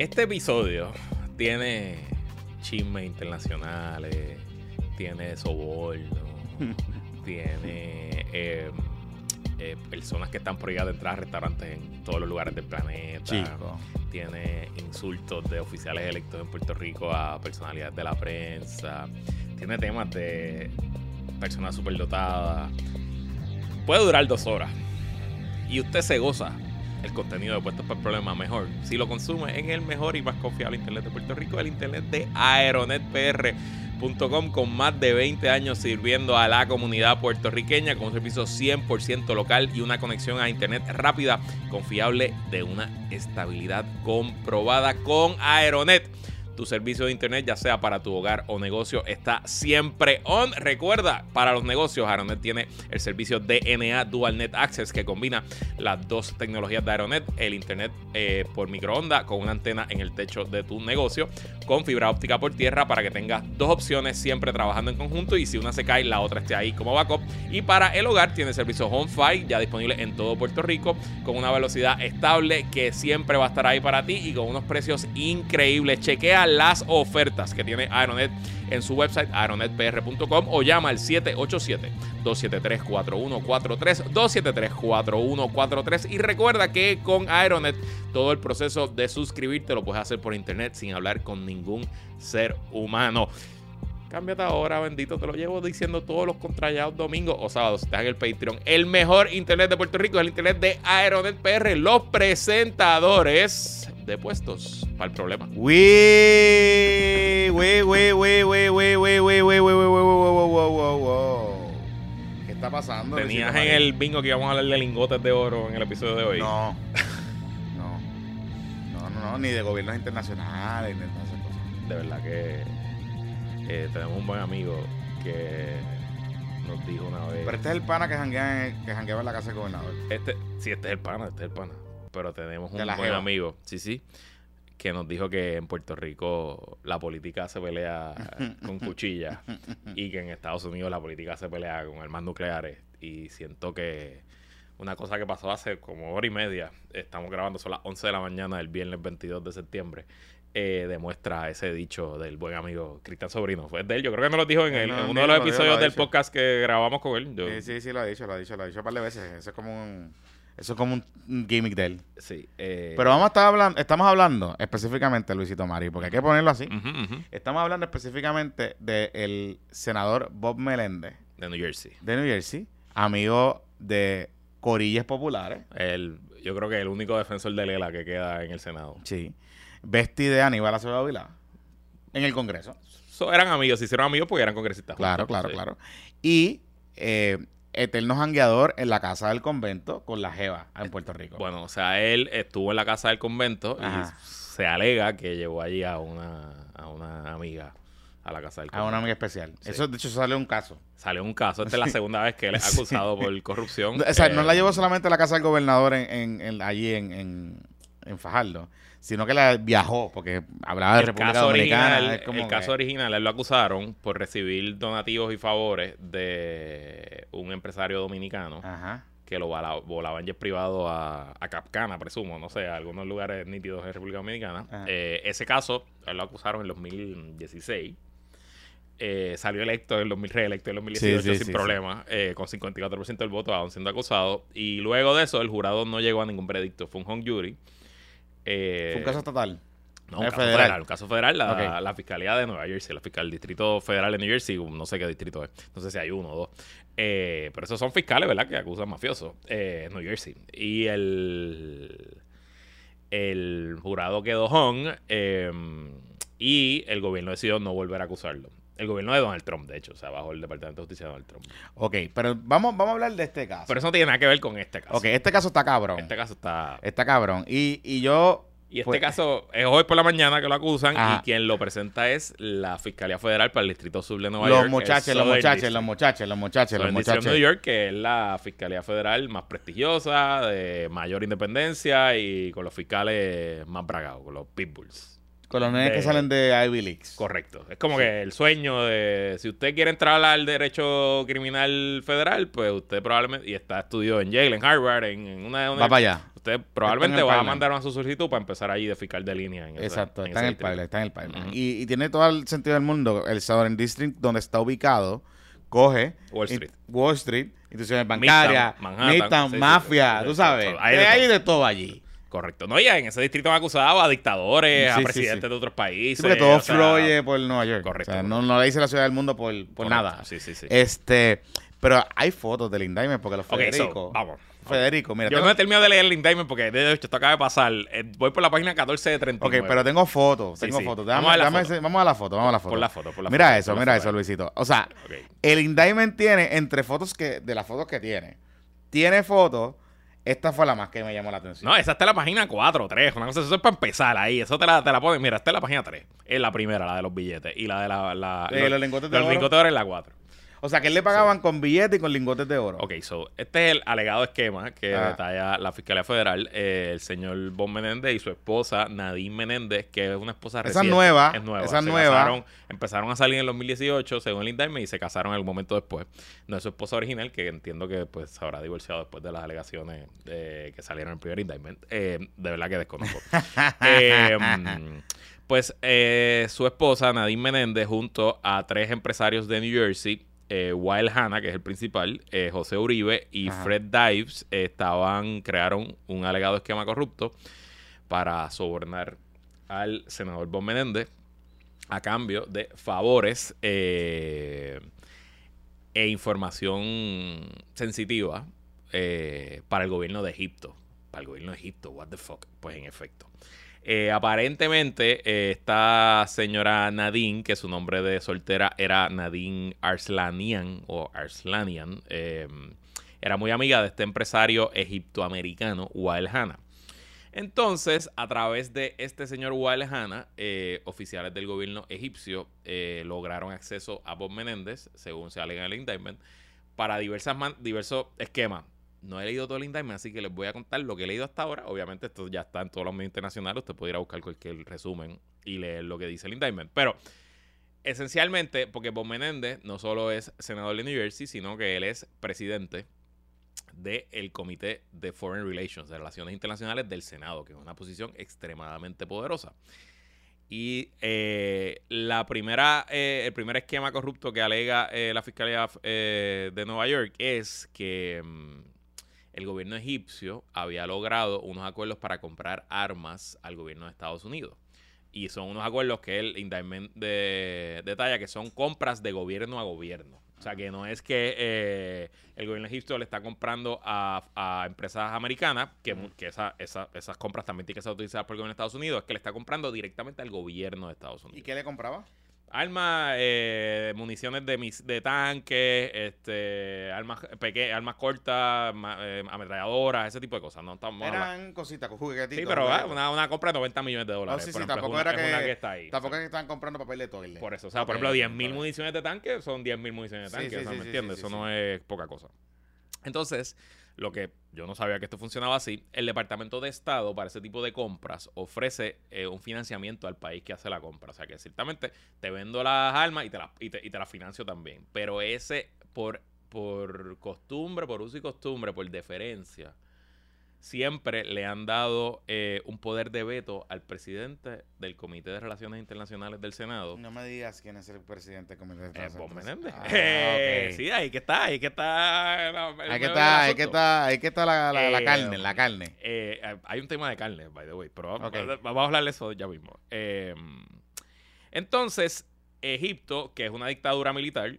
Este episodio tiene chismes internacionales, tiene soborno, tiene eh, eh, personas que están prohibidas de entrar a restaurantes en todos los lugares del planeta. Chico. Tiene insultos de oficiales electos en Puerto Rico a personalidades de la prensa. Tiene temas de personas superdotadas. Puede durar dos horas. Y usted se goza el contenido de Puestos por el Problema mejor si lo consume en el mejor y más confiable internet de Puerto Rico, el internet de aeronetpr.com con más de 20 años sirviendo a la comunidad puertorriqueña con un servicio 100% local y una conexión a internet rápida, confiable de una estabilidad comprobada con Aeronet. Tu servicio de internet, ya sea para tu hogar o negocio, está siempre on. Recuerda, para los negocios, Aeronet tiene el servicio DNA Dual Net Access que combina las dos tecnologías de Aeronet, el internet eh, por microondas con una antena en el techo de tu negocio, con fibra óptica por tierra para que tengas dos opciones siempre trabajando en conjunto y si una se cae, la otra esté ahí como backup. Y para el hogar tiene el servicio HomeFi ya disponible en todo Puerto Rico con una velocidad estable que siempre va a estar ahí para ti y con unos precios increíbles. Chequea las ofertas que tiene Aeronet en su website aeronetpr.com o llama al 787-273-4143, 273-4143 y recuerda que con Aeronet todo el proceso de suscribirte lo puedes hacer por internet sin hablar con ningún ser humano. Cámbiate ahora, bendito. Te lo llevo diciendo todos los contrallados domingos o sábados. Estás en el Patreon. El mejor internet de Puerto Rico es el internet de Aeronet PR. Los presentadores de puestos para el problema. ¿Qué está pasando? Tenías en el bingo que íbamos a hablar de lingotes de oro en el episodio de hoy. No. No. No, no, no. Ni de gobiernos internacionales, ni de esas cosas. De verdad que eh, tenemos un buen amigo que nos dijo una vez. Pero este es el pana que janguea en, que jangueaba en la casa del gobernador. Este, sí, este es el pana, este es el pana. Pero tenemos un buen jeva. amigo, sí, sí, que nos dijo que en Puerto Rico la política se pelea con cuchillas y que en Estados Unidos la política se pelea con armas nucleares. Y siento que una cosa que pasó hace como hora y media, estamos grabando, son las 11 de la mañana del viernes 22 de septiembre. Eh, demuestra ese dicho del buen amigo Cristian Sobrino. Fue de él, yo creo que nos lo dijo en, el- No, en no, uno de lo los lo episodios del podcast que grabamos con él. Yo- Sí, sí, sí, lo ha dicho, lo ha dicho, lo ha dicho un par de veces. Eso es como un, eso es como un gimmick de él. sí, eh, Pero vamos a estar hablando, estamos hablando específicamente, Luisito Mari, porque hay que ponerlo así. Estamos hablando específicamente del senador Bob Meléndez de New Jersey. de New Jersey, amigo de Corillas Populares. El, yo creo que el único defensor de Lela que queda en el Senado. Sí. Bestie de Aníbal Acevedo Vilá. En el Congreso. So, eran amigos, se hicieron amigos porque eran congresistas. Claro, juntos, claro, sí. claro. Y eh, eterno jangueador en la casa del convento con la Jeva en Puerto Rico. Bueno, o sea, él estuvo en la casa del convento Ajá. y se alega que llevó allí a una, a una amiga a la casa del a convento. una amiga especial. Sí. Eso, de hecho, salió un caso. Salió un caso, esta es la segunda vez que él es Sí. acusado por corrupción. O sea, no Eh, la llevó solamente a la casa del gobernador en, en- en- allí en, en, en Fajardo, sino que la viajó, porque hablaba de el República caso Dominicana. original, es como el que- caso original, él lo acusaron por recibir donativos y favores de un empresario dominicano. Ajá. que lo vola- volaban jet privado a, a Capcana, presumo, no sé, a algunos lugares nítidos en República Dominicana. Eh, ese caso, él lo acusaron en 2016. Eh, salió electo en el 2000, reelecto en el 2018 Sí, sí, sin sí, problema, eh, con 54% del voto, aún siendo acusado. Y luego de eso, el jurado no llegó a ningún veredicto, fue un home jury. Eh, Fue un caso estatal. no, un Es caso federal. federal. Un caso federal, la, la Fiscalía de Nueva Jersey, la fiscal, el Distrito Federal de New Jersey, no sé qué distrito es, no sé si hay uno o dos. Eh, pero esos son fiscales, ¿verdad? Que acusan mafiosos eh, en New Jersey. Y el, el jurado quedó hung eh, y el gobierno decidió no volver a acusarlo. El gobierno de Donald Trump, de hecho, o sea, bajo el Departamento de Justicia de Donald Trump. Ok, pero vamos, vamos a hablar de este caso. Pero eso no tiene nada que ver con este caso. ok, este caso está cabrón. Este caso está... Está cabrón. Y, y yo... Y este caso es hoy por la mañana que lo acusan Ajá. y quien lo presenta es la Fiscalía Federal para el Distrito Sur de Nueva los York. muchachos, los muchachos, los muchachos, los muchachos, los muchachos. New York, que es la Fiscalía Federal más prestigiosa, de mayor independencia y con los fiscales más bragados, con los pitbulls. Con los nenes de- que salen de Ivy Leagues. Correcto. Es como que el sueño de si usted quiere entrar al derecho criminal federal, pues usted probablemente y está estudió en Yale, en Harvard, en, en una, una Va para allá. usted probablemente va a mandar una solicitud para empezar ahí de fiscal de línea. En Exacto, está en el pipeline, está en el pipeline. Y, y tiene todo el sentido del mundo. El Southern District, donde está ubicado, coge Wall in- Street. Wall Street, instituciones bancarias, Manhattan, Midtown, sí, sí, mafia, sí, tú sabes. hay de hay de todo allí. Correcto. No, ya en ese distrito han acusado a dictadores, Sí, a presidentes sí. de otros países. Porque todo o sea, fluye por Nueva York. correcto, O sea, no, no le dice la ciudad del mundo por, por correcto. nada. Sí, sí, sí. Este, pero hay fotos del indictment porque los Ok, so, Federico. vamos. Federico, mira. Yo tengo- no he terminado de leer el indictment porque de hecho esto acaba de pasar. Eh, voy por la página 14 de 39. Ok, pero tengo fotos, tengo fotos. Vamos Déjame- a la déjame foto. vamos a la foto, vamos a la foto. Por la foto, por la mira foto, eso, mira eso, Luisito. O sea, el indictment tiene, entre fotos que, de las fotos que tiene, tiene fotos, esta fue la más que me llamó la atención. No, esa está en la página 4 o 3. Una cosa, eso es para empezar ahí. Eso te la, te la ponen. Mira, esta es la página 3. Es la primera, la de los billetes. Y la de la. la De los lingotes de los oro. lingotes de oro es la 4. O sea, que él le pagaban con billetes y con lingotes de oro. Ok, so, este es el alegado esquema que Ah. detalla la Fiscalía Federal, eh, el señor Bon Menéndez y su esposa Nadine Menéndez, que es una esposa Esa reciente. es nueva, Es nueva. esa es Se nueva. casaron- empezaron a salir en el 2018, según el indictment, y se casaron en algún momento después. No es su esposa original, que entiendo que pues se habrá divorciado después de las alegaciones eh, que salieron en el primer indictment. Eh, de verdad que desconozco. Mm, pues eh, su esposa, Nadine Menéndez, junto a tres empresarios de New Jersey, eh, Wild Hanna, que es el principal, eh, José Uribe y Ajá. Fred Dives, eh, estaban, crearon un alegado esquema corrupto para sobornar al senador Bon Menéndez a cambio de favores eh, e información sensitiva para el gobierno de Egipto. Para el gobierno de Egipto, what the fuck. Pues en efecto. Eh, aparentemente, eh, esta señora Nadine, que su nombre de soltera era Nadine Arslanian o Arslanian, eh, era muy amiga de este empresario egiptoamericano, Wael Hanna. Entonces, a través de este señor Wael Hanna, eh, oficiales del gobierno egipcio lograron acceso a Bob Menéndez, según se alega en el indictment, para diversas diversos esquemas. No he leído todo el indictment, así que les voy a contar lo que he leído hasta ahora. Obviamente, esto ya está en todos los medios internacionales. Usted puede ir a buscar cualquier resumen y leer lo que dice el indictment. Pero, esencialmente, porque Bob Menéndez no solo es senador de New Jersey, sino que él es presidente del Comité de Foreign Relations, de Relaciones Internacionales del Senado, que es una posición extremadamente poderosa. Y eh, la primera, eh, el primer esquema corrupto que alega eh, la Fiscalía eh, de Nueva York es que mm, el gobierno egipcio había logrado unos acuerdos para comprar armas al gobierno de Estados Unidos. Y son unos acuerdos que el indictment de, detalla que son compras de gobierno a gobierno. O sea, que no es que eh, el gobierno egipcio le está comprando a, a empresas americanas, que, que esa- esa- esas compras también tienen que ser autorizadas por el gobierno de Estados Unidos, es que le está comprando directamente al gobierno de Estados ¿Y Unidos. qué le compraba? Armas, eh, municiones de, mis, de tanques, este, armas, peque- armas cortas, ma- eh, ametralladoras, ese tipo de cosas. No estamos Eran cositas, con juguetitos. Sí, pero ah, una, una compra de 90 millones de No, dólares. sí, por sí, ejemplo, tampoco una, era que, que está ahí. tampoco o es que estaban comprando papel de toilet. por eso, o sea, por ejemplo, ok, 10.000 vale. municiones de tanque son 10.000 municiones de Sí, tanque. sí, o sea, sí, ¿me sí, entiendes? sí, eso sí, no sí. es poca cosa. Entonces, lo que yo no sabía que esto funcionaba así, el Departamento de Estado para ese tipo de compras ofrece eh, un financiamiento al país que hace la compra. O sea que ciertamente te vendo las armas y te las y te, y te financio también. Pero ese, por, por costumbre, por uso y costumbre, por deferencia, siempre le han dado eh, un poder de veto al presidente del Comité de Relaciones Internacionales del Senado. No me digas quién es el presidente del comité de Eh, Relaciones Internacionales. Ah, Eh, ok. Sí, ahí que está, ahí que está. Ahí que está, ahí que está, ahí que está la, la, la Eh, carne, la carne. Hay un tema de carne, by the way, pero vamos, a hablar de eso ya mismo. Entonces, Egipto, que es una dictadura militar,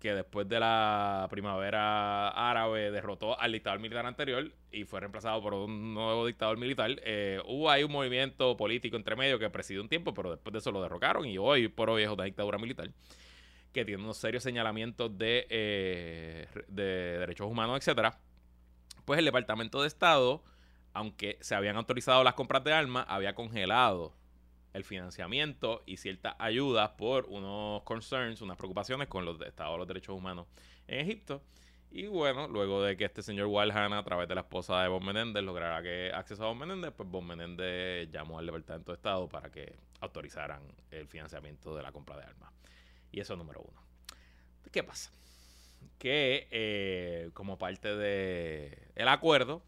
que después de la primavera árabe derrotó al dictador militar anterior y fue reemplazado por un nuevo dictador militar, eh, hubo ahí un movimiento político entre medio que presidió un tiempo, pero después de eso lo derrocaron y hoy por hoy es una dictadura militar que tiene unos serios señalamientos de, eh, de derechos humanos, etcétera. Pues el Departamento de Estado, aunque se habían autorizado las compras de armas, había congelado el financiamiento y ciertas ayudas por unos concerns, unas preocupaciones con los de Estado de los Derechos Humanos en Egipto. Y bueno, luego de que este señor Walhana, a través de la esposa de Bob Menéndez, lograra que acceso a Bob Menéndez, pues Bob Menéndez llamó al Departamento de Estado para que autorizaran el financiamiento de la compra de armas. Y eso es número uno. ¿Qué pasa? Que eh, como parte de el acuerdo,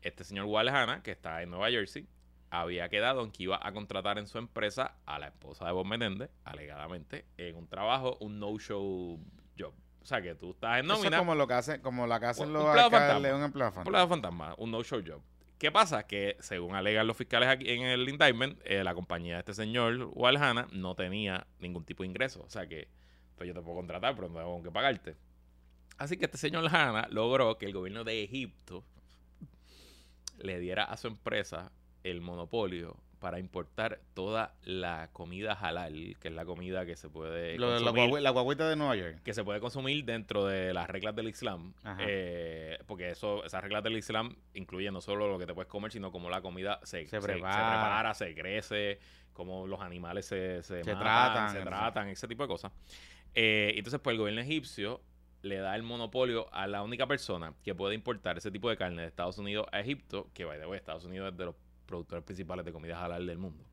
este señor Walhana, que está en Nueva Jersey, había quedado en que iba a contratar en su empresa a la esposa de Bob Menéndez, alegadamente, en un trabajo, un no-show job. O sea, que tú estás en Eso es nómina, como lo que hacen, como la que hacen Un los alcaldes, fantasma. un empleado un fantasma. empleado fantasma, un no-show job. ¿Qué pasa? Que según alegan los fiscales aquí en el indictment, eh, la compañía de este señor Walhana no tenía ningún tipo de ingreso. O sea que, pues yo te puedo contratar, pero no tengo con qué pagarte. Así que este señor Walhana logró que el gobierno de Egipto le diera a su empresa el monopolio para importar toda la comida halal, que es la comida que se puede Lo consumir- la guagüita de Nueva York. que se puede consumir dentro de las reglas del Islam. Eh, porque eso, esas reglas del Islam incluyen no solo lo que te puedes comer, sino cómo la comida se, Se prepara. prepara, se crece, cómo los animales se, se, Se matan, tratan, se tratan, ese tipo de cosas. Eh, entonces, pues el gobierno egipcio le da el monopolio a la única persona que puede importar ese tipo de carne de Estados Unidos a Egipto, que by the way, Estados Unidos es de los productores principales de comida halal del mundo.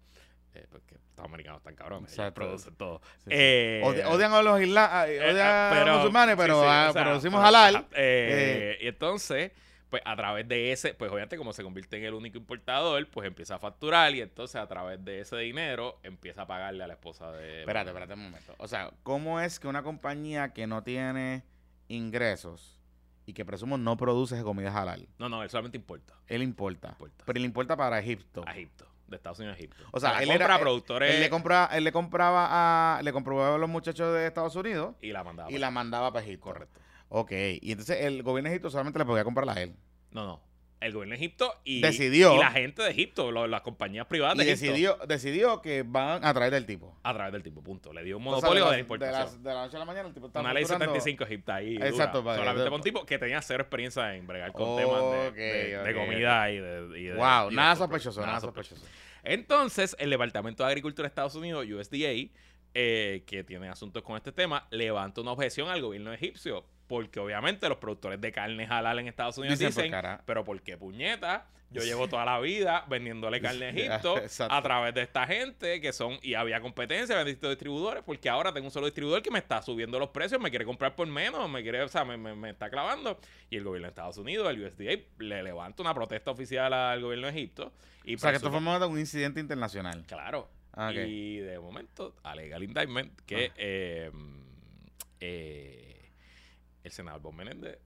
Eh, porque los americanos están cabrones, ellos producen todo. Sí, sí. Eh, Odi- odian a los isla ah, eh, odian ah, a los musulmanes, pero sí, sí, ah, o sea, producimos halal. eh, Y entonces, pues a través de ese, pues obviamente como se convierte en el único importador, pues empieza a facturar y entonces a través de ese dinero empieza a pagarle a la esposa de... Espérate, espérate un momento. O sea, ¿cómo es que una compañía que no tiene ingresos y que presumo no produce comida halal, No, no, él solamente importa. él importa? Importa. Pero él importa para Egipto. A Egipto, de Estados Unidos a Egipto. O sea, La él compra era- productores Él le, compra, él le compraba a, le compraba a los muchachos de Estados Unidos y la mandaba. y para la mandaba para Egipto. Correcto. Ok, y entonces el gobierno de Egipto solamente le podía comprar a él. No, no. El gobierno de Egipto y, Decidió. y la gente de Egipto, lo- las compañías privadas Y de Egipto. decidió, decidió que van a traer del tipo. A través del tipo, punto. Le dio un O sea, monopolio de, la- de, importación. la, de la noche a la mañana el tipo está Una ley facturando- 75 Egipto ahí. Exacto, para solamente de- con un tipo que tenía cero experiencia en bregar con temas de, comida y de, y Wow, y de nada sospechoso, pues, nada sospechoso. Entonces, el Departamento de Agricultura de Estados Unidos, USDA, eh, que tiene asuntos con este tema, levanta una objeción al gobierno egipcio. Porque obviamente los productores de carne halal en Estados Unidos Dicen, dicen, "Por cara". pero ¿por qué puñeta? Yo llevo toda la vida vendiéndole carne a Egipto a través de esta gente que son, y había competencia, distintos distribuidores, porque ahora tengo un solo distribuidor que me está subiendo los precios, me quiere comprar por menos, me quiere, o sea, me, me- me está clavando. Y el gobierno de Estados Unidos, el USDA, le levanta una protesta oficial al gobierno de Egipto. Y O sea, que esto fue un incidente internacional. Claro. Ah. Y de momento alega el indictment que Ah. eh, eh, el senador Bob Menéndez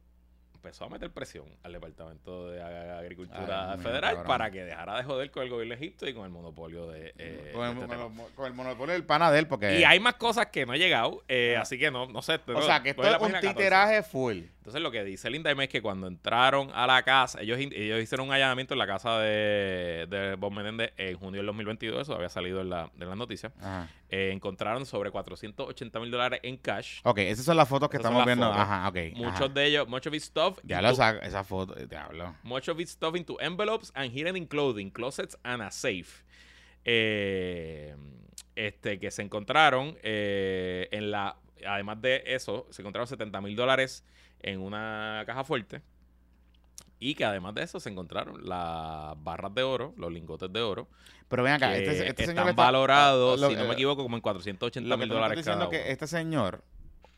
empezó a meter presión al Departamento de Ag- Agricultura Ay, Federal para que dejara de joder con el gobierno de Egipto y con el monopolio de, eh, con, el, de este con el- con el monopolio del pana de él, porque... Y hay más cosas que no he llegado, eh, Ah. así que no, no sé. o sea, que esto es un titeraje full. Entonces lo que dice indictment es que cuando entraron a la casa, ellos, ellos hicieron un allanamiento en la casa de, de Bob Menéndez en junio del 2022, eso había salido en, la, en las noticias. Ajá. Eh, encontraron sobre 480 mil dólares en cash. Ok, esas son las fotos que Esas estamos viendo. fotos. Ajá, ok. Muchos ajá. de ellos, much of it stuff. Ya into- lo saco, esa foto, diablo. Much of it stuff into envelopes and hidden in clothing, closets and a safe. Eh, este, que se encontraron eh, en la. Además de eso, se encontraron 70 mil dólares en una caja fuerte. Y que además de eso se encontraron las barras de oro, los lingotes de oro, Pero ven acá, este, este están señor está- valorados, lo- si no me equivoco, como en 480 Lo que mil dólares cada uno. que este señor,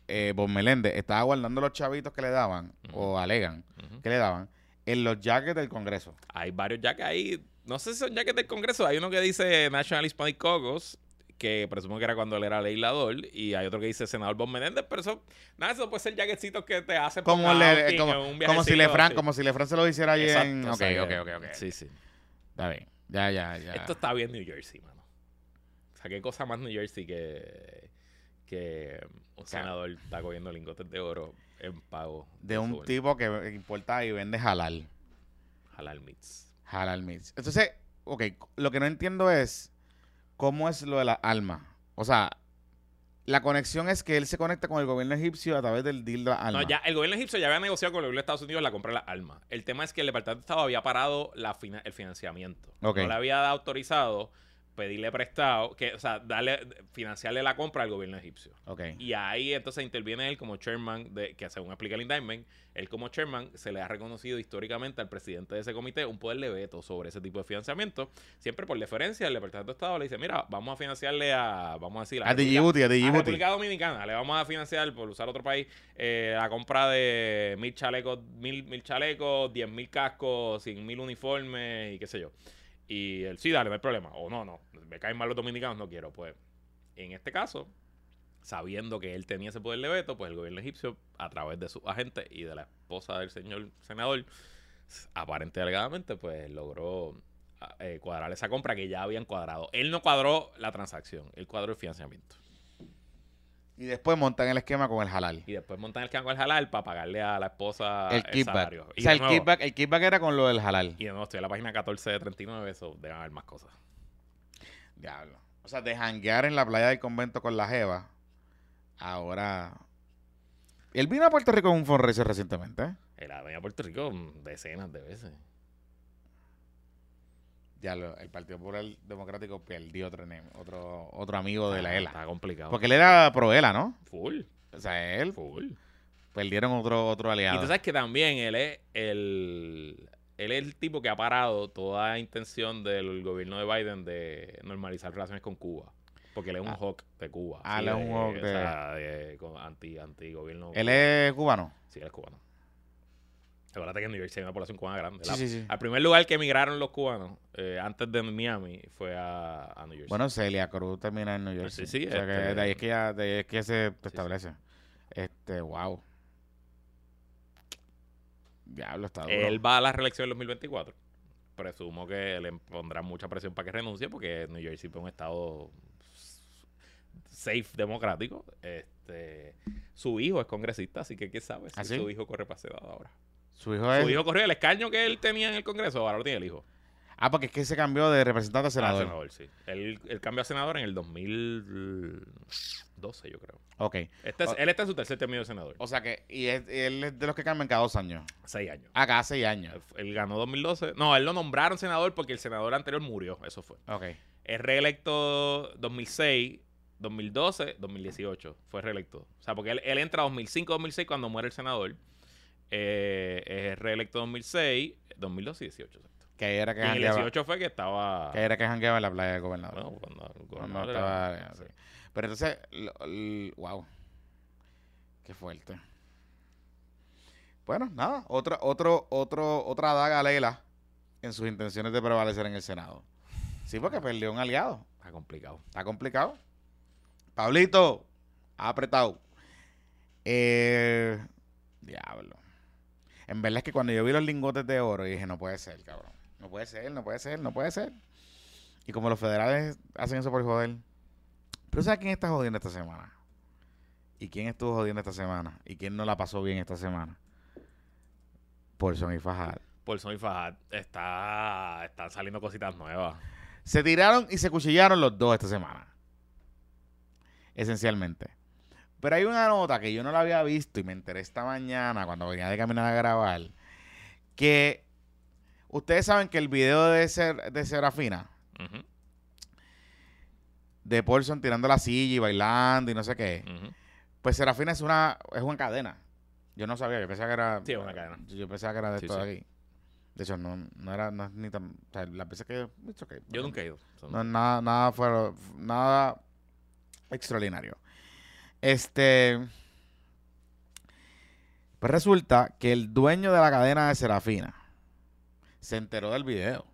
eh, Bob Meléndez, estaba guardando los chavitos que le daban, o alegan, que le daban, en los jackets del Congreso. Hay varios jackets ahí. No sé si son jackets del Congreso. Hay uno que dice National Hispanic Caucus, que presumo que era cuando él era legislador. Y hay otro que dice senador Bob Menéndez. Pero eso, nada, eso puede ser jackecitos que te hacen Como, le- como, un como si Lefran, como si Lefran se lo hiciera allí en... Ok, o sea, ok, ok, ok. Sí, sí. Está bien. Ya, ya, ya. Esto está bien New Jersey, mano. O sea, qué cosa más New Jersey que, que un senador está cogiendo lingotes de oro en pago de un tipo que importa y vende halal. Halal meats. Halal meats. Entonces, ok, lo que no entiendo es cómo es lo de la alma. O sea, la conexión es que él se conecta con el gobierno egipcio a través del deal de la alma. No, ya, el gobierno egipcio ya había negociado con el gobierno de Estados Unidos la compra de las armas. El tema es que el Departamento de Estado había parado la fina- el financiamiento. No le había autorizado pedirle prestado, que, o sea, darle, financiarle la compra al gobierno egipcio. Y ahí entonces interviene él como chairman, de, que según explica el indictment, él como chairman se le ha reconocido históricamente al presidente de ese comité un poder de veto sobre ese tipo de financiamiento. Siempre por deferencia, el Departamento de Estado le dice, mira, vamos a financiarle a, vamos a decir, A Djibouti, a a Djibouti. República Dominicana, le vamos a financiar, por usar otro país, eh, la compra de mil chalecos, mil, mil chalecos, diez mil cascos, cien mil uniformes y qué sé yo. Y él, sí, dale, no hay problema. O no, no, me caen mal los dominicanos, no quiero. Pues, en este caso, sabiendo que él tenía ese poder de veto, pues el gobierno egipcio, a través de su agente y de la esposa del señor senador, aparente y alegadamente, pues logró ah, eh, cuadrar esa compra que ya habían cuadrado. Él no cuadró la transacción, él cuadró el financiamiento. Y después montan el esquema con el halal. Y después montan el cango al halal para pagarle a la esposa el kickback. salario. Y O sea, el nuevo- kickback, el kickback era con lo del halal. Y de nuevo, estoy en la página 14 de 39, eso deben haber más cosas. Diablo. O sea, de janguear en la playa del convento con la Jeva. Ahora. Él vino a Puerto Rico en un fundraiser recientemente. Él ha venido a Puerto Rico decenas de veces. Ya lo- el Partido Popular Democrático perdió otro, otro, otro amigo de la Ah, ELA. Está complicado. Porque él era pro ELA, ¿no? Full, O sea, él full. perdieron otro, otro Y aliado. tú sabes que también él es el, él es el tipo que ha parado toda intención del gobierno de Biden de normalizar relaciones con Cuba. Porque él es un Ah. hawk de Cuba. Ah, él es un hawk o de- sea, de- con- anti, anti gobierno. él es cubano. Sí, él es cubano. Acuérdate que en New York City hay una población cubana grande. Sí, La- sí, sí. Al primer lugar que emigraron los cubanos eh, antes de Miami fue a, a New York. Bueno, Celia Cruz termina en New York. Sí, sí, O sea, que este- de ahí es que ya, de ahí es que se sí. establece. Este, wow. Diablo, está duro. Él va a la reelección en 2024. Presumo que le pondrán mucha presión para que renuncie porque New Jersey es un estado safe democrático. Este, su hijo es congresista, así que quién sabe si ¿Ah, sí? su hijo corre para ese lado ahora. Su hijo es. Su hijo corrió el escaño que él tenía en el Congreso, ahora lo tiene el hijo. Ah, porque es que se cambió de representante a Ah, senador. senador, sí. Él, él cambió a senador en el 2012, yo creo. Ok. Este es- O- él está en su tercer término de senador. O sea que, y es- él es de los que cambian cada dos años. Seis años. Ah, cada seis años. Él ganó 2012. No, él lo nombraron senador porque el senador anterior murió. Eso fue. Ok. Es reelecto 2006, 2012, 2018. Fue reelecto. O sea, porque él, él entra 2005-2006 cuando muere el senador. Eh, es reelecto 2006, 2012 y 18. Exacto. Que era que Y en el jangueaba. 18 fue que estaba. Que era que jangueaba en la playa del gobernador. Bueno, cuando el gobernador estaba- era- sí. Pero entonces, lo- wow. Qué fuerte. Bueno, nada, otra, otro, otro, otra daga a Leila en sus intenciones de prevalecer en el Senado. Sí, porque perdió un aliado. Está complicado. Está complicado. Pablito, ha apretado. Eh, diablo. En verdad es que cuando yo vi los lingotes de oro, dije, no puede ser, cabrón. No puede ser, no puede ser, no puede ser. Y como los federales hacen eso por joder. Pero ¿sabes quién está jodiendo esta semana? ¿Y quién estuvo jodiendo esta semana? ¿Y quién no la pasó bien esta semana? Paulson y Fajal. Paulson y Fajad está, están saliendo cositas nuevas. Se tiraron y se cuchillaron los dos esta semana. Esencialmente. Pero hay una nota que yo no la había visto y me enteré esta mañana cuando venía de caminar a grabar. Que ustedes saben que el video de, Ser- de Serafina, de Paulson tirando la silla y bailando y no sé qué, pues Serafina es una, es una cadena. Yo no sabía, yo pensaba que era. Sí, es una cadena. Yo pensaba que era de Sí, sí. aquí. De hecho, no, no era no ni tan. O sea, las veces que. okay. Yo nunca he ido. No, nada, nada fuera, nada extraordinario. Este. Pues resulta que el dueño de la cadena de Serafina se enteró del video.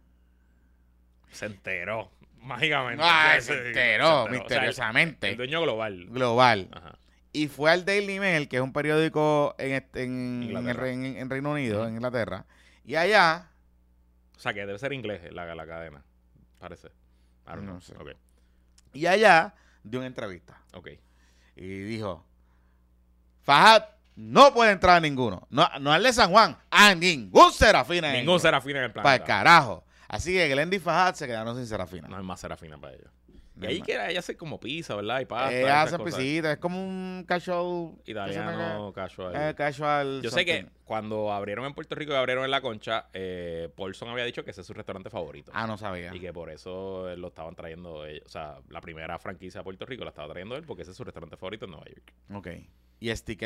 Se enterteró. Mágicamente. ¡Ay, Sí, se enteró! O sea, el- misteriosamente. el dueño global. global. Ajá. Y fue al Daily Mail, que es un periódico en, este- en, en, Reino Unido, en Inglaterra. Y allá, O sea, que debe ser inglés la, la cadena. Parece. I don't No know. sé. Y allá dio una entrevista. Ok. Y dijo, Fajad no puede entrar a ninguno. No, no al de San Juan, a ningún Serafina. Ningún serafina en el Para el planeta. carajo. Así que Glendy y Fajad se quedaron sin Serafina. No hay más serafina para ellos. Y ahí que ella hace como pizza, ¿verdad? Y pasta. Ella hace pisita, es como un casual. Italiano, casual. Eh, casual. Yo sé que cuando abrieron en Puerto Rico y abrieron en La Concha, eh, Paulson había dicho que ese es su restaurante favorito. Ah, no sabía. Y que por eso eh, lo estaban trayendo ellos. O sea, la primera franquicia a Puerto Rico la estaba trayendo él porque ese es su restaurante favorito en Nueva York. Ok. ¿Y STK?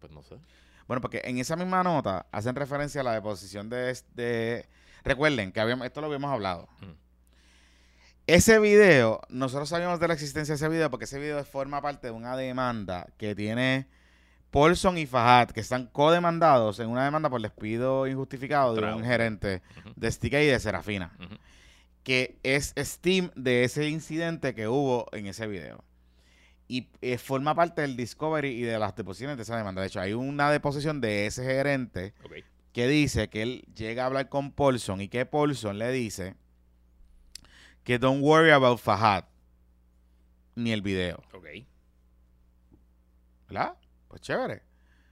Pues no sé. Bueno, porque en esa misma nota hacen referencia a la deposición de... de recuerden que habíamos, esto lo habíamos hablado. Mm. Ese video, nosotros sabíamos de la existencia de ese video porque ese video forma parte de una demanda que tiene Paulson y Fajad, que están codemandados en una demanda por despido injustificado de un gerente de STK y de Serafina, que es Steam de ese incidente que hubo en ese video. Y eh, forma parte del discovery y de las deposiciones de esa demanda. De hecho, hay una deposición de ese gerente que dice que él llega a hablar con Paulson y que Paulson le dice que don't worry about Fahad ni el video. Ok. ¿Verdad? Pues chévere.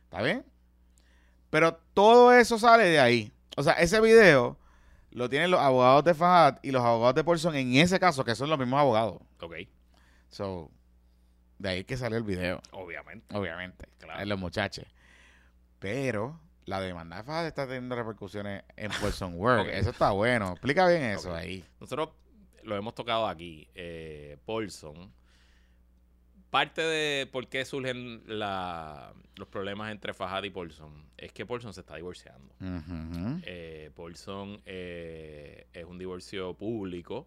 ¿Está bien? Pero todo eso sale de ahí. O sea, ese video lo tienen los abogados de Fahad y los abogados de Paulson en ese caso, que son los mismos abogados. Ok. So, de ahí que salió el video, Obviamente. obviamente. Claro. En los muchachos. Pero la demanda de Fahad está teniendo repercusiones en Paulson Work. Ok. Eso está bueno. Explica bien eso ahí. Nosotros lo hemos tocado aquí. Eh, Paulson. Parte de por qué surgen la- los problemas entre Fajad y Paulson es que Paulson se está divorciando. Ujú. Eh, Paulson eh, es un divorcio público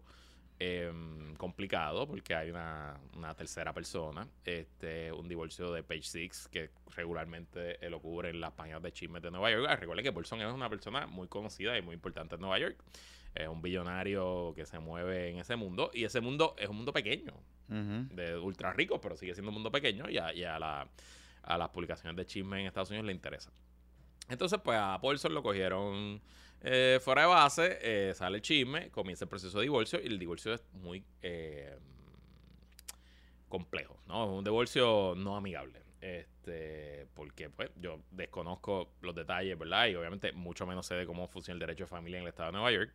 eh, complicado porque hay una, una tercera persona. Este, un divorcio de Page Six que regularmente lo cubre en las páginas de chismes de Nueva York. Ah, Recuerden que Paulson es una persona muy conocida y muy importante en Nueva York. Es un billonario que se mueve en ese mundo y ese mundo es un mundo pequeño de ultra ricos, pero sigue siendo un mundo pequeño y a, y a la- a las publicaciones de chisme en Estados Unidos le interesa. Entonces, pues a Paulson lo cogieron eh, fuera de base, eh, sale el chisme, comienza el proceso de divorcio y el divorcio es muy eh, complejo, ¿no? Es un divorcio no amigable. Este, porque pues yo desconozco los detalles, ¿verdad? Y obviamente mucho menos sé de cómo funciona el derecho de familia en el estado de Nueva York.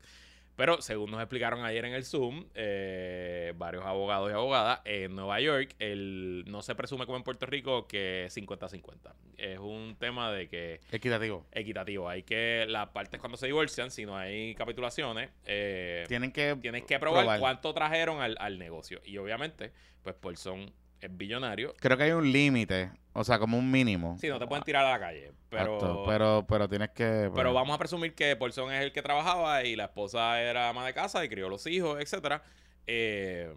Pero según nos explicaron ayer en el Zoom, eh, varios abogados y abogadas, en Nueva York el, no se presume como en Puerto Rico que es 50-50. Es un tema de que Equitativo. equitativo. Hay que, las partes cuando se divorcian, si no hay capitulaciones, eh, Tienen que. tienes que probar, probar. cuánto trajeron al, al negocio. Y obviamente, pues Paulson es billonario. Creo que hay un límite. O sea, como un mínimo. Sí, no te pueden tirar a la calle. Pero, Exacto, pero, pero tienes que. pues, pero vamos a presumir que Paulson es el que trabajaba y la esposa era ama de casa y crió los hijos, etcétera. Eh,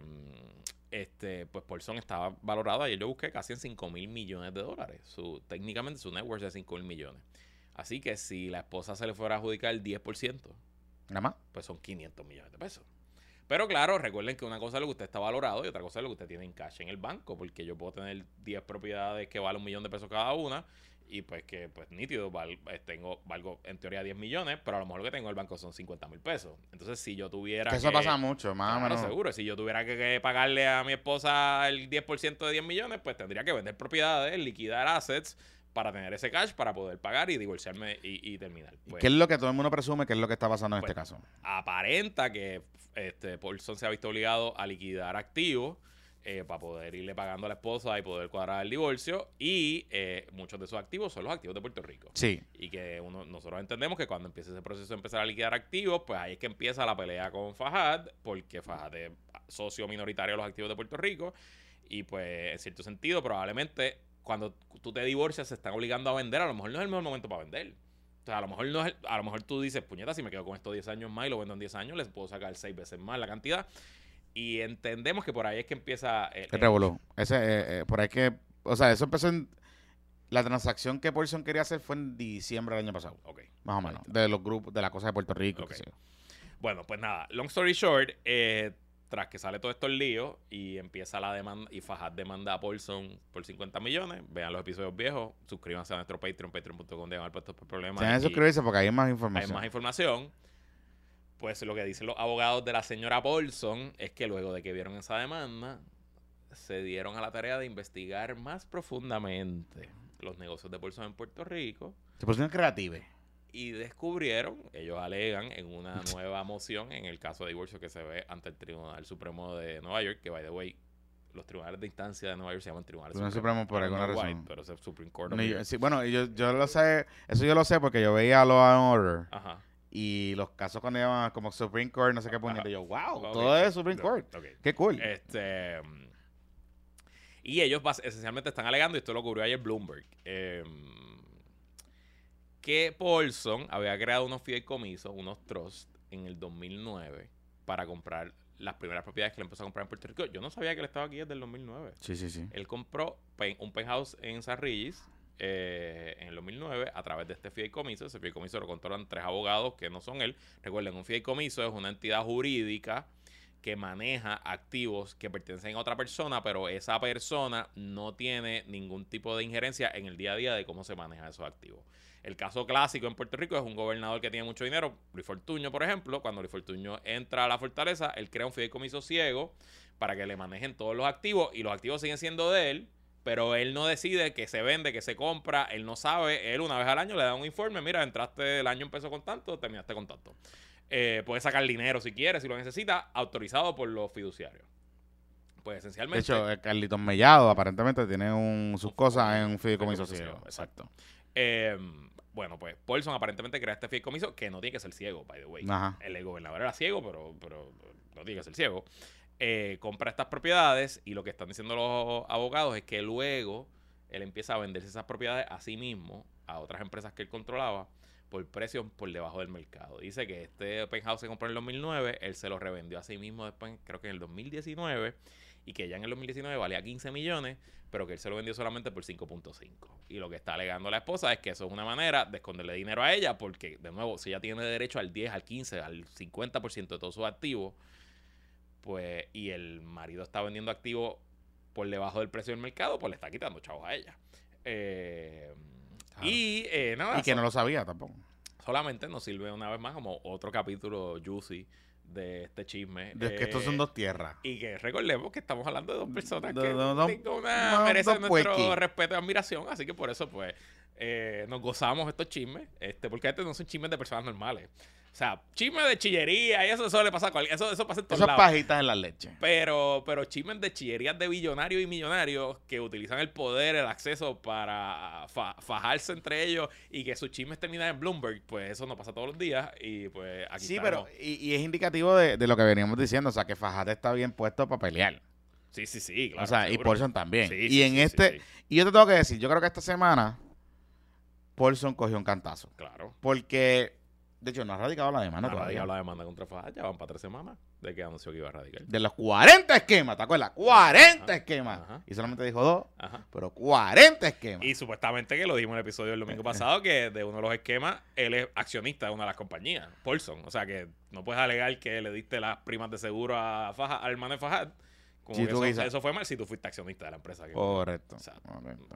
este, pues Paulson estaba valorado, ayer yo busqué casi en 5 mil millones de dólares. Su, técnicamente su net worth es de 5 mil millones. Así que si la esposa se le fuera a adjudicar el 10%, Nada más. pues son 500 millones de pesos. Pero claro, recuerden que una cosa es lo que usted está valorado y otra cosa es lo que usted tiene en cash en el banco, porque yo puedo tener 10 propiedades que valen un millón de pesos cada una y pues que pues nítido, val- eh, tengo, valgo en teoría 10 millones, pero a lo mejor lo que tengo en el banco son 50 mil pesos. Entonces si yo tuviera... Que eso que- pasa mucho, más o menos. seguro. Si yo tuviera que, que pagarle a mi esposa el 10% de 10 millones, pues tendría que vender propiedades, liquidar assets para tener ese cash para poder pagar y divorciarme y, y terminar. Pues, ¿Qué es lo que todo el mundo presume que es lo que está pasando en Pues, este caso? aparenta que este, Paulson se ha visto obligado a liquidar activos eh, para poder irle pagando a la esposa y poder cuadrar el divorcio. Y eh, muchos de esos activos son los activos de Puerto Rico. Sí. Y que uno, nosotros entendemos que cuando empiece ese proceso de empezar a liquidar activos, pues ahí es que empieza la pelea con Fajad, porque Fajad es socio minoritario de los activos de Puerto Rico. Y pues, en cierto sentido, probablemente cuando tú te divorcias se están obligando a vender, a lo mejor no es el mejor momento para vender. O sea, a lo mejor no es, el- a lo mejor tú dices, puñeta, si me quedo con estos 10 años más y lo vendo en 10 años, les puedo sacar 6 veces más la cantidad. Y entendemos que por ahí es que empieza el, El revolú. Ese, eh, eh, por ahí que. O sea, eso empezó en. La transacción que Paulson quería hacer fue en diciembre del año pasado. Ok. Más o menos. De los grupos, de la cosa de Puerto Rico. Ok. qué sé yo. Bueno, pues nada, long story short, eh, tras que sale todo esto el lío y empieza la demanda y Fajad demanda a Paulson por 50 millones, vean los episodios viejos, suscríbanse a nuestro Patreon, patreon.com de puestos por problemas. Tienen suscribirse porque hay más hay información. más información. Pues lo que dicen los abogados de la señora Paulson es que luego de que vieron esa demanda, se dieron a la tarea de investigar más profundamente los negocios de Paulson en Puerto Rico Se pusieron creativos. Y descubrieron, ellos alegan en una nueva moción en el caso de divorcio que se ve ante el Tribunal Supremo de Nueva York, que by the way, los tribunales de instancia de Nueva York se llaman tribunales Tribunal supremos, Supremo por alguna razón. pero es el Supreme Court. New yo- York. sí, bueno, yo, yo lo sé, eso yo lo sé porque yo veía Law and Order Ajá. y los casos cuando llaman como Supreme Court, no sé qué puñete, Ajá. yo, wow, Ok. todo es Supreme Court. Ok. Qué cool. Este, y ellos esencialmente están alegando, y esto lo cubrió ayer Bloomberg, eh, que Paulson había creado unos fideicomisos, unos trusts, en el 2009 para comprar las primeras propiedades que le empezó a comprar en Puerto Rico. Yo no sabía que él estaba aquí desde el 2009. Sí, sí, sí. Él compró un penthouse en San Regis eh, en el 2009 a través de este fideicomiso. Ese fideicomiso lo controlan tres abogados que no son él. Recuerden, un fideicomiso es una entidad jurídica que maneja activos que pertenecen a otra persona, pero esa persona no tiene ningún tipo de injerencia en el día a día de cómo se manejan esos activos. El caso clásico en Puerto Rico es un gobernador que tiene mucho dinero, Luis Fortuño, por ejemplo. Cuando Luis Fortuño entra a la fortaleza, él crea un fideicomiso ciego para que le manejen todos los activos y los activos siguen siendo de él, pero él no decide que se vende, que se compra, él no sabe, él una vez al año le da un informe, mira, entraste, el año empezó con tanto, terminaste con tanto. Eh, puede sacar dinero si quiere, si lo necesita, autorizado por los fiduciarios. Pues De esencialmente... hecho, el Carlitos Mellado aparentemente tiene un, sus cosas en un fideicomiso Fideicomiso ciego. Exacto. Eh, bueno, pues Paulson aparentemente crea este fideicomiso que no tiene que ser ciego, by the way. Ajá. El gobernador era ciego, pero, pero no tiene que ser ciego. Eh, compra estas propiedades y lo que están diciendo los abogados es que luego él empieza a venderse esas propiedades a sí mismo, a otras empresas que él controlaba, por precios por debajo del mercado. Dice que este penthouse se compró en el 2009, él se lo revendió a sí mismo después, creo que en el 2019, y que ya en el 2019 valía 15 millones, pero que él se lo vendió solamente por 5.5. Y lo que está alegando la esposa es que eso es una manera de esconderle dinero a ella, porque, de nuevo, si ella tiene derecho al 10, al 15, al 50% de todos sus activos, pues, y el marido está vendiendo activos por debajo del precio del mercado, pues le está quitando chavos a ella. Eh, Claro. Y eh, nada, Y que no lo sabía tampoco. solamente nos sirve una vez más como otro capítulo juicy de este chisme. De que estos Eh, son dos tierras. y que recordemos que estamos hablando de dos personas que ninguna no, merecen dos nuestro respeto y admiración. Así que por eso, pues, eh, nos gozamos estos chismes. Este, porque estos no son chismes de personas normales. O sea, chismes de chillería y eso, eso le pasa a cualquier. Eso, eso pasa en todos Esas lados. pajitas en la leche. Pero, pero chismes de chillerías de billonarios y millonarios que utilizan el poder, el acceso para fa- fajarse entre ellos y que sus chismes terminan en Bloomberg, pues eso no pasa todos los días. Y pues aquí Sí, estamos. pero y, y es indicativo de, de lo que veníamos diciendo, o sea, que Fajate está bien puesto para pelear. Sí, sí, sí, claro. o sea, y. Paulson también. Sí, y sí, en sí, este, y yo te tengo que decir, yo creo que esta semana Paulson cogió un cantazo. claro. Porque, de hecho, no ha radicado la demanda Ha todavía. radicado la demanda contra Fajardo, ya van para tres semanas de que anunció que iba a radicar. De los 40 esquemas, ¿te acuerdas? 40 Ajá, esquemas. ajá. Y solamente dijo dos, Ajá. pero 40 esquemas. Y supuestamente que lo dijimos en el episodio del domingo pasado, que de uno de los esquemas, él es accionista de una de las compañías, Paulson. O sea que no puedes alegar que le diste las primas de seguro a Faja, al hermano de Fajad. Como tú eso, fue mal si tú fuiste accionista de la empresa. que- Correcto. Exacto. correcto.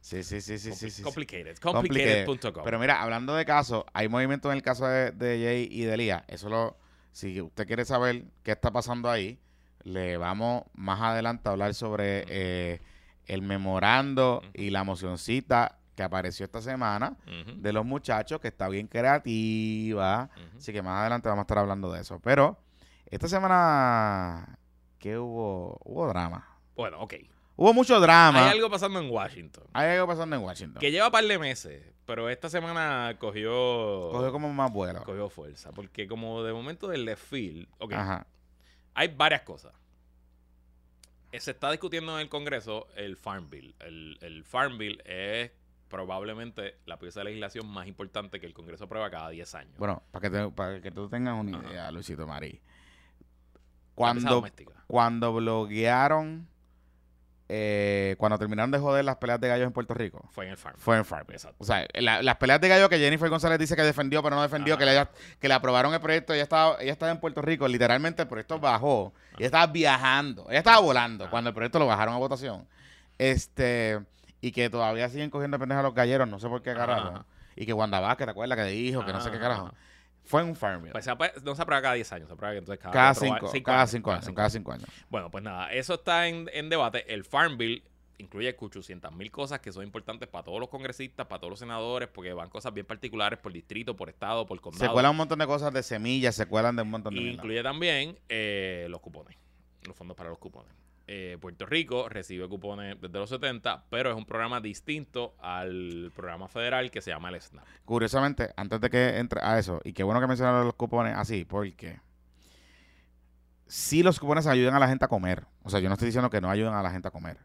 Sí, sí, sí, sí, sí, sí, sí. Complicated. Complicated. Complicated.com. Pero mira, hablando de casos, hay movimiento en el caso de, de Jay y de Lía. Eso lo, si usted quiere saber qué está pasando ahí, le vamos más adelante a hablar sobre eh, el memorando y la mocioncita que apareció esta semana de los muchachos, que está bien creativa. Así que más adelante vamos a estar hablando de eso. Pero esta semana, ¿qué hubo? Hubo drama. Bueno, ok. Hubo mucho drama. Hay algo pasando en Washington. Hay algo pasando en Washington. Que lleva un par de meses, pero esta semana cogió, Cogió como más vuelo. cogió fuerza. Porque como de momento del left field, ok, Ajá. hay varias cosas. Eh, Se está discutiendo en el Congreso el Farm Bill. El, el Farm Bill es probablemente la pieza de legislación más importante que el Congreso aprueba cada 10 años. Bueno, para que, te- para que tú tengas una Ajá. idea, Luisito Marí. Cuando, cuando bloguearon, eh, cuando terminaron de joder las peleas de gallos en Puerto Rico, Fue en el Farm fue en Farm. Exacto. O sea, la- las peleas de gallos que Jennifer González dice que defendió, pero no defendió, Ajá. que le, que le aprobaron el proyecto, ella estaba, ella estaba en Puerto Rico, literalmente el proyecto bajó, ella estaba viajando, ella estaba volando Ajá. cuando el proyecto lo bajaron a votación. Este, y que todavía siguen cogiendo pendejas a los galleros, no sé por qué carajo. Y que Wanda Vázquez, ¿te acuerdas? Que dijo, que no sé qué carajo. Fue en un farm bill. Pues se aprueba- no se aprueba cada 10 años, se aprueba entonces cada, cada cuatro cinco, cada cinco años, cada cinco años. Bueno, pues nada, eso está en, en debate. El Farm Bill incluye 800 mil cosas que son importantes para todos los congresistas, para todos los senadores, porque van cosas bien particulares por distrito, por estado, por condado. Se cuelan un montón de cosas de semillas, se cuelan de un montón de Y mierda. incluye también eh, los cupones, los fondos para los cupones. Eh, Puerto Rico recibe cupones desde los 70, pero es un programa distinto al programa federal que se llama el SNAP. Curiosamente, antes de que entre a eso, y qué bueno que mencionaron los cupones así, porque sí los cupones ayudan a la gente a comer. O sea, yo no estoy diciendo que no ayudan a la gente a comer.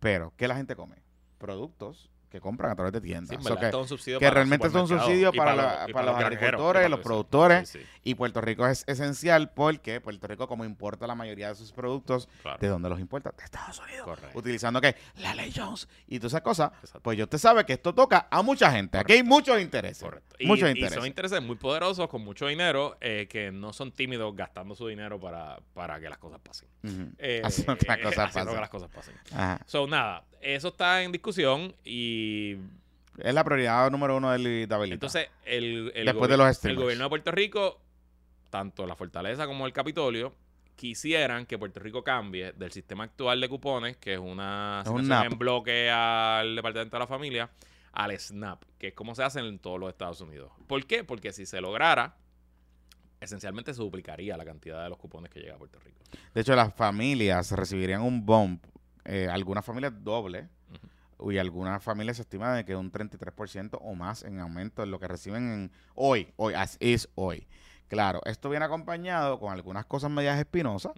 Pero, ¿qué la gente come? Productos que compran a través de tiendas. Sí, en O sea, verdad, que- realmente es un supermercados subsidio y para la- y para los agricultores, y los productores. Sí, sí, Y Puerto Rico es esencial porque Puerto Rico, como importa la mayoría de sus productos, claro. ¿de dónde los importa? De Estados Unidos. Correcto. Utilizando que la ley Jones y todas esas cosas. Exacto. Pues yo usted sabe que esto toca a mucha gente. Aquí hay muchos intereses. Correcto. Y, Muchos y intereses. son intereses muy poderosos, con mucho dinero, eh, que no son tímidos gastando su dinero para, para que las cosas pasen. Ujú. Eh, Haciendo que las cosas pasen. Ajá. So, nada, eso está en discusión y Es la prioridad número uno del David. entonces el, el, Después de los el gobierno de Puerto Rico, tanto la Fortaleza como el Capitolio, quisieran que Puerto Rico cambie del sistema actual de cupones, que es una Es un en bloque al Departamento de la Familia, al SNAP, que es como se hace en todos los Estados Unidos. ¿Por qué? Porque si se lograra, esencialmente se duplicaría la cantidad de los cupones que llega a Puerto Rico. De hecho, las familias recibirían un bump. Eh, algunas familias doble. Y algunas familias se estima de que un 33% o más en aumento en lo que reciben en hoy. Hoy, as is hoy. Claro, esto viene acompañado con algunas cosas medias espinosas,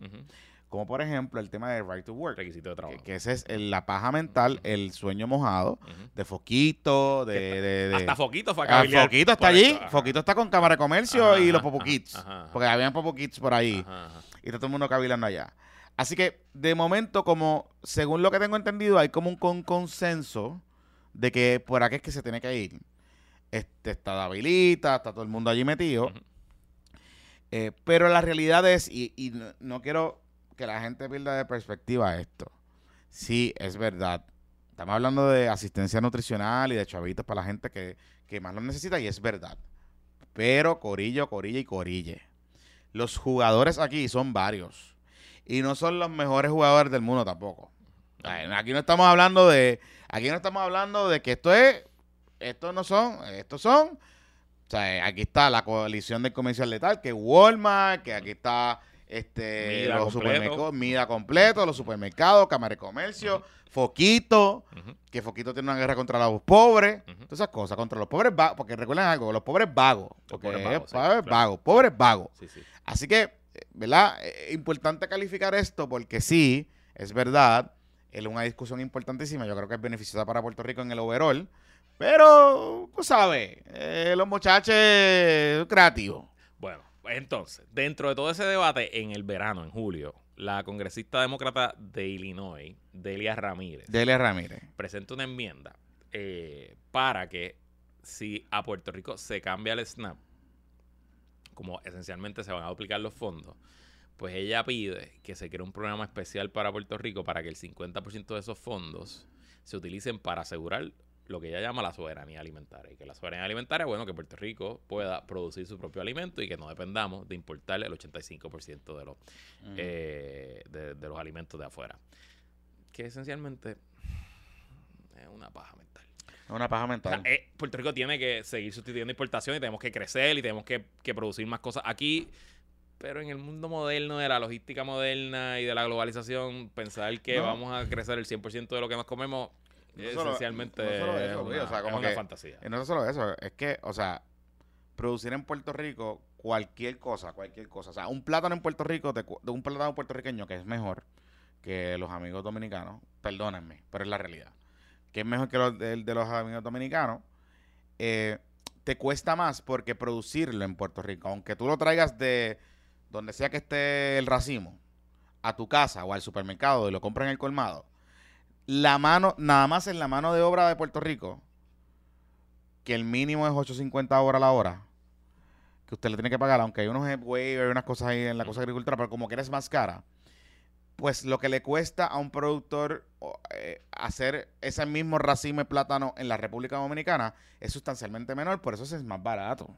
como por ejemplo el tema de right to work. Requisito de Que, trabajo. que ese es el- la paja mental, el sueño mojado de Foquito, de... Que de- de- Hasta Foquito fue a Ah, Foquito está allí. Foquito está con Cámara de Comercio Ajá, y los Popo Kids, porque habían Popo Kids por ahí Ajá, ajá. y está todo el mundo cavilando allá. Así que, de momento, como, según lo que tengo entendido, hay como un con- consenso de que por aquí es que se tiene que ir. Este, está Davilita, está todo el mundo allí metido. Eh, pero la realidad es, y, y no, no quiero que la gente pierda de perspectiva esto. Sí, es verdad. Estamos hablando de asistencia nutricional y de chavitos para la gente que, que más lo necesita y es verdad. Pero Corillo, Corilla y Corille. Los jugadores aquí son varios. Y no son los mejores jugadores del mundo tampoco. Aquí no estamos hablando de. Aquí no estamos hablando de que esto es. Estos no son. Estos son. O sea, aquí está la coalición del comercial letal, que es Walmart, que aquí está este Mida los completo. supermercados, Mida completo, los supermercados, Cámara de Comercio, Foquito, que Foquito tiene una guerra contra los pobres, todas esas cosas, contra los pobres vagos, porque recuerden algo, los pobres vagos, porque pobres es vagos, sí, pobres claro. vagos, pobres vagos. Sí, sí. Así que, eh, ¿verdad? Es importante calificar esto porque sí, es verdad, es una discusión importantísima. Yo creo que es beneficiosa para Puerto Rico en el overall. Pero, tú sabes, eh, los muchachos creativos. Bueno, pues entonces, dentro de todo ese debate, en el verano, en julio, la congresista demócrata de Illinois, Delia Ramírez, Delia Ramírez. presenta una enmienda eh, para que si a Puerto Rico se cambia el SNAP, como esencialmente se van a duplicar los fondos, pues ella pide que se cree un programa especial para Puerto Rico para que el 50% de esos fondos se utilicen para asegurar lo que ella llama la soberanía alimentaria. Y que la soberanía alimentaria, bueno, que Puerto Rico pueda producir su propio alimento y que no dependamos de importar el 85% de los, eh, de, de los alimentos de afuera. Que esencialmente es una paja mental. Es una paja O sea, mental. eh, Puerto Rico tiene que seguir sustituyendo importación y tenemos que crecer y tenemos que, que producir más cosas aquí. Pero en el mundo moderno, de la logística moderna y de la globalización, pensar que No. vamos a crecer el 100% de lo que nos comemos No es solo- esencialmente no solo eso, es una, o sea, es como una que- fantasía. Y no es solo eso, es que, o sea, producir en Puerto Rico cualquier cosa, cualquier cosa. O sea, un plátano en Puerto Rico, de un plátano puertorriqueño que es mejor que los amigos dominicanos, perdónenme, pero es la realidad. Que es mejor que los de, de los amigos dominicanos, eh, te cuesta más porque producirlo en Puerto Rico, aunque tú lo traigas de donde sea que esté el racimo, a tu casa o al supermercado y lo compras en el colmado, la mano, nada más en la mano de obra de Puerto Rico, que el mínimo es 8.50 horas la hora, que usted le tiene que pagar, aunque hay unos waivers, hay unas cosas ahí en la cosa de agricultura, pero como que eres más cara, pues lo que le cuesta a un productor eh, hacer ese mismo racimo de plátano en la República Dominicana es sustancialmente menor, por eso es más barato.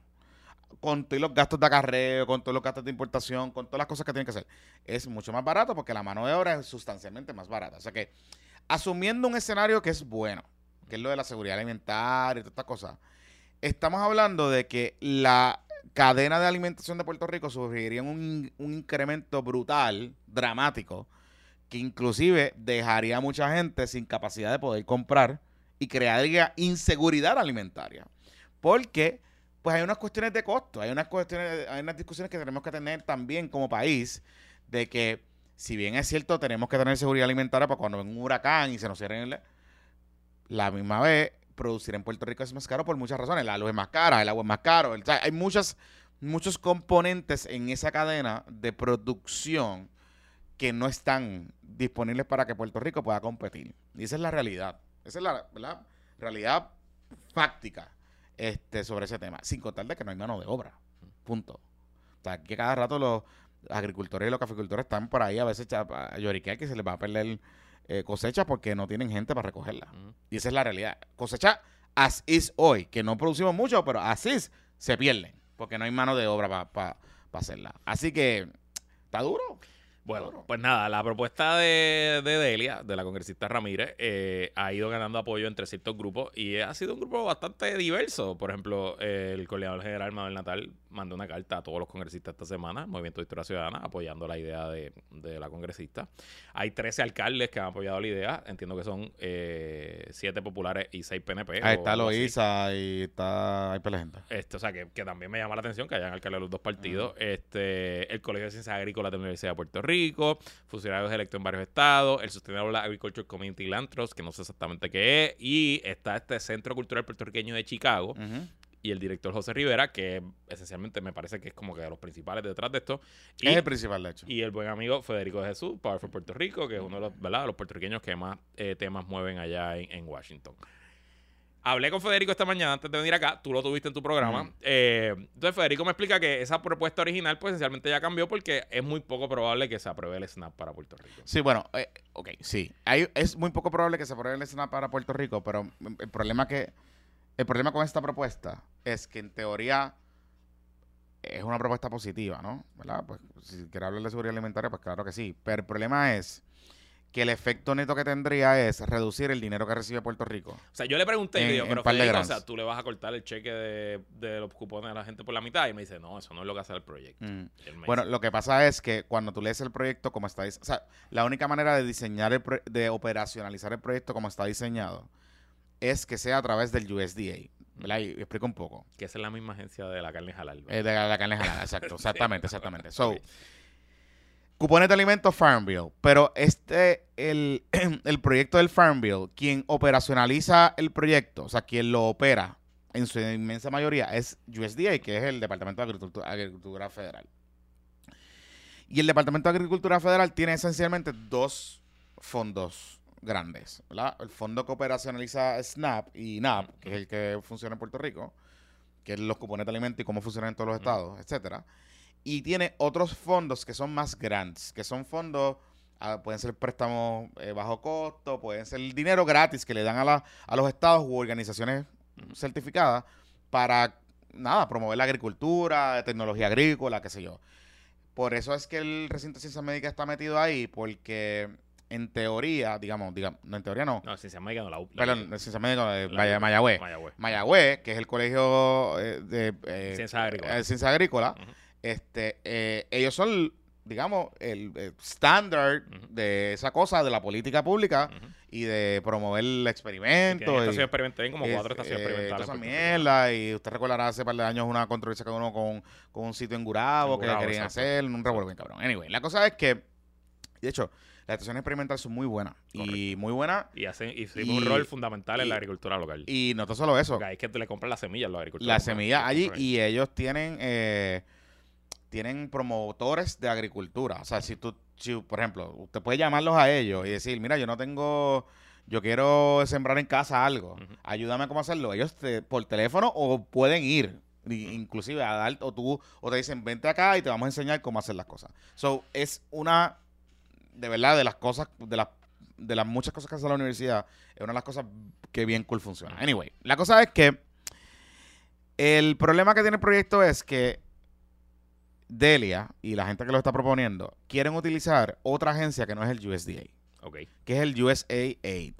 Con todos los gastos de acarreo, con todos los gastos de importación, con todas las cosas que tienen que hacer. Es mucho más barato porque la mano de obra es sustancialmente más barata. O sea que asumiendo un escenario que es bueno, que es lo de la seguridad alimentaria y todas estas cosas, estamos hablando de que la cadena de alimentación de Puerto Rico sufriría un, un incremento brutal, dramático, que inclusive dejaría a mucha gente sin capacidad de poder comprar y crearía inseguridad alimentaria. Porque pues hay unas cuestiones de costo, hay unas cuestiones, hay unas discusiones que tenemos que tener también como país de que si bien es cierto tenemos que tener seguridad alimentaria para cuando venga un huracán y se nos cierren la misma vez producir en Puerto Rico es más caro por muchas razones. La luz es más cara, el agua es más caro. hay muchas, muchos componentes en esa cadena de producción que no están disponibles para que Puerto Rico pueda competir. Y esa es la realidad. Esa es la realidad fáctica este, sobre ese tema. Sin contar de que no hay mano de obra. Punto. O sea, que cada rato los agricultores y los caficultores están por ahí a veces a lloriquear que se les va a perder eh, cosecha porque no tienen gente para recogerla. Y esa es la realidad. Cosecha as is hoy, que no producimos mucho, pero así es, se pierden porque no hay mano de obra para hacerla. Así que está duro. Bueno, pues nada, la propuesta de, Delia, de la congresista Ramírez, eh, ha ido ganando apoyo entre ciertos grupos y ha sido un grupo bastante diverso. Por ejemplo, el coordinador general Manuel Natal mandó una carta a todos los congresistas esta semana, Movimiento de Historia Ciudadana, apoyando la idea de, la congresista. Hay 13 alcaldes que han apoyado la idea, entiendo que son eh, 7 populares y 6 PNP. Ahí está Loisa y está hay gente. Este, o sea, que, también me llama la atención que hayan alcaldes de los dos partidos. este El Colegio de Ciencias Agrícolas de la Universidad de Puerto Rico, funcionarios electos en varios estados, el Sustainable Agriculture Community Land Trust, que no sé exactamente qué es, y está este Centro Cultural Puertorriqueño de Chicago, y el director José Rivera, que esencialmente me parece que es como que de los principales detrás de esto. Y, es el principal, de hecho. Y el buen amigo Federico de Jesús, Power for Puerto Rico, que es uno de los, ¿verdad? los puertorriqueños que más eh, temas mueven allá en, Washington. Hablé con Federico esta mañana antes de venir acá, tú lo tuviste en tu programa. Eh, entonces Federico me explica que esa propuesta original pues esencialmente ya cambió porque es muy poco probable que se apruebe el SNAP para Puerto Rico. Sí, bueno, eh, ok, sí. Hay, es muy poco probable que se apruebe el SNAP para Puerto Rico, pero el problema que el problema con esta propuesta es que en teoría es una propuesta positiva, ¿no? ¿Verdad? Pues si quiere hablar de seguridad alimentaria, pues claro que sí. Pero el problema es que el efecto neto que tendría es reducir el dinero que recibe Puerto Rico. O sea, yo le pregunté, y digo, pero Federico, o sea, tú le vas a cortar el cheque de, los cupones a la gente por la mitad. Y me dice, no, eso no es lo que hace el proyecto. Mm. Bueno, lo que pasa es que cuando tú lees el proyecto como está o sea, la única manera de diseñar, el de operacionalizar el proyecto como está diseñado es que sea a través del USDA. ¿verdad? Y explico un poco. Que es la misma agencia de la carne halal. Eh, de la, carne halal, exacto. Exactamente, exactamente. So, cupones de alimentos Farm Bill. Pero este, el, el proyecto del Farm Bill, quien operacionaliza el proyecto, o sea, quien lo opera en su inmensa mayoría es USDA, que es el Departamento de Agricultura, Agricultura Federal. Y el Departamento de Agricultura Federal tiene esencialmente dos fondos grandes, ¿verdad? El fondo que operacionaliza SNAP y NAP, que es el que funciona en Puerto Rico, que es los cupones de alimentos y cómo funcionan en todos los estados, etcétera. Y tiene otros fondos que son más grandes, que son fondos, ah, pueden ser préstamos eh, bajo costo, pueden ser dinero gratis que le dan a, la, a los estados u organizaciones certificadas para, nada, promover la agricultura, tecnología agrícola, qué sé yo. Por eso es que el recinto de ciencias médicas está metido ahí, porque en teoría, digamos, digamos, no en teoría no. No, Ciencia Médica no la Perdón, Ciencia Médica de Mayagüez. Mayagüez. que es el colegio eh, de eh, Ciencia Agrícola. Eh. Este, eh, ellos son, digamos, el estándar de esa cosa de la política pública y de promover el experimento. Y experimentales, como cuatro estaciones experimentales. Esa mierda, y usted recordará hace par de años una controversia que uno con, con un sitio en Gurabo, que querían hacer, un revuelo bien cabrón. Anyway, la cosa es que, de hecho, las estaciones experimentales son muy buenas. Y muy buenas. Y hacen y, un rol fundamental en la agricultura local. Y no solo eso. Porque hay que le compran las semillas a los agricultores. Las semillas allí y ellos tienen eh, tienen promotores de agricultura. O sea, si tú, si, por ejemplo, usted puede llamarlos a ellos y decir, mira, yo no tengo, yo quiero sembrar en casa algo, ayúdame a cómo hacerlo. Ellos te, por teléfono o pueden ir inclusive a dar, o tú, o te dicen, vente acá y te vamos a enseñar cómo hacer las cosas. So, es una de verdad, de las cosas, de las, de las muchas cosas que hace la universidad, es una de las cosas que bien cool funciona. Anyway, la cosa es que el problema que tiene el proyecto es que Delia y la gente que lo está proponiendo quieren utilizar otra agencia que no es el USDA. Ok. que es el USAID.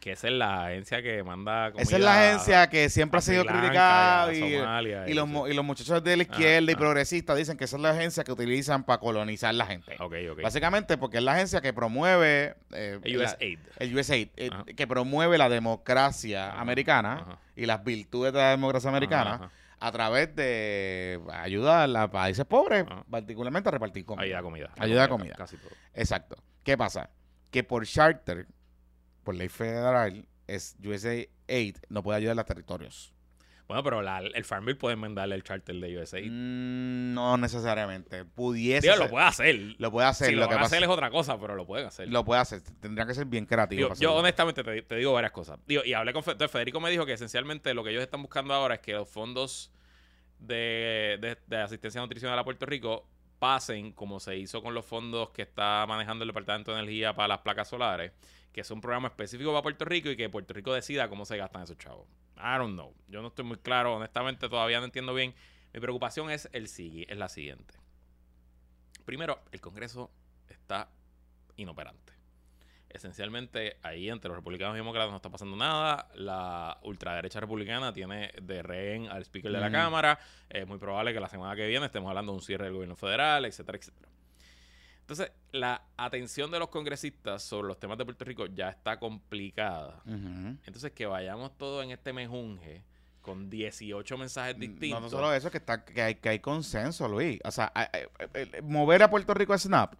Que esa es la agencia que manda comida Esa es la agencia que siempre ha sido criticada y a y, Somalia y los, y los muchachos de la izquierda y ajá. progresistas dicen que esa es la agencia que utilizan para colonizar la gente. Ok, ok. Básicamente porque es la agencia que promueve eh, El la- USAID. el USAID, eh, que promueve la democracia Ajá, americana y las virtudes de la democracia americana a través de ayudar a países pobres, particularmente a repartir comida. Ayuda a comida. Ayuda a comida. Casi todo. Exacto. ¿Qué pasa? Que por charter, por ley federal, es USAID no puede ayudar a los territorios. Bueno, pero la- el Farm Bill puede enmendarle el charter de USAID. Mm, no necesariamente. Pudiese Digo, lo puede hacer. lo puede hacer. si lo, lo, que van a hacer es otra cosa, pero lo pueden hacer. lo puede hacer. Tendría que ser bien creativo. Digo, para yo hacerlo. honestamente te, te digo varias cosas. Digo, y hablé con Fe- entonces Federico me dijo que esencialmente lo que ellos están buscando ahora es que los fondos de, de- de asistencia nutricional a Puerto Rico pasen como se hizo con los fondos que está manejando el Departamento de Energía para las placas solares, que es un programa específico para Puerto Rico y que Puerto Rico decida cómo se gastan esos chavos. I don't know. Yo no estoy muy claro, honestamente todavía no entiendo bien. Mi preocupación es el es la siguiente. Primero, el Congreso está inoperante. Esencialmente, ahí entre los republicanos y demócratas no está pasando nada. La ultraderecha republicana tiene de rehén al speaker de la Mm. Cámara. Es muy probable que la semana que viene estemos hablando de un cierre del gobierno federal, etcétera, etcétera. Entonces, la atención de los congresistas sobre los temas de Puerto Rico ya está complicada. Entonces, que vayamos todos en este mejunje con 18 mensajes distintos. No, no solo eso, que, está, que, hay, que hay consenso, Luis. O sea, mover a Puerto Rico a Snap.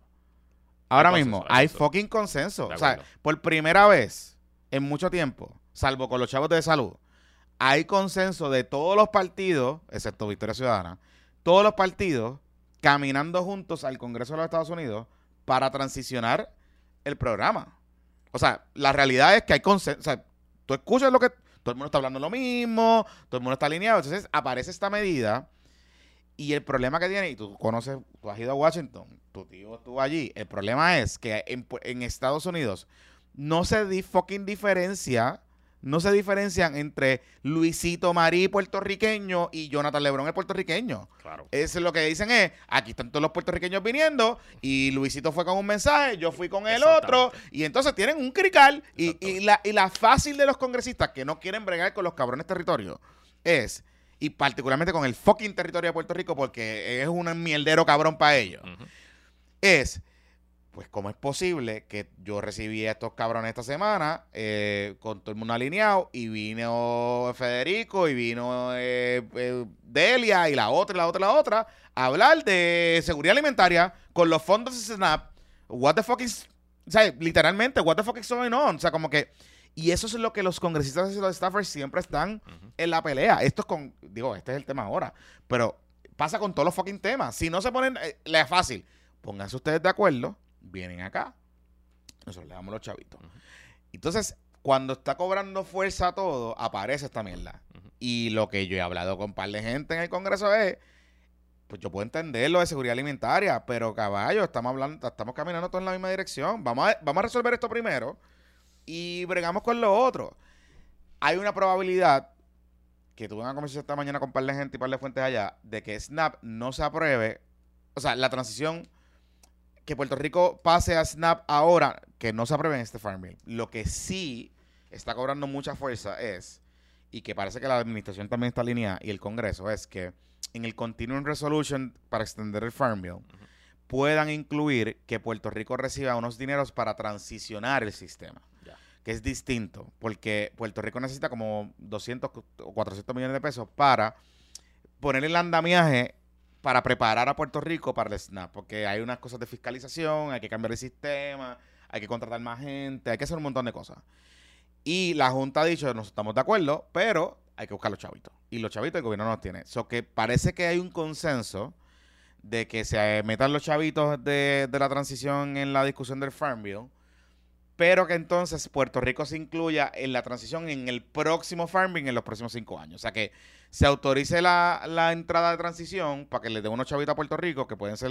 Ahora Hay mismo, consenso, hay consenso. fucking consenso. O sea, por primera vez en mucho tiempo, salvo con los chavos de salud, hay consenso de todos los partidos, excepto Victoria Ciudadana, todos los partidos caminando juntos al Congreso de los Estados Unidos para transicionar el programa. O sea, la realidad es que hay consenso. O sea, tú escuchas lo que. Todo el mundo está hablando lo mismo, todo el mundo está alineado. Entonces aparece esta medida y el problema que tiene, y tú conoces, tú has ido a Washington, tu tío estuvo allí. El problema es que en, en Estados Unidos no se di fucking diferencia, no se diferencian entre Luisito Marí puertorriqueño y Jonathan Lebron el puertorriqueño. Claro. Es lo que dicen es, aquí están todos los puertorriqueños viniendo y Luisito fue con un mensaje, yo fui con el otro y entonces tienen un crical y, y la, y la fácil de los congresistas que no quieren bregar con los cabrones territorios es, y particularmente con el fucking territorio de Puerto Rico porque es un mierdero cabrón para ellos, es, pues, ¿cómo es posible que yo recibí a estos cabrones esta semana eh, con todo el mundo alineado y vino Federico y vino eh, eh, Delia y la otra y la otra y la otra a hablar de seguridad alimentaria con los fondos de SNAP? What the fuck is... O sea, literalmente, what the fuck is going on? O sea, como que... Y eso es lo que los congresistas y los staffers siempre están en la pelea. Esto es con, digo, este es el tema ahora, pero pasa con todos los fucking temas. Si no se ponen, eh, le es fácil. Pónganse ustedes de acuerdo, vienen acá, nosotros le damos los chavitos. Entonces, cuando está cobrando fuerza todo, aparece esta mierda. Y lo que yo he hablado con un par de gente en el Congreso es, pues yo puedo entender lo de seguridad alimentaria, pero caballo, estamos hablando, estamos caminando todos en la misma dirección. Vamos a, vamos a resolver esto primero y bregamos con lo otro. Hay una probabilidad que tuve una conversación esta mañana con un par de gente y un par de fuentes allá, de que Snap no se apruebe, o sea, la transición, que Puerto Rico pase a Snap ahora, que no se apruebe en este Farm Bill. Lo que sí está cobrando mucha fuerza es, y que parece que la administración también está alineada, y el Congreso, es que en el Continuing Resolution para extender el Farm Bill, puedan incluir que Puerto Rico reciba unos dineros para transicionar el sistema. Que es distinto, porque Puerto Rico necesita como 200 o 400 millones de pesos para poner el andamiaje para preparar a Puerto Rico para el SNAP, porque hay unas cosas de fiscalización, hay que cambiar el sistema, hay que contratar más gente, hay que hacer un montón de cosas. Y la Junta ha dicho, nos estamos de acuerdo, pero hay que buscar los chavitos. Y los chavitos el gobierno no los tiene. So que parece que hay un consenso de que se metan los chavitos de, de la transición en la discusión del Farm Bill, pero que entonces Puerto Rico se incluya en la transición en el próximo Farm Bill en los próximos cinco años. O sea que se autorice la, la entrada de transición para que le dé unos chavitos a Puerto Rico, que pueden ser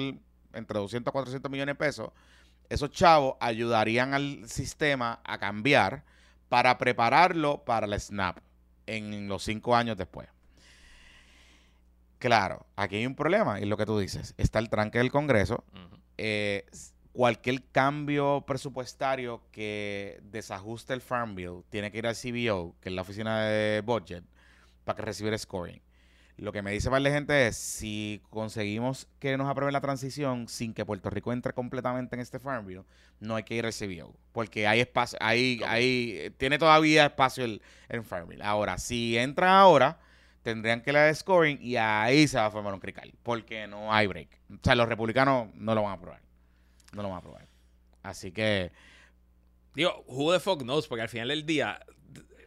entre 200 a 400 millones de pesos. Esos chavos ayudarían al sistema a cambiar para prepararlo para el SNAP en los cinco años después. Claro, aquí hay un problema, y es lo que tú dices. Está el tranque del Congreso, eh, cualquier cambio presupuestario que desajuste el Farm Bill tiene que ir al CBO, que es la oficina de budget, para que reciba el scoring. Lo que me dice más de gente es si conseguimos que nos aprueben la transición sin que Puerto Rico entre completamente en este Farm Bill, no hay que ir al CBO, porque hay espacio, hay, hay, tiene todavía espacio el, el Farm Bill. Ahora, si entran ahora, tendrían que leer scoring y ahí se va a formar un crical, porque no hay break. O sea, los republicanos no lo van a aprobar. No lo van a aprobar. Así que, Digo, who the fuck knows, porque al final del día,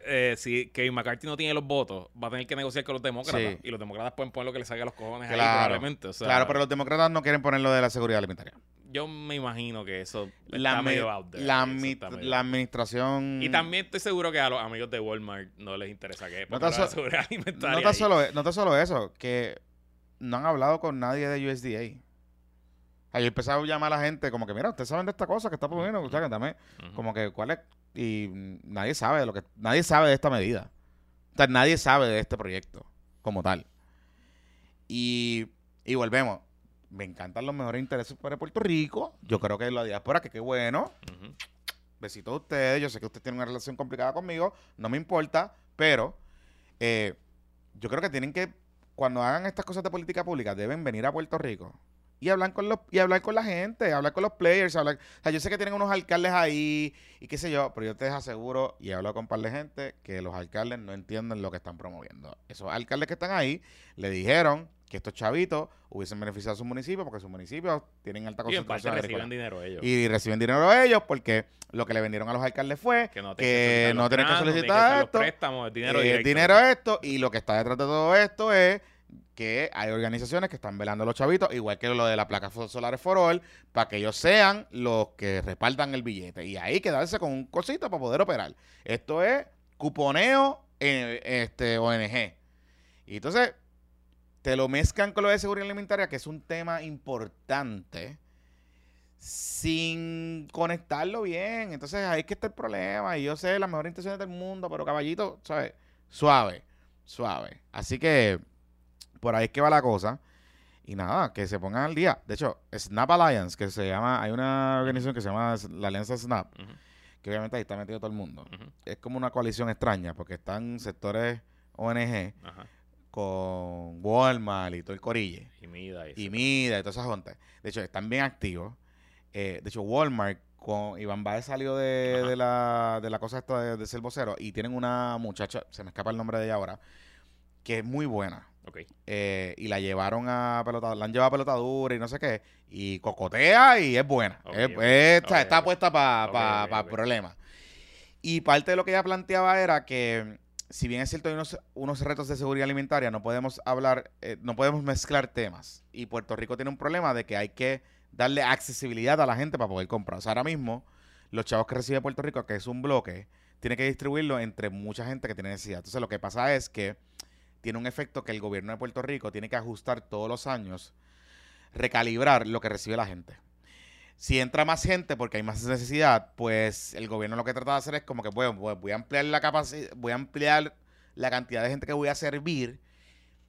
eh, si Kevin McCarthy no tiene los votos, va a tener que negociar con los demócratas. Sí. Y los demócratas pueden poner lo que les salga a los cojones ahí, Claro, probablemente. O sea, claro, pero los demócratas no quieren poner lo de la seguridad alimentaria. yo me imagino que eso La, está medio out there, la, está medio- la administración... Y también estoy seguro que a los amigos de Walmart no les interesa que No tan la so- seguridad No alimentaria tan, ahí. solo, e, no tan solo eso, que no han hablado con nadie de USDA. Yo empecé a llamar a la gente como que, mira, ustedes saben de esta cosa que está poniendo, o sea, que dame, Ujú. como que, ¿cuál es? Y nadie sabe de lo que, nadie sabe de esta medida. O sea, nadie sabe de este proyecto como tal. Y, y volvemos. Me encantan los mejores intereses para Puerto Rico. Yo creo que la diáspora, que qué bueno. Ujú. Besitos a ustedes. Yo sé que ustedes tienen una relación complicada conmigo. No me importa. Pero eh, yo creo que tienen que, cuando hagan estas cosas de política pública, deben venir a Puerto Rico. Y hablar con los, y hablar con la gente, hablar con los players, hablar. O sea, yo sé que tienen unos alcaldes ahí y qué sé yo, pero yo te aseguro, y he hablado con un par de gente, que los alcaldes no entienden lo que están promoviendo. Esos alcaldes que están ahí le dijeron que estos chavitos hubiesen beneficiado a sus municipios porque sus municipios tienen alta Y en parte concentración reciben dinero ellos. Y reciben dinero ellos porque lo que le vendieron a los alcaldes fue que no que tienen no tienen que solicitar no tienen que hacer esto, los préstamos, el dinero eh, dinero esto y lo que está detrás de todo esto es que hay organizaciones que están velando a los chavitos, igual que lo de la placa solares for all, para que ellos sean los que respaldan el billete. Y ahí quedarse con un cosito para poder operar. Esto es cuponeo eh, este, ONG. Y entonces te lo mezclan con lo de seguridad alimentaria, que es un tema importante, sin conectarlo bien. Entonces ahí es que está el problema. Y yo sé las mejores intenciones del mundo, pero caballito, ¿sabes? Suave, suave. Así que por ahí es que va la cosa. Y nada, que se pongan al día. De hecho, Snap Alliance, que se llama, hay una organización que se llama la Alianza Snap, que obviamente ahí está metido todo el mundo. Es como una coalición extraña, porque están sectores ONG ajá. con Walmart y todo el corille. Y mida y Y. Mida y todas esas juntas. De hecho, están bien activos. Eh, de hecho, Walmart con Iván Baez salió de, de la, de la cosa esta de, de ser vocero y tienen una muchacha, se me escapa el nombre de ella ahora, que es muy buena. Eh, y la llevaron a pelota, la han llevado a pelotadura y no sé qué. Y cocotea y es buena. Ok, Es- ok. es- Ok, está puesta para pa, pa problemas. Y parte de lo que ella planteaba era que, si bien es cierto, hay unos, unos retos de seguridad alimentaria, no podemos hablar, eh, no podemos mezclar temas. Y Puerto Rico tiene un problema de que hay que darle accesibilidad a la gente para poder comprar. O sea, ahora mismo, los chavos que recibe Puerto Rico, que es un bloque, tiene que distribuirlo entre mucha gente que tiene necesidad. Entonces, lo que pasa es que tiene un efecto que el gobierno de Puerto Rico tiene que ajustar todos los años, recalibrar lo que recibe la gente. Si entra más gente porque hay más necesidad, pues el gobierno lo que trata de hacer es como que, bueno, pues voy a ampliar la capacidad, voy a ampliar la cantidad de gente que voy a servir,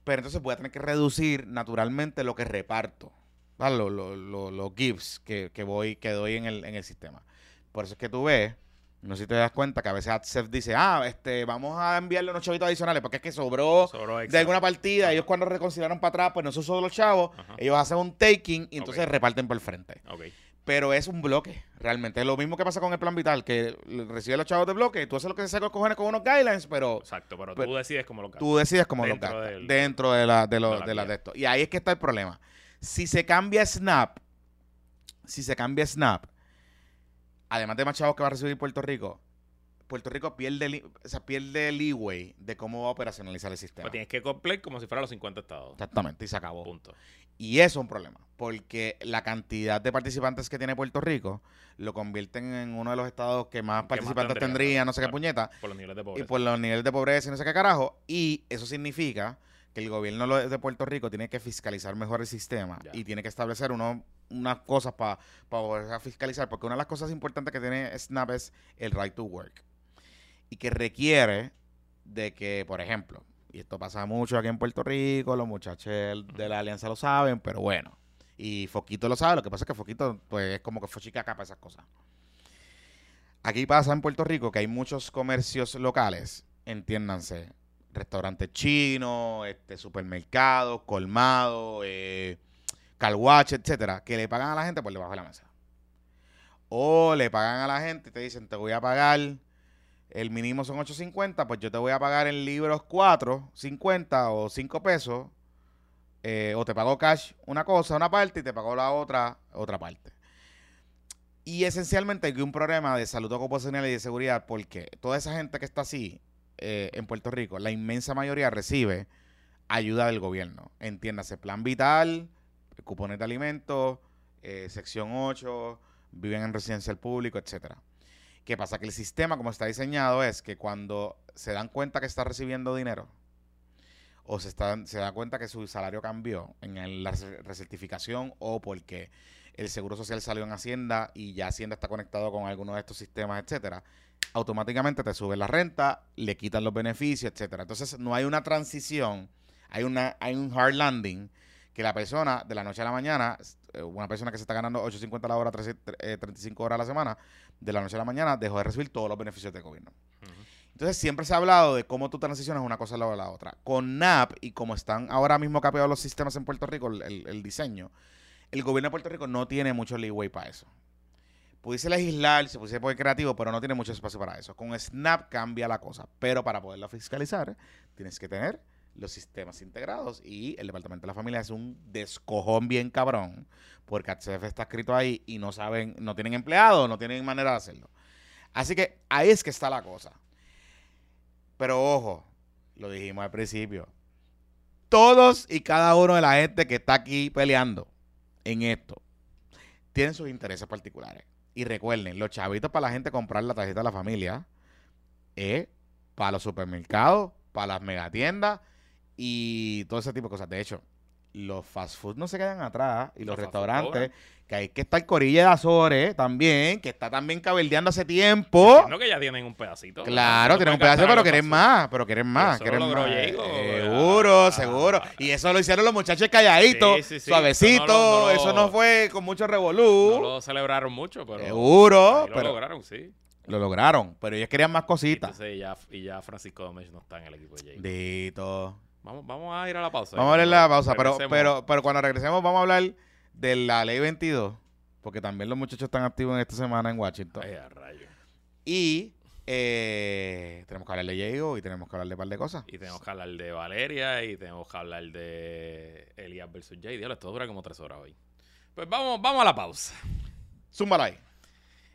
pero entonces voy a tener que reducir naturalmente lo que reparto, ¿vale? Lo- lo- lo- los gifts que, que voy, que doy en el, en el sistema. Por eso es que tú ves, no sé si te das cuenta que a veces AdSef dice, ah, este, vamos a enviarle unos chavitos adicionales porque es que sobró Sobró de alguna partida, Ajá. ellos cuando reconciliaron para atrás, pues no son solo los chavos, Ajá. ellos hacen un taking y entonces reparten por el frente. Pero es un bloque, realmente. Es lo mismo que pasa con el plan vital, que recibe los chavos de bloque, tú haces lo que se saca cojones con unos guidelines, pero Exacto, pero, Pero tú decides cómo lo gastas. tú decides cómo lo Dentro gastas del- dentro de la de, lo- de la de la vía. de esto. Y ahí es que está el problema. Si se cambia Snap, si se cambia Snap, además de más chavos que va a recibir Puerto Rico, Puerto Rico pierde, o sea, pierde leeway de cómo va a operacionalizar el sistema. Pues tienes que cumplir como si fuera los 50 estados. Exactamente, y se acabó. Punto. Y eso es un problema, porque la cantidad de participantes que tiene Puerto Rico lo convierten en uno de los estados que más más participantes tendría, tendría, no sé qué puñeta, Por los niveles de y pobreza. por los niveles de pobreza y no sé qué carajo. Y eso significa que el gobierno de Puerto Rico tiene que fiscalizar mejor el sistema y tiene que establecer uno- unas cosas para poder fiscalizar, porque una de las cosas importantes que tiene SNAP es el right to work. Y que requiere de que, por ejemplo, y esto pasa mucho aquí en Puerto Rico, los muchachos de la alianza lo saben, pero bueno, Y Foquito lo sabe, lo que pasa es que Foquito pues es como que fue chica para esas cosas. Aquí pasa en Puerto Rico que hay muchos comercios locales, entiéndanse, restaurantes chinos, este, supermercados, colmados, eh, etcétera, que le pagan a la gente por debajo de la mesa. O le pagan a la gente y te dicen, te voy a pagar, el mínimo son 8.50, pues yo te voy a pagar en libros 4, 50 o 5 pesos, eh, o te pago cash una cosa, una parte, y te pago la otra, otra parte. Y esencialmente hay un problema de salud ocupacional y de seguridad porque toda esa gente que está así eh, en Puerto Rico, la inmensa mayoría recibe ayuda del gobierno. Entiéndase, plan vital, cupones de alimentos, eh, sección 8, viven en residencial público, etcétera. ¿Qué pasa? Que el sistema, como está diseñado, es que cuando se dan cuenta que está recibiendo dinero, o se, están, se da cuenta que su salario cambió en la recertificación o porque el Seguro Social salió en Hacienda y ya Hacienda está conectado con alguno de estos sistemas, etcétera, automáticamente te sube la renta, le quitan los beneficios, etcétera. Entonces no hay una transición, hay una hay un hard landing que la persona de la noche a la mañana, eh, una persona que se está ganando 8.50 a la hora, 35 eh, horas a la semana, de la noche a la mañana dejó de recibir todos los beneficios del gobierno. Entonces siempre se ha hablado de cómo tú transicionas una cosa a la, la otra. Con NAP y como están ahora mismo capeados los sistemas en Puerto Rico, el diseño, el gobierno de Puerto Rico no tiene mucho leeway para eso. Pudiese legislar, se pudiese poner creativo, pero no tiene mucho espacio para eso. Con Snap cambia la cosa, pero para poderlo fiscalizar tienes que tener los sistemas integrados y el Departamento de la Familia es un descojón bien cabrón porque HCF está escrito ahí y no saben, no tienen empleados, no tienen manera de hacerlo. Así que ahí es que está la cosa. Pero ojo, lo dijimos al principio, todos y cada uno de la gente que está aquí peleando en esto tienen sus intereses particulares. Y recuerden, los chavitos para la gente comprar la tarjeta de la familia es para los supermercados, para las megatiendas y todo ese tipo de cosas. De hecho, los fast food no se quedan atrás y los, restaurantes, que hay que estar Corilla de Azores también, que está también cabildeando hace tiempo. No que ya tienen un pedacito. Claro, tienen un pedacito, pero quieren más, pero quieren más. quieren más. seguro, seguro. Y eso lo hicieron los muchachos calladitos, suavecito, eso no, fue con mucho revolú. No lo celebraron mucho, pero. Seguro. Lo lograron, sí. Lo lograron, pero ellos querían más cositas. y ya, y ya Francisco Gómez no está en el equipo de Jay. Dito. Vamos, vamos a ir a la pausa. Vamos a ir a la pausa, pero, pero, pero cuando regresemos vamos a hablar de la ley 22, porque también los muchachos están activos en esta semana en Washington. Ay, a rayo. Y eh, tenemos que hablar de Diego y tenemos que hablar de un par de cosas. Y tenemos que hablar de Valeria y tenemos que hablar de Elías versus Jay. Dios, esto dura como tres horas hoy. Pues vamos, vamos a la pausa. Zúmbala ahí.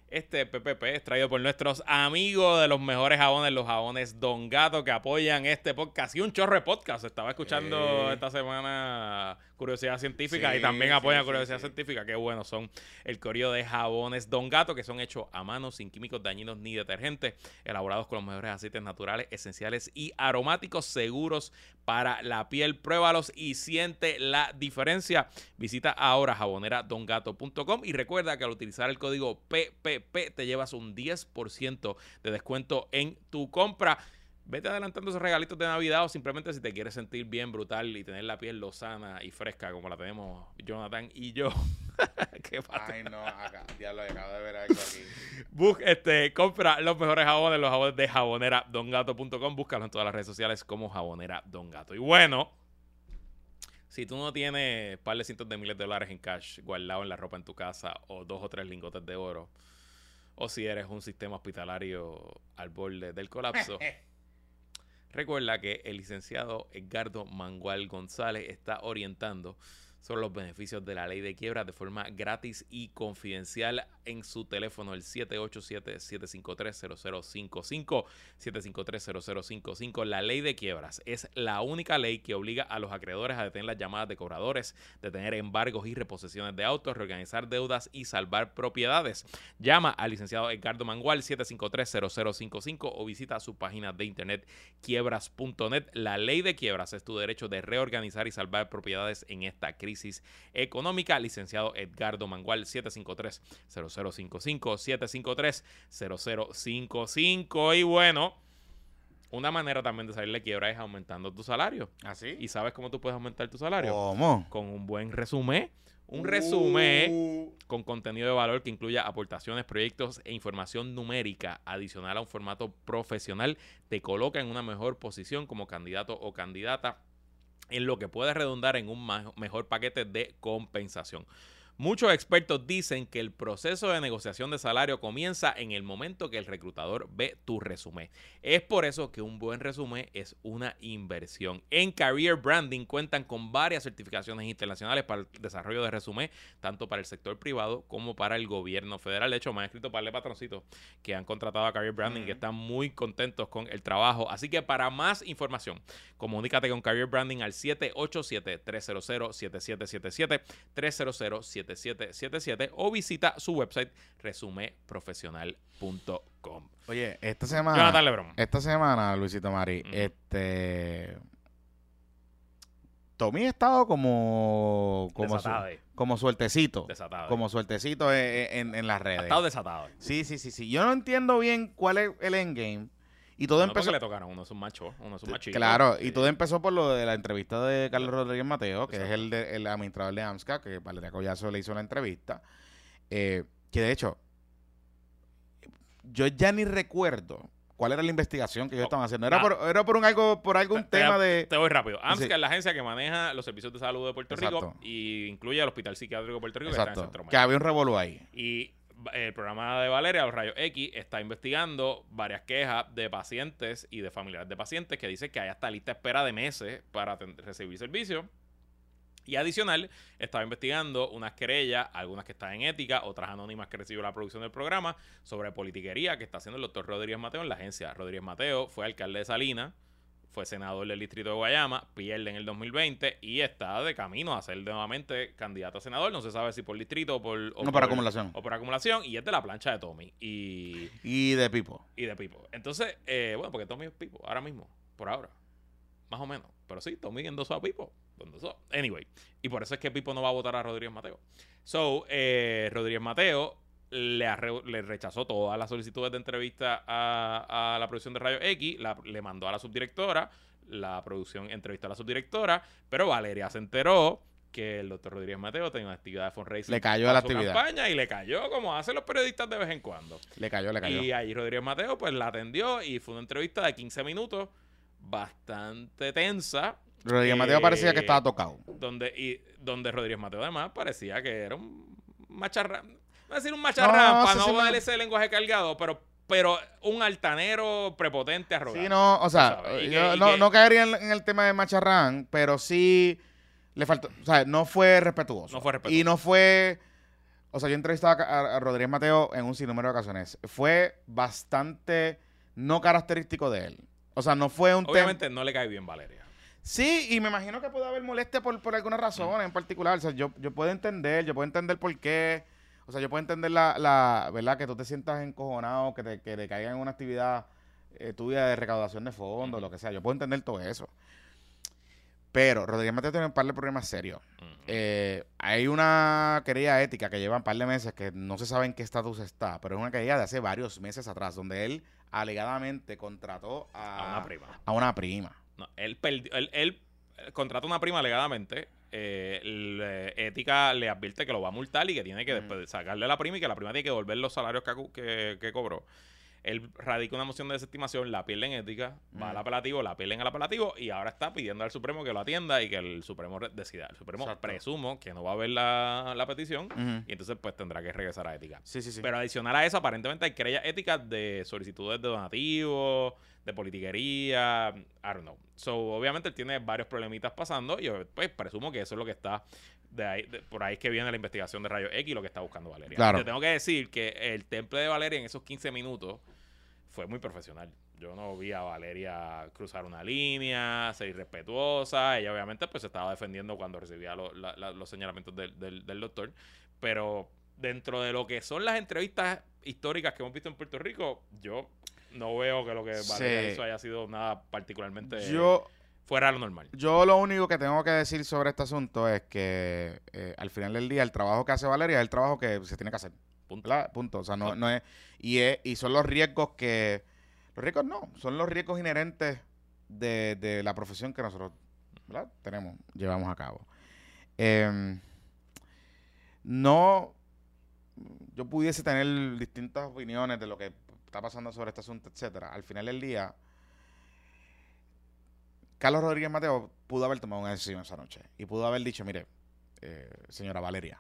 Este PPP es traído por nuestros amigos de los mejores jabones, los jabones Don Gato, que apoyan este podcast y un chorro de podcast. Estaba escuchando esta semana Curiosidad Científica y también apoyan Curiosidad Científica. Qué bueno son el corio de jabones Don Gato, que son hechos a mano, sin químicos dañinos ni detergentes, elaborados con los mejores aceites naturales, esenciales y aromáticos seguros para la piel. Pruébalos y siente la diferencia. Visita ahora jaboneradongato.com y recuerda que al utilizar el código PPP te llevas un 10% de descuento en tu compra. Vete adelantando esos regalitos de Navidad o simplemente si te quieres sentir bien brutal y tener la piel lozana y fresca como la tenemos Jonathan y yo. ¿Qué pasa? Ay, no, acá, diablo, acabo de ver algo aquí. Bus, este, compra los mejores jabones, los jabones de jaboneradongato.com. Búscalo en todas las redes sociales como jabonera Don Gato. Y bueno, si tú no tienes par de cientos de miles de dólares en cash guardado en la ropa en tu casa o dos o tres lingotes de oro, o si eres un sistema hospitalario al borde del colapso. Recuerda que el licenciado Edgardo Mangual González está orientando sobre los beneficios de la ley de quiebra de forma gratis y confidencial en su teléfono el 787-753-0055 753-0055 la ley de quiebras es la única ley que obliga a los acreedores a detener las llamadas de cobradores detener embargos y reposiciones de autos reorganizar deudas y salvar propiedades. Llama al licenciado Edgardo Mangual 753-0055 o visita su página de internet quiebras.net la ley de quiebras es tu derecho de reorganizar y salvar propiedades en esta crisis económica. Licenciado Edgardo Mangual, 753-0055, 753-0055. Y bueno, Una manera también de salir de quiebra es aumentando tu salario. ¿Así? ¿Y sabes cómo tú puedes aumentar tu salario? ¿Cómo? Con un buen resumen. Un resumen Uh. con contenido de valor que incluya aportaciones, proyectos e información numérica adicional a un formato profesional, te coloca en una mejor posición como candidato o candidata en lo que puede redundar en un mejor paquete de compensación. Muchos expertos dicen que el proceso de negociación de salario comienza en el momento que el reclutador ve tu resumen. Es por eso que un buen resumen es una inversión. En Career Branding cuentan con varias certificaciones internacionales para el desarrollo de resumen, tanto para el sector privado como para el gobierno federal. De hecho, me han escrito para patroncitos que han contratado a Career Branding que Ujú. están muy contentos con el trabajo. Así que para más información, comunícate con Career Branding al 787-300-7777, 300-7777 o visita su website resumeprofesional.com. Oye, esta semana. Jonathan Lebron. Esta semana, Luisito Mari, este. Tommy ha estado como. Como, su- como suertecito. Desatado. Como suertecito en, en- en las Ha redes. estado desatado. Sí, sí, sí, sí. Yo no entiendo bien cuál es el endgame. Y todo No empezó. le tocaron, uno es un macho, uno es un machito. Claro, y todo empezó por lo de la entrevista de Carlos Rodríguez Mateo, que es Exacto. el, de- el administrador de AMSCA, que Valeria Collazo le hizo la entrevista. eh, que de hecho, yo ya ni recuerdo cuál era la investigación que ellos Oh, estaban haciendo. Era ah. por, era por un algo, por algún Te- te- tema de. Te voy rápido. AMSCA Sí. es la agencia que maneja los servicios de salud de Puerto Rico Exacto. y incluye el Hospital Psiquiátrico de Puerto Rico que está en Exacto. Centro Que había un revolú ahí. Y el programa de Valeria, los rayos X, está investigando varias quejas de pacientes y de familiares de pacientes que dicen que hay hasta lista de espera de meses para recibir servicio. Y adicional, estaba investigando unas querellas, algunas que están en ética, otras anónimas que recibió la producción del programa, sobre politiquería que está haciendo el doctor Rodríguez Mateo en la agencia. Rodríguez Mateo fue alcalde de Salinas, fue senador del distrito de Guayama, pierde en el 2020 y está de camino a ser nuevamente candidato a senador. No se sabe si por distrito o por... o No, por acumulación. O por acumulación. Y es de la plancha de Tommy y, Y de Pipo. y de Pipo. Entonces, eh, bueno, porque Tommy es Pipo ahora mismo, por ahora. Más o menos. Pero sí, Tommy endosó a Pipo. Endosó. Anyway. Y por eso es que Pipo no va a votar a Rodríguez Mateo. So, eh, Rodríguez Mateo le, arre- le rechazó todas las solicitudes de entrevista a, a la producción de Rayo X, la- le mandó a la subdirectora, la producción entrevistó a la subdirectora, pero Valeria se enteró que el doctor Rodríguez Mateo tenía una actividad de fundraising Le cayó para la actividad. campaña y le cayó como hacen los periodistas de vez en cuando. Le cayó, le cayó. Y ahí Rodríguez Mateo pues la atendió y fue una entrevista de 15 minutos bastante tensa. Rodríguez Mateo eh, parecía que estaba tocado. Donde, y, donde Rodríguez Mateo además parecía que era un macharrán. No voy a decir un macharrán No, no darle me- ese lenguaje cargado, pero, pero un altanero prepotente, arrogante. Sí, no, o sea, que- yo no, que- no caería en, en el tema de Macharrán, pero sí le faltó, o sea, no fue respetuoso. No fue respetuoso. Y no fue, o sea, yo entrevistaba a, a- a Rodríguez Mateo en un sinnúmero de ocasiones. Fue bastante no característico de él. O sea, no fue un tema... Obviamente no le cae bien Valeria. Sí, y me imagino que puede haber molestia por, por alguna razón en particular. O sea, yo, yo puedo entender, yo puedo entender por qué. O sea, yo puedo entender la, la ¿verdad? Que tú te sientas encojonado, que te, que te caiga en una actividad eh, tuya de recaudación de fondos, lo que sea. Yo puedo entender todo eso. Pero Rodríguez Mateo tiene un par de problemas serios. Eh, hay una querella ética que lleva un par de meses que no se sabe en qué estatus está, pero es una querella de hace varios meses atrás, donde él alegadamente contrató a, a una prima. a una prima. No, él, perdi- él, él, contrata una prima alegadamente. eh, le- ética le advierte que lo va a multar y que tiene que después sacarle a la prima y que la prima tiene que devolver los salarios que, que, que cobró. Él radica una moción de desestimación, la pierde en ética, va al apelativo, la pierden al apelativo y ahora está pidiendo al Supremo que lo atienda y que el Supremo re- decida. El Supremo Exacto. presumo que no va a ver la, la petición y entonces pues tendrá que regresar a ética. Sí, sí, sí. Pero adicional a eso, aparentemente hay querellas éticas de solicitudes de donativos, de politiquería, I don't know. So, obviamente él tiene varios problemitas pasando y pues presumo que eso es lo que está de ahí, de- por ahí es que viene la investigación de Rayo X, lo que está buscando Valeria. Claro. Te tengo que decir que el temple de Valeria en esos 15 minutos fue muy profesional. Yo no vi a Valeria cruzar una línea, ser irrespetuosa. Ella obviamente pues se estaba defendiendo cuando recibía lo- la- la- los señalamientos del, del- del doctor. Pero dentro de lo que son las entrevistas históricas que hemos visto en Puerto Rico, yo no veo que lo que Valeria Sí. hizo haya sido nada particularmente Yo, fuera de lo normal. yo lo único que tengo que decir sobre este asunto es que eh, al final del día el trabajo que hace Valeria es el trabajo que se tiene que hacer. Punto. ¿verdad? Punto. O sea, no, no es y, es. y son los riesgos que Los riesgos no, son los riesgos inherentes de, de la profesión que nosotros ¿verdad? tenemos, llevamos a cabo. Em, no, yo pudiese tener distintas opiniones de lo que está pasando sobre este asunto, etcétera. Al final del día, Carlos Rodríguez Mateo pudo haber tomado una decisión esa noche y pudo haber dicho, mire, eh, señora Valeria,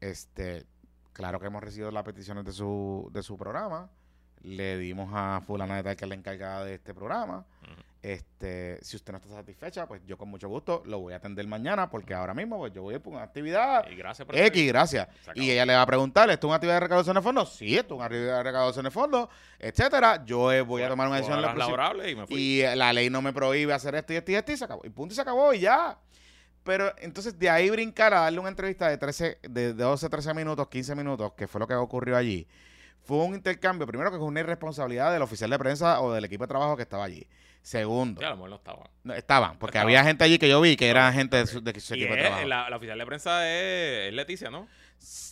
este, claro que hemos recibido las peticiones de su, de su programa, le dimos a fulana de tal que es la encargada de este programa. Este, si usted no está satisfecha, pues yo con mucho gusto lo voy a atender mañana, porque ahora mismo pues yo voy a ir por una actividad Y gracias por X, gracias. Y ella le va a preguntar, ¿esto es una actividad de recaudación de fondos? Sí, esto es una actividad de recaudación de fondos, etcétera. Yo eh, voy a tomar una decisión la y me fui. y eh, la ley no me prohíbe hacer esto y esto y esto y se acabó. Y punto y se acabó y ya. Pero entonces de ahí brincar a darle una entrevista de 13, de 12, 13 minutos, 15 minutos, que fue lo que ocurrió allí, fue un intercambio, primero que es una irresponsabilidad del oficial de prensa o del equipo de trabajo que estaba allí. Segundo, Ya, a lo mejor no estaba. no, estaban, porque Estaban. había gente allí que yo vi que era gente de su, de su Y equipo de trabajo. la, la oficial de prensa es, es Leticia, ¿no?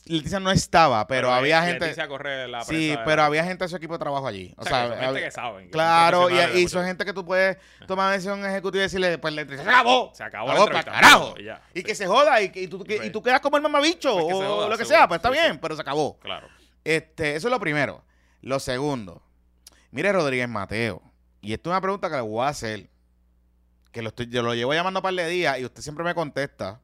Leticia no estaba, pero, había es- gente... Leticia corre la Sí, prensa de pero la- había gente de su equipo de trabajo allí. O, O sea, sea, que gente había- que saben. que claro, y, y son gente que tú puedes tomar decisión ejecutiva y decirle, pues, le- se acabó. Se acabó la para carajo. Y ya, Y sí. que se joda y, que- y tú, que- y Pues- tú quedas como el mamabicho Pues o joda, lo que seguro. sea, pues está Sí, bien, sí. pero se acabó. Claro. Este, eso es lo primero. Lo segundo, mire Rodríguez Mateo, y esto es una pregunta que le voy a hacer, que lo estoy, yo lo llevo llamando un par de días y usted siempre me contesta,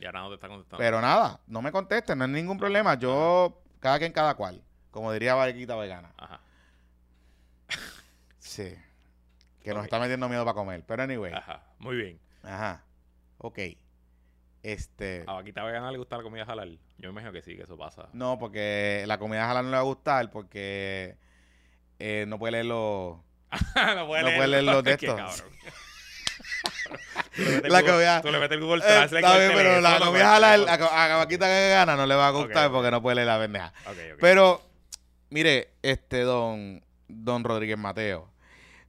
Y ahora no te está contestando. pero nada, no me conteste, no hay ningún problema. Yo, cada quien, cada cual, como diría Varequita Vegana. Ajá. Sí. Que nos está metiendo miedo para comer. Pero anyway. Ajá. Muy bien. Ajá. Ok. Este. A Vaquita Vegana le gusta la comida halal. Yo me imagino que sí, que eso pasa. No, porque la comida halal no le va a gustar porque eh, no puede leer los. no puede No puede leer los el La comida- Tú le metes el Google Translate está bien, pero la comida halal, teléfono. a, a Vaquita que gana no le va a gustar porque no puede leer la pendeja. Pero, mire, este don, don Rodríguez Mateo,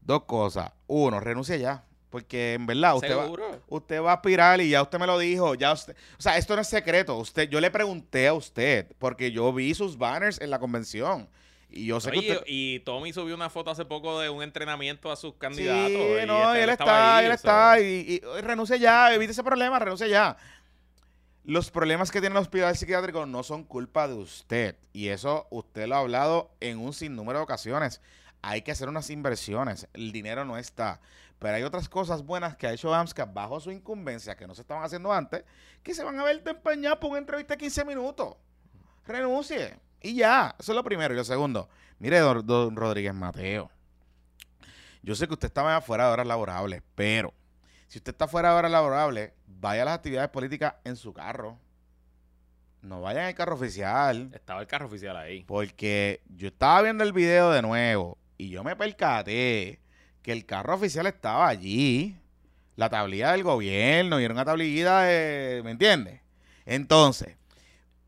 dos cosas. Uno, renuncia ya. Porque en verdad usted va, usted va a aspirar y ya usted me lo dijo. Ya usted, o sea, esto no es secreto. Usted, yo le pregunté a usted porque yo vi sus banners en la convención. Y yo sé que usted. y Tommy subió una foto hace poco de un entrenamiento a sus candidatos. Sí, y no, este, y él está, ahí, él está. sea, Y, y renuncia ya, evite ese problema, renuncia ya. Los problemas que tiene el hospital psiquiátrico no son culpa de usted. Y eso usted lo ha hablado en un sinnúmero de ocasiones. Hay que hacer unas inversiones. El dinero no está. Pero hay otras cosas buenas que ha hecho AMSCA bajo su incumbencia que no se estaban haciendo antes, que se van a ver empeñados por una entrevista de 15 minutos. Renuncie. Y ya. Eso es lo primero. Y lo segundo, mire, don, don Rodríguez Mateo. Yo sé que usted está fuera de horas laborables, pero si usted está fuera de horas laborables, vaya a las actividades políticas en su carro. No vaya en el carro oficial. Estaba el carro oficial ahí. Porque yo estaba viendo el video de nuevo y yo me percaté que el carro oficial estaba allí. La tablilla del gobierno y era una tablilla de... ¿Me entiendes? Entonces,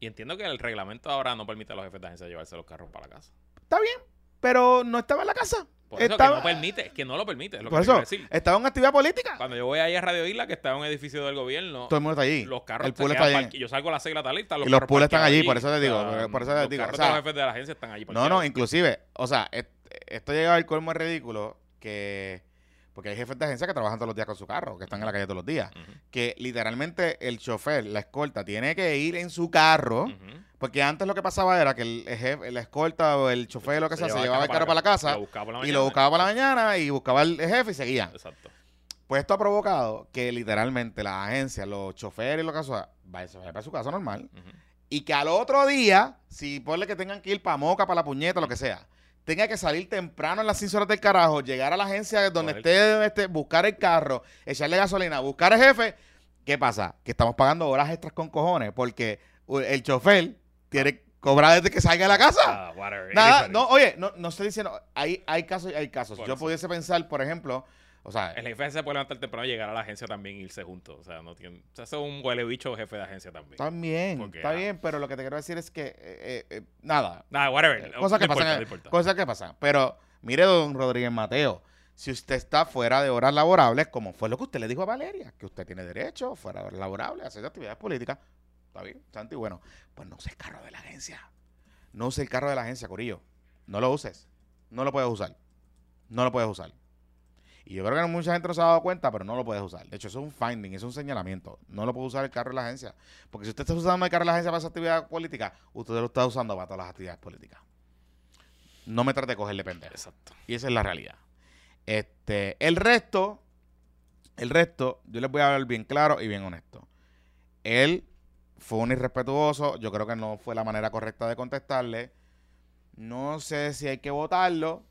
Y entiendo que el reglamento ahora no permite a los jefes de agencia llevarse los carros para la casa. está bien, pero no estaba en la casa. Por eso Estaba- que no permite, que no lo permite, es lo que Por eso, decir. estaba en actividad política. Cuando yo voy ahí a Radio Isla, que está en un edificio del gobierno, Todo el mundo está allí. los carros el pool está allí. parque- Yo salgo a las 6 de la tarde los Y los pools están allí, por eso te digo, por eso te los digo, o carros sea, de los jefes de la agencia están allí No, no, inclusive, o sea, esto llega al colmo ridículo que... Porque hay jefes de agencia que trabajan todos los días con su carro, que están en la calle todos los días. Que literalmente el chofer, la escolta, tiene que ir en su carro. Porque antes lo que pasaba era que el, jefe, la escolta o el chofer, lo que sea, se llevaba el carro para la casa Lo la y lo buscaba para la mañana y buscaba el jefe y seguían. Exacto. Pues esto ha provocado que literalmente las agencias, los choferes y los casos, vayan se vayan para su casa normal. Y que al otro día, si ponle que tengan que ir para Moca, para la puñeta, lo que sea, tenga que salir temprano en las 6 horas del carajo, llegar a la agencia donde esté, esté, buscar el carro, echarle gasolina, buscar al jefe. ¿Qué pasa? Que estamos pagando horas extras con cojones porque el chofer tiene que cobrar desde que salga de la casa. Ah. Nada, no, oye, no, no estoy diciendo, hay, hay casos y hay casos. Por Yo eso. pudiese pensar, por ejemplo, o sea, El jefe se puede levantar temprano y llegar a la agencia también e irse juntos. O sea, no tiene. O sea, es un huele bicho jefe de agencia también. también, Porque, está ah. bien, pero lo que te quiero decir es que, eh, eh, eh, nada, Nada, whatever. Cosas No que importa, pasan. no. Cosas que pasan. Pero, mire, don Rodríguez Mateo, si usted está fuera de horas laborables, como fue lo que usted le dijo a Valeria, que usted tiene derecho, fuera de horas laborables, a hacer actividades políticas, está bien, Santi, bueno, pues no use el carro de la agencia. No use el carro de la agencia, Corillo. No lo uses. No lo puedes usar. no lo puedes usar. Y yo creo que mucha gente no se ha dado cuenta, pero no lo puedes usar. De hecho, eso es un finding, eso es un señalamiento. No lo puede usar el carro de la agencia. Porque si usted está usando el carro de la agencia para esa actividad política, usted lo está usando para todas las actividades políticas. No me trate de cogerle pendejo. Exacto. Y esa es la realidad. Este, el resto, el resto, yo les voy a hablar bien claro y bien honesto. Él fue un irrespetuoso. Yo creo que no fue la manera correcta de contestarle. No sé si hay que votarlo.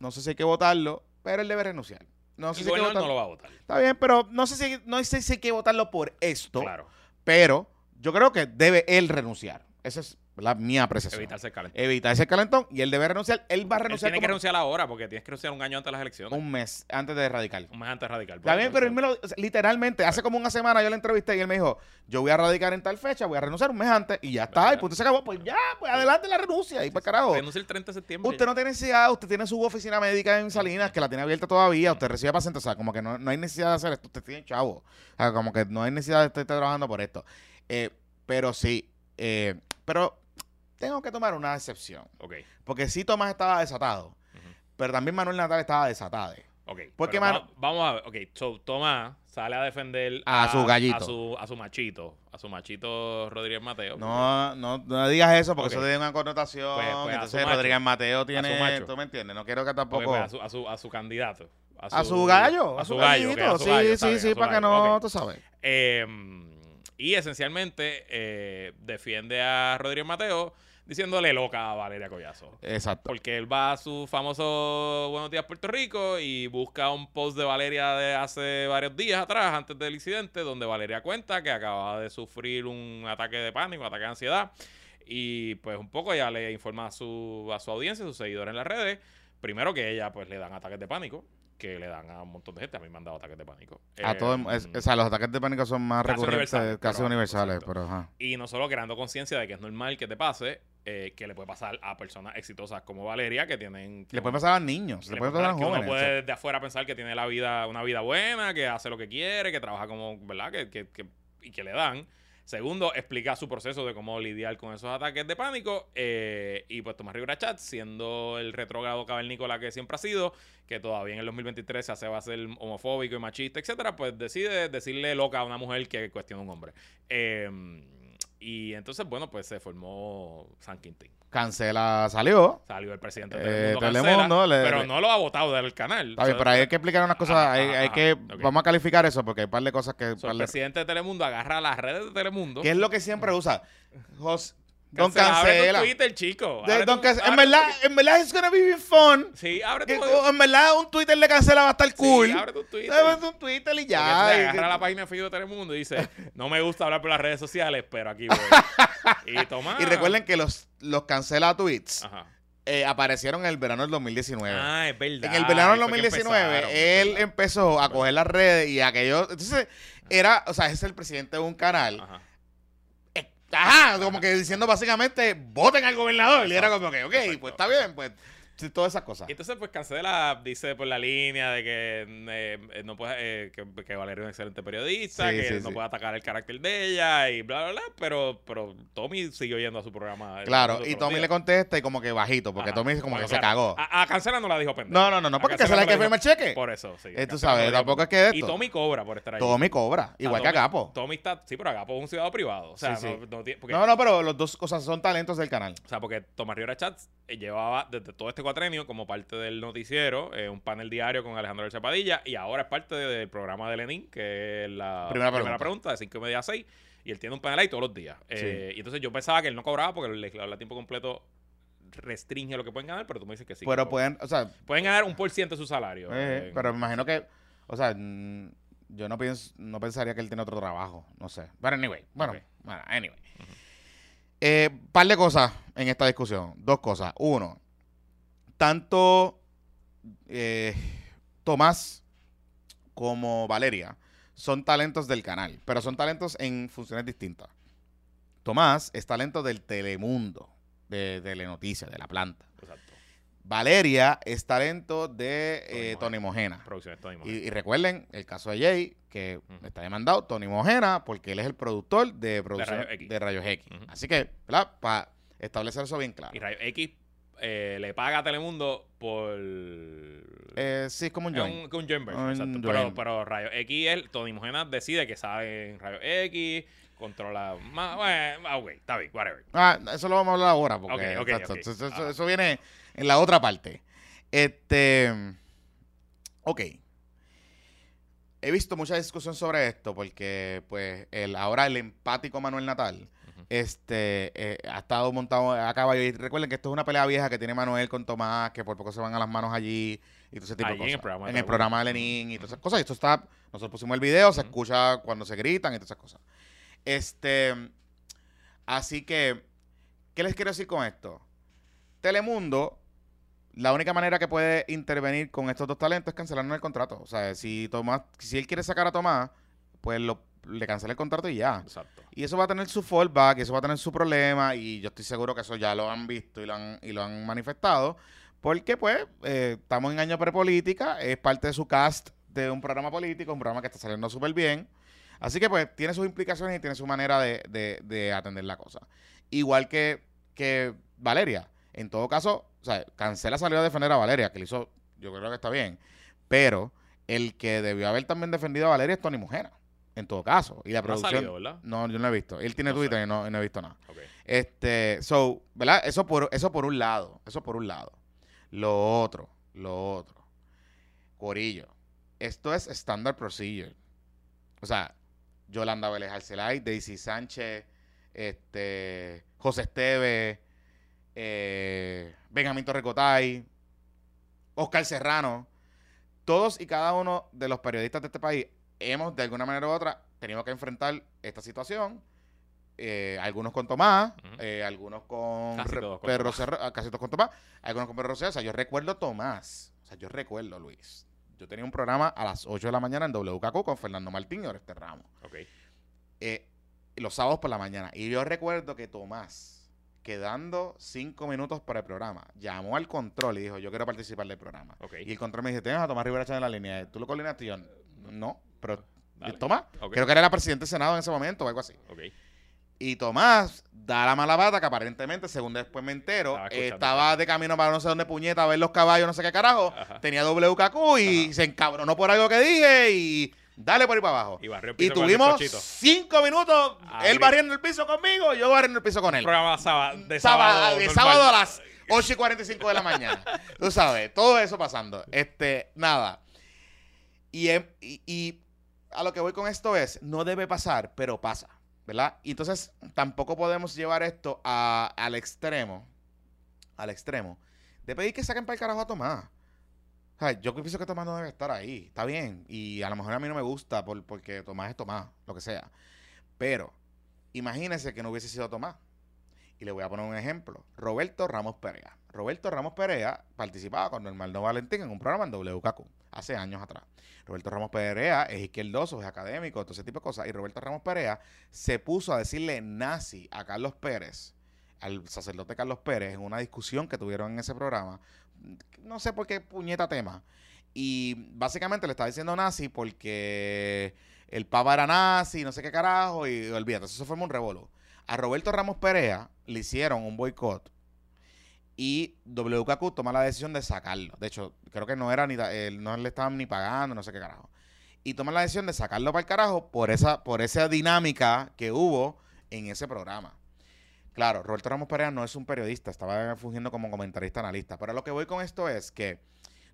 No sé si hay que votarlo, pero él debe renunciar. No sé El si hay que no lo va a votar. Está bien, pero no sé si no sé si hay que votarlo por esto. Claro. Pero yo creo que debe él renunciar. Esa es la mi apreciación. Evitarse el calentón. Evitar ese calentón y él debe renunciar. Él va a Él renunciar tiene que renunciar ahora porque tienes que renunciar un año antes de las elecciones. un mes antes de radical. Un mes antes radical. Está bien, pero él me lo, literalmente, hace como una semana yo le entrevisté y él me dijo, yo voy a radicar en tal fecha, voy a renunciar un mes antes y ya está, y punto se acabó. Pues ya, pues adelante la renuncia y para carajo. Renuncia el 30 de septiembre. Usted no tiene necesidad, usted tiene su oficina médica en Salinas que la tiene abierta todavía, usted recibe pacientes, o sea, como que no, no hay necesidad de hacer esto, usted tiene chavo, o sea, como que no hay necesidad de estar trabajando por esto. Eh, pero sí, eh, pero tengo que tomar una excepción, porque sí Tomás estaba desatado, pero también Manuel Natal estaba desatado. Porque, va- Vamos a ver. Ok, so, Tomás sale a defender A su gallito. A su, a su machito. A su machito Rodríguez Mateo. No, no, no digas eso porque Ok. eso tiene una connotación. Pues- pues entonces macho. Rodríguez Mateo su tiene, tú me entiendes, no quiero que tampoco... pues, a, su, a, su, a su candidato. a su gallo, A su gallo. gallito, a su sí, gallo, sí, sí, para que no, tú sabes. Eh, y esencialmente eh, defiende a Rodríguez Mateo diciéndole loca a Valeria Collazo. Exacto. Porque él va a su famoso Buenos Días Puerto Rico y busca un post de Valeria de hace varios días atrás, antes del incidente, donde Valeria cuenta que acaba de sufrir un ataque de pánico, un ataque de ansiedad. Y pues un poco ya le informa a su, a su audiencia, a sus seguidores en las redes, primero que ella pues le dan ataques de pánico, que le dan a un montón de gente. A mí me han dado ataques de pánico. A Eh, todo es- o sea, los ataques de pánico son más recurrentes, universales, casi pero- universales, pero ajá. y no solo creando conciencia de que es normal que te pase, eh, que le puede pasar a personas exitosas como Valeria, que tienen... Le puede pasar a niños, le, puede pasar a que uno jóvenes. puede o desde afuera pensar que tiene la vida, una vida buena, que hace lo que quiere, que trabaja como, ¿verdad? Que, que- que- y que le dan. Segundo, explica su proceso de cómo lidiar con esos ataques de pánico. eh, y pues Tomás Rivera Chat, siendo el retrógrado cavernícola que siempre ha sido, que todavía en el 2023 se hace va a ser homofóbico y machista, etcétera, pues decide decirle loca a una mujer que cuestiona a un hombre. Eh, y entonces, bueno, pues se formó San Quintín. Cancela, salió. Salió el presidente de Eh, Telemundo, cancela, le- pero le- no lo ha votado del canal. Está bien, O sea, pero hay que explicar unas cosas, Ajá, hay, ajá, hay ajá, que, vamos a calificar eso porque hay un par de cosas que... So, el de- presidente de Telemundo agarra las redes de Telemundo. ¿Qué es lo que siempre usa? Jos- Don Cancela, tu Twitter, chico. De- Abre don tu- en tu- verdad, en verdad es gonna be bien fun. Sí, abre tu Que, en verdad un Twitter de cancela va a estar Sí, cool. abre tu Twitter. Abre un Twitter y Porque ya. y- agarra la página de de Telemundo y dice, no me gusta hablar por las redes sociales, pero aquí voy. y toma. Y recuerden que los, los cancela tweets Ajá. eh, aparecieron en el verano del 2019. Ah, es verdad. en el verano del Ahí fue que 2019, empezaron, él empezó a coger las redes y aquello. Entonces, era, o sea, es el presidente de un canal. Ajá. Ajá, como que diciendo básicamente, voten al gobernador. Y era como que, ok, pues está bien, pues esas cosas. Y entonces, pues cancela, dice por la línea de que eh, eh, no puede, eh, que, que Valeria es un excelente periodista, Sí, que sí, no sí. puede atacar el carácter de ella y bla, bla, bla. Pero, pero Tommy siguió yendo a su programa. el Claro, y Tommy le contesta y como que bajito, porque Ajá. Tommy como Bueno, que se cagó. A, a Cancela no la dijo pendejo. No, no, no, no, A porque Cancela Cancela hay que no la firmar dijo- cheque. Por eso, sí. Eh, tú sabes, tampoco es que esto. Y Tommy cobra por estar ahí. Tommy cobra, O sea, igual que Agapo. Tommy está, sí, pero Agapo es un ciudadano privado. O sea, no, no No, no, pero los dos cosas son talentos del canal. o sea, porque Tomás Rivera Chats eh, llevaba desde todo este cuatrenio como parte del noticiero, eh, un panel diario con Alejandro del Chapadilla, y ahora es parte de- del programa de Lenin, que es la Primera primera, pregunta. pregunta. de 5 y media a 6, y él tiene un panel ahí todos los días. Eh, Y entonces yo pensaba que él no cobraba porque el legislador a tiempo completo restringe lo que pueden ganar, pero tú me dices que sí. pero pueden, o sea, Pueden ganar un por ciento de su salario. eh, pero me imagino que, o sea, mm, yo no pienso, no pensaría que él tiene otro trabajo, no sé. Pero anyway, bueno, anyway. Eh, par de cosas en esta discusión. Dos cosas. Uno, tanto eh, Tomás como Valeria son talentos del canal, pero son talentos en funciones distintas. Tomás es talento del Telemundo, de Telenoticias, de la planta. Exacto. Valeria es talento de Tony eh, Mojena. Tony Mojena. Producciones Tony Y, Mojena. y recuerden el caso de Jay, que Ujú. está demandado Tony Mojena, porque él es el productor de, producción, Rayos X. de Rayos X. Así que, ¿verdad? Para establecer eso bien claro. Y Rayo X eh, le paga a Telemundo por Eh, sí, es como un joint. un, un joint version, Un exacto. joint. Pero, pero Rayo X, él, Tony Mojena decide que sabe en Rayo X, controla más. Bueno, ah, ok, está bien, whatever. Ah, eso lo vamos a hablar ahora. Porque, Ok, ok, exacto, ok. Eso, eso- Ajá. eso viene en la otra parte. Este. Ok. He visto mucha discusión sobre esto porque, pues, el, ahora el empático Manuel Natal. Este eh, ha estado montado a caballo. Y recuerden que esto es una pelea vieja que tiene Manuel con Tomás, que por poco se van a las manos allí y todo ese tipo Allí de en el cosas. programa en el programa de Lenin y todas esas cosas. Y esto está. Nosotros pusimos el video, se escucha cuando se gritan y todas esas cosas. Este. Así que, ¿qué les quiero decir con esto? Telemundo, la única manera que puede intervenir con estos dos talentos es cancelarnos el contrato. O sea, si Tomás, si él quiere sacar a Tomás, pues lo, le cancela el contrato y ya. Exacto. Y eso va a tener su fallback, y eso va a tener su problema, y yo estoy seguro que eso ya lo han visto y lo han, y lo han manifestado, porque pues eh, estamos en año prepolítica, es parte de su cast de un programa político, un programa que está saliendo súper bien. Así que pues tiene sus implicaciones y tiene su manera de, de- de atender la cosa. Igual que, que Valeria. En todo caso, o sea, Cancela salió a defender a Valeria, que le hizo, yo creo que está bien. Pero el que debió haber también defendido a Valeria es Tony Mujera. En todo caso. Y la No ha producción. salido, ¿verdad? No, yo no he visto. Él tiene No Twitter y no, y no he visto nada. Ok. Este, so, ¿verdad? Eso por, eso por un lado. Eso por un lado. Lo otro, lo otro. Corillo. Esto es standard procedure. O sea, Yolanda Vélez Arcelay, Daisy Sánchez, este, José Esteve, eh, Benjamín Torrecotay, Oscar Serrano. Todos y cada uno de los periodistas de este país hemos, de alguna manera u otra, tenido que enfrentar esta situación. Eh, algunos con Tomás, eh, algunos con, Casi todos con Pedro Tomás. Cerro- casi todos con Tomás, algunos con Pedro Rosero. O sea, yo recuerdo Tomás. O sea, yo recuerdo, Luis. Yo tenía un programa a las 8 de la mañana en WKQ con Fernando Martín y Oreste Ramos. Ok. Eh, los sábados por la mañana. Y yo recuerdo que Tomás, quedando cinco minutos para el programa, llamó al control y dijo, yo quiero participar del programa. Ok. Y el control me dice, tienes a Tomás Rivera Chávez en la línea. ¿Tú lo coordinaste? Y yo, no, pero Dale. Tomás. Creo que era presidente del Senado en ese momento o algo así. Y Tomás da la mala pata que aparentemente, según después me entero, Estaba de camino para no sé dónde puñeta a ver los caballos, no sé qué carajo. Ajá. Tenía WKQ y Ajá. se encabronó por algo que dije y dale por ahí para abajo. Y barrió el Y piso con el tuvimos cinco minutos, Ahí. él barriendo el piso conmigo, yo barriendo el piso con él. programa sábado, de Sábado, de sábado a las 8 y 45 de la mañana. Tú sabes, todo eso pasando. Este, nada. Y, em- y, y a lo que voy con esto es, no debe pasar, pero pasa, ¿verdad? Entonces tampoco podemos llevar esto a- al extremo, al extremo, de pedir que saquen para el carajo a Tomás. O sea, yo pienso que Tomás no debe estar ahí, está bien. Y a lo mejor a mí no me gusta por- porque Tomás es Tomás, lo que sea. Pero imagínense que no hubiese sido Tomás. Y le voy a poner un ejemplo. Roberto Ramos Perea. Roberto Ramos Perea participaba con Normaldo Valentín en un programa en WKQ hace años atrás. Roberto Ramos Perea es izquierdoso, es académico, todo ese tipo de cosas. Y Roberto Ramos Perea se puso a decirle nazi a Carlos Pérez, al sacerdote Carlos Pérez, en una discusión que tuvieron en ese programa. No sé por qué puñeta tema. Y básicamente le estaba diciendo nazi porque el papa era nazi, no sé qué carajo, y olvídate, eso se formó un revolú. A Roberto Ramos Perea le hicieron un boicot y WKQ toma la decisión de sacarlo. De hecho, creo que no era ni eh, no le estaban ni pagando, no sé qué carajo. Y toma la decisión de sacarlo para el carajo por esa, por esa dinámica que hubo en ese programa. Claro, Roberto Ramos Perea no es un periodista, estaba fungiendo como comentarista analista. Pero a lo que voy con esto es que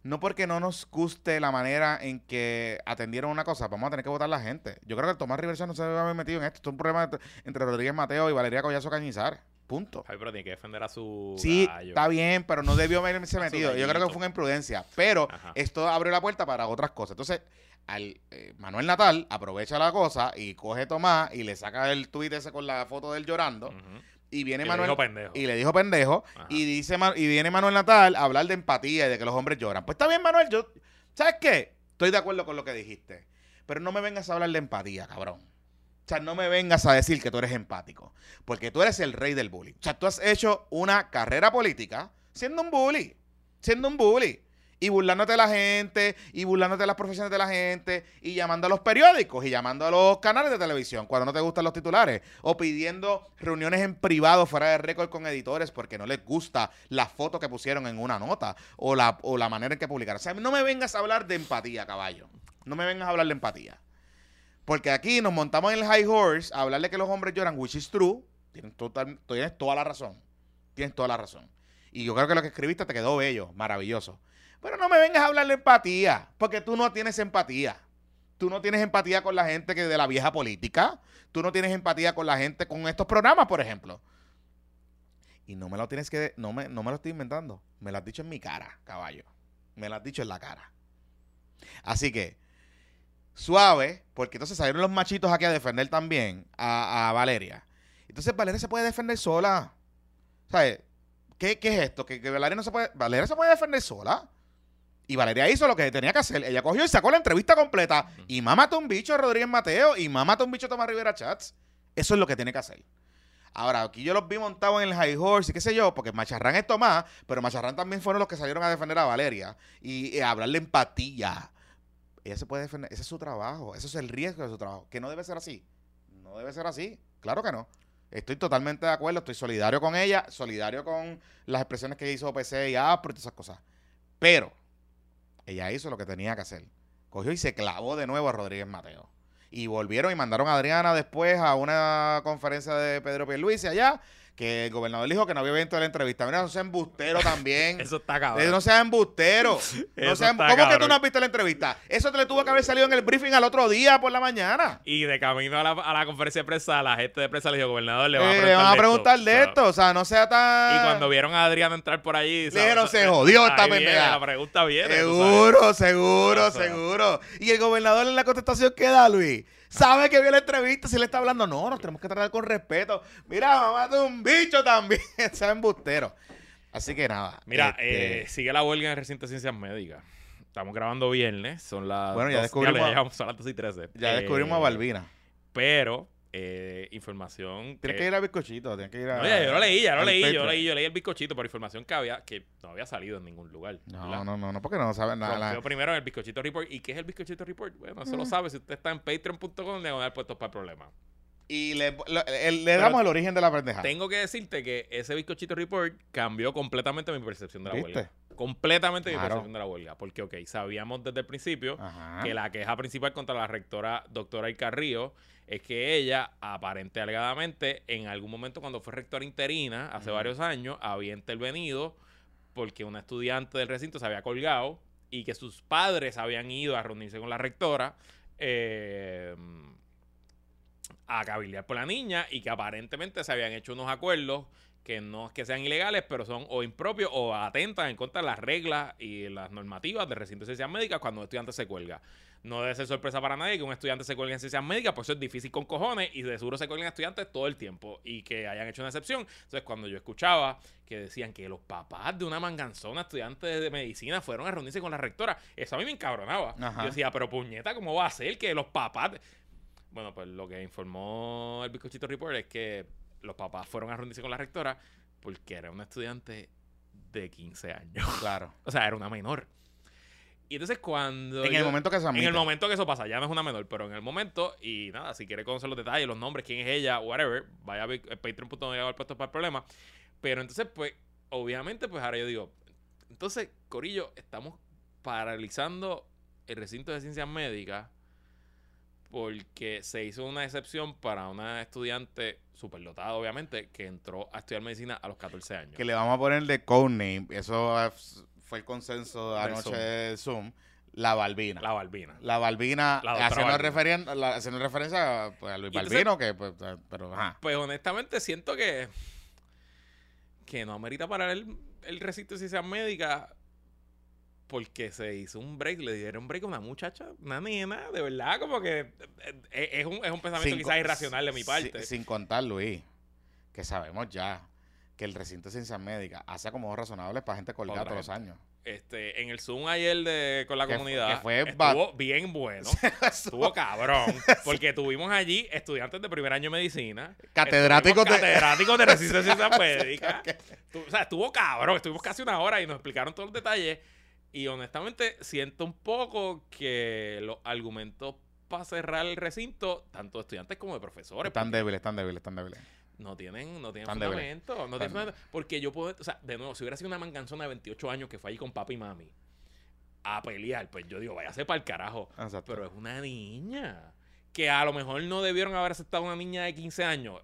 no porque no nos guste la manera en que atendieron una cosa, vamos a tener que votar la gente. Yo creo que Tomás Rivera no se debe haber metido en esto. Esto es un problema entre- Rodríguez Mateo y Valeria Collazo Cañizar. Punto. Ay, pero tiene que defender a su. Sí, gallo. está bien, pero no debió haberse metido. Yo creo que fue una imprudencia. Pero Ajá. esto abrió la puerta para otras cosas. Entonces, al, eh, Manuel Natal aprovecha la cosa y coge a Tomás y le saca el tuit ese con la foto de él llorando. Y viene Y le Manuel. dijo pendejo. Y le dijo pendejo. Ajá. Y dice y viene Manuel Natal a hablar de empatía y de que los hombres lloran. Pues está bien, Manuel. Yo, ¿Sabes qué? Estoy de acuerdo con lo que dijiste. Pero no me vengas a hablar de empatía, cabrón. O sea, no me vengas a decir que tú eres empático. Porque tú eres el rey del bullying. O sea, tú has hecho una carrera política siendo un bully. Siendo un bully. Y burlándote de la gente, y burlándote de las profesiones de la gente, y llamando a los periódicos, y llamando a los canales de televisión cuando no te gustan los titulares, o pidiendo reuniones en privado fuera de récord con editores porque no les gusta la foto que pusieron en una nota, o la, o la manera en que publicaron. O sea, no me vengas a hablar de empatía, caballo. No me vengas a hablar de empatía. Porque aquí nos montamos en el high horse a hablarle que los hombres lloran, which is true. Tienes, total, tienes toda la razón. Tienes toda la razón. Y yo creo que lo que escribiste te quedó bello, maravilloso. Pero no me vengas a hablar de empatía, porque tú no tienes empatía. Tú no tienes empatía con la gente que de la vieja política. Tú no tienes empatía con la gente con estos programas, por ejemplo. Y no me lo tienes que. No me, no me lo estoy inventando. Me lo has dicho en mi cara, caballo. Me lo has dicho en la cara. Así que, suave, porque entonces salieron los machitos aquí a defender también a, a Valeria. Entonces Valeria se puede defender sola. ¿Sabes? ¿Qué, qué es esto? ¿Que, que Valeria no se puede. Valeria se puede defender sola. Y Valeria hizo lo que tenía que hacer. Ella cogió y sacó la entrevista completa. Y mámate un bicho a Rodríguez Mateo. Y mámate un bicho a Tomás Rivera Chats. Eso es lo que tiene que hacer. Ahora, aquí yo los vi montados en el high horse y qué sé yo, porque Macharrán es Tomás, pero Macharrán también fueron los que salieron a defender a Valeria y, y a hablarle empatía. Ella se puede defender, ese es su trabajo, ese es el riesgo de su trabajo, que no debe ser así. No debe ser así, claro que no. Estoy totalmente de acuerdo, estoy solidario con ella, solidario con las expresiones que hizo PC y APRO y todas esas cosas. Pero ella hizo lo que tenía que hacer. Cogió y se clavó de nuevo a Rodríguez Mateo. Y volvieron y mandaron a Adriana después a una conferencia de Pedro Pierluisi allá, que el gobernador dijo que no había visto la entrevista. Mira, no sea embustero también. Eso está Eh, cabrón. No seas embustero. No seas- está ¿Cómo que tú cabrón. no has visto la entrevista? Eso te le tuvo que haber salido en el briefing al otro día por la mañana. Y de camino a la, a la conferencia de prensa, la gente de prensa le dijo, gobernador, le Eh, van a preguntar, van a de preguntar de sea, esto. O sea, no sea tan. Y cuando vieron a Adriana entrar por allí, Le dijeron, "Se jodió esta pendeja". La pregunta viene. Seguro, seguro, sea. seguro. Y el gobernador en la contestación que da, Luis. Sabe que vio la entrevista, si le está hablando, no, nos tenemos que tratar con respeto. Mira, mamá de un bicho también, sea embustero. Así que nada. Mira, este, eh, sigue la huelga en de ciencias médicas. Estamos grabando viernes, son las. Bueno, ya dos- descubrimos- Ya, son las 2 y 13. ya Eh, descubrimos a Balbina. Pero, eh, información. Tienes que- que ir a bizcochito, tienes que ir a. No, ya, yo lo leí, ya lo al leí, yo leí, yo leí el bizcochito por información que había, que no había salido en ningún lugar. No, ¿verdad? no, no, no, porque no saben nada. Primero en el bizcochito report. ¿Y qué es el bizcochito report? Bueno, eso lo sabe si usted está en patreon.com diagonal puestos para el problema. Y le, lo- le damos el origen de la pendeja. Tengo que decirte que ese bizcochito report cambió completamente mi percepción de la ¿Viste? huelga. Completamente mi percepción de la huelga. Porque, ok, sabíamos desde el principio Ajá. que la queja principal contra la rectora doctora Carrillo es que ella, aparente alegadamente, en algún momento cuando fue rectora interina, hace varios años, había intervenido porque una estudiante del recinto se había colgado y que sus padres habían ido a reunirse con la rectora eh, a cabildear por la niña y que aparentemente se habían hecho unos acuerdos que no es que sean ilegales, pero son o impropios o atentan en contra de las reglas y las normativas del recinto de ciencias médicas cuando un estudiante se cuelga. No debe ser sorpresa para nadie que un estudiante se cuelgue en ciencias médicas, pues eso es difícil con cojones y de seguro se cuelgan estudiantes todo el tiempo y que hayan hecho una excepción. Entonces, cuando yo escuchaba que decían que los papás de una manganzona estudiante de medicina fueron a reunirse con la rectora, eso a mí me encabronaba. Ajá. Yo decía, pero puñeta, ¿cómo va a ser que los papás... de-?" Bueno, pues lo que informó el Bizcochito Report es que los papás fueron a reunirse con la rectora porque era una estudiante de 15 años. Claro. O sea, era una menor. Y entonces cuando... En el momento que se en el momento que eso pasa, ya no es una menor, pero en el momento, y nada, si quiere conocer los detalles, los nombres, quién es ella, whatever, vaya a patreon.com y puesto para el problema. Pero entonces, pues, obviamente, pues ahora yo digo, entonces, Corillo, estamos paralizando el recinto de ciencias médicas porque se hizo una excepción para una estudiante superdotada, obviamente, que entró a estudiar medicina a los 14 años. que le vamos a poner de codename. Eso eh, fue el consenso anoche de Zoom. La Balbina. La Balbina. La Balbina, La haciendo, Balbina. la- haciendo referencia pues, a Luis entonces- Balbino, que pues, eh, pero ajá. Pues honestamente siento que que no amerita parar el, el recinto de ciencias médicas porque se hizo un break, le dieron break a una muchacha, una nena, de verdad, como que eh, eh, es un, es un pensamiento Sin quizás irracional de mi si- parte. Sin, contar, Luis, que sabemos ya que el recinto de ciencias médicas hace acomodos razonables para gente colgada todos los años. Este, en el Zoom ayer de, con la Que comunidad que fue estuvo bien bueno. Estuvo cabrón. Porque tuvimos allí estudiantes de primer año de medicina. Catedráticos de- Catedráticos de resistencia médica. O sea, estuvo cabrón. Estuvimos casi una hora y nos explicaron todos los detalles. Y honestamente siento un poco que los argumentos para cerrar el recinto, tanto de estudiantes como de profesores, Están porque débiles, están débiles, están débiles. No tienen, no tienen fundamento. No tienen fundamento. Porque yo puedo, o sea, de nuevo, si hubiera sido una manganzona de 28 años que fue allí con papi y mami a pelear, pues yo digo, váyase para el carajo. Exacto. Pero es una niña. Que a lo mejor no debieron haber aceptado una niña de 15 años.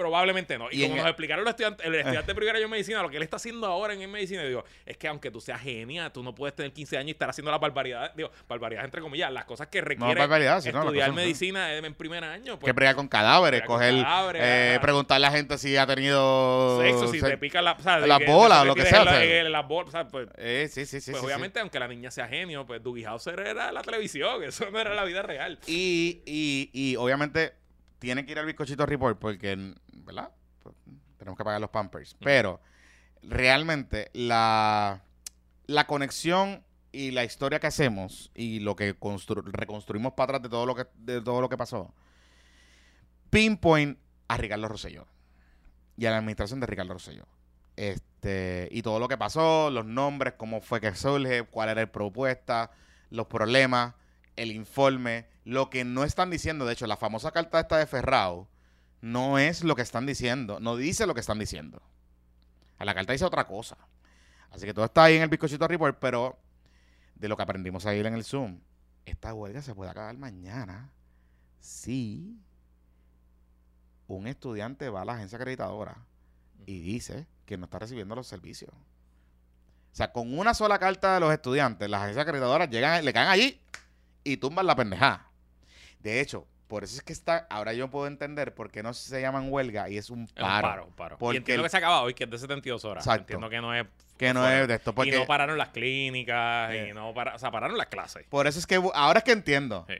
Probablemente no. Y, Y como en nos el- explicaron los estudiantes, el estudiante de primer año de medicina, lo que él está haciendo ahora en medicina, digo, es que aunque tú seas genia, tú no puedes tener 15 años y estar haciendo las barbaridades, digo, barbaridades entre comillas, las cosas que requiere barbaridad, sí, no, las estudiar cosas- medicina en primer año. que Pues, bregar con cadáveres, con coger, cadáveres, eh, preguntarle a la gente si ha tenido sexo, si te pican la, o sea, las que- bolas o lo que sea, eh, las bolas, pues, Eh, sí, sí, sí. pues sí, sí. obviamente, aunque la niña sea genio, pues Dougie Hauser era la televisión, eso no era la vida real. Y, y, y obviamente tiene que ir al bizcochito report porque, ¿verdad? Pues, tenemos que pagar los pampers. Pero realmente la, la conexión y la historia que hacemos y lo que constru- reconstruimos para atrás de todo lo que, de todo lo que pasó, pinpoint a Ricardo Rosselló y a la administración de Ricardo Rosselló. Este, y todo lo que pasó, los nombres, cómo fue que surge, cuál era la propuesta, los problemas, el informe, lo que no están diciendo. De hecho, la famosa carta esta de Ferrao no es lo que están diciendo, no dice lo que están diciendo. A la carta dice otra cosa. Así que todo está ahí en el bizcochito report, pero de lo que aprendimos ayer en el Zoom, esta huelga se puede acabar mañana si un estudiante va a la agencia acreditadora y dice que no está recibiendo los servicios. O sea, con una sola carta de los estudiantes, las agencias acreditadoras llegan, le caen allí y tumban la pendejada. De hecho, por eso es que está, ahora yo puedo entender por qué no se llaman huelga y es un Es un paro. paro, paro. Porque y entiendo el- que se acaba hoy, que es de 72 horas. Exacto. Entiendo que no es... Que no fuera. es de esto. Porque y no pararon las clínicas, y no para, o sea, pararon las clases. por eso es que ahora es que entiendo. Sí.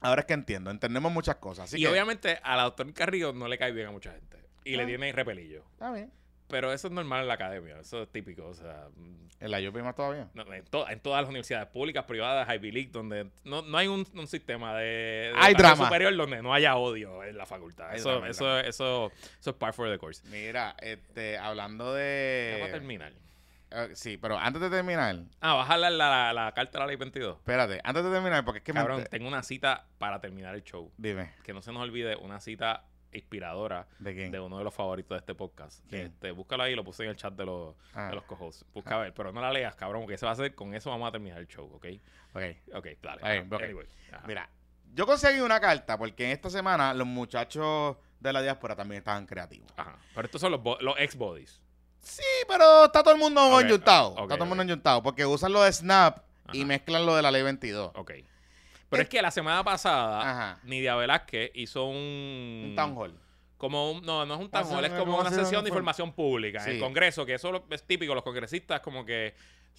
Ahora es que entiendo. Entendemos muchas cosas. Así y que, obviamente a la doctora Carrillo no le cae bien a mucha gente. Y le Ah. tiene repelillo. Está bien. Pero eso es normal en la academia. Eso es típico. O sea, mm, En la UP más todavía. no, en, to- en todas las universidades públicas, privadas, Ivy League, donde no, no hay un, un sistema de, de Hay drama. superior donde no haya odio en la facultad. Eso, drama, hay eso, eso, eso es par for the course. Mira, este, hablando de... para terminar. Eh, sí, pero antes de terminar, Ah, vas a la, la, la carta de la ley 22. espérate, antes de terminar, porque es que me... Cabrón, tengo una cita para terminar el show. Dime, Que no se nos olvide, una cita inspiradora ¿de quién? de uno de los favoritos de este podcast. ¿Quién? Este, búscalo ahí, lo puse en el chat de los, Ah, de los co-hosts. Busca a ver, pero no la leas, cabrón, porque eso va a ser, con eso vamos a terminar el show, ¿ok? ok. Ok, dale. Ah, anyway. Mira, yo conseguí una carta porque en esta semana los muchachos de la diáspora también estaban creativos. Ajá. Pero estos son los, los ex-bodies. Sí, pero está todo el mundo Ok, enyuntado. está todo el mundo enyuntado porque usan lo de Snap y mezclan lo de la ley 22. Ok. Pero es que la semana pasada, Ajá. Nidia Velázquez hizo un... Un town hall. Como un, no, no es un town hall, es como una sesión de forma- información pública en el. Congreso, que eso lo- es típico, los congresistas como que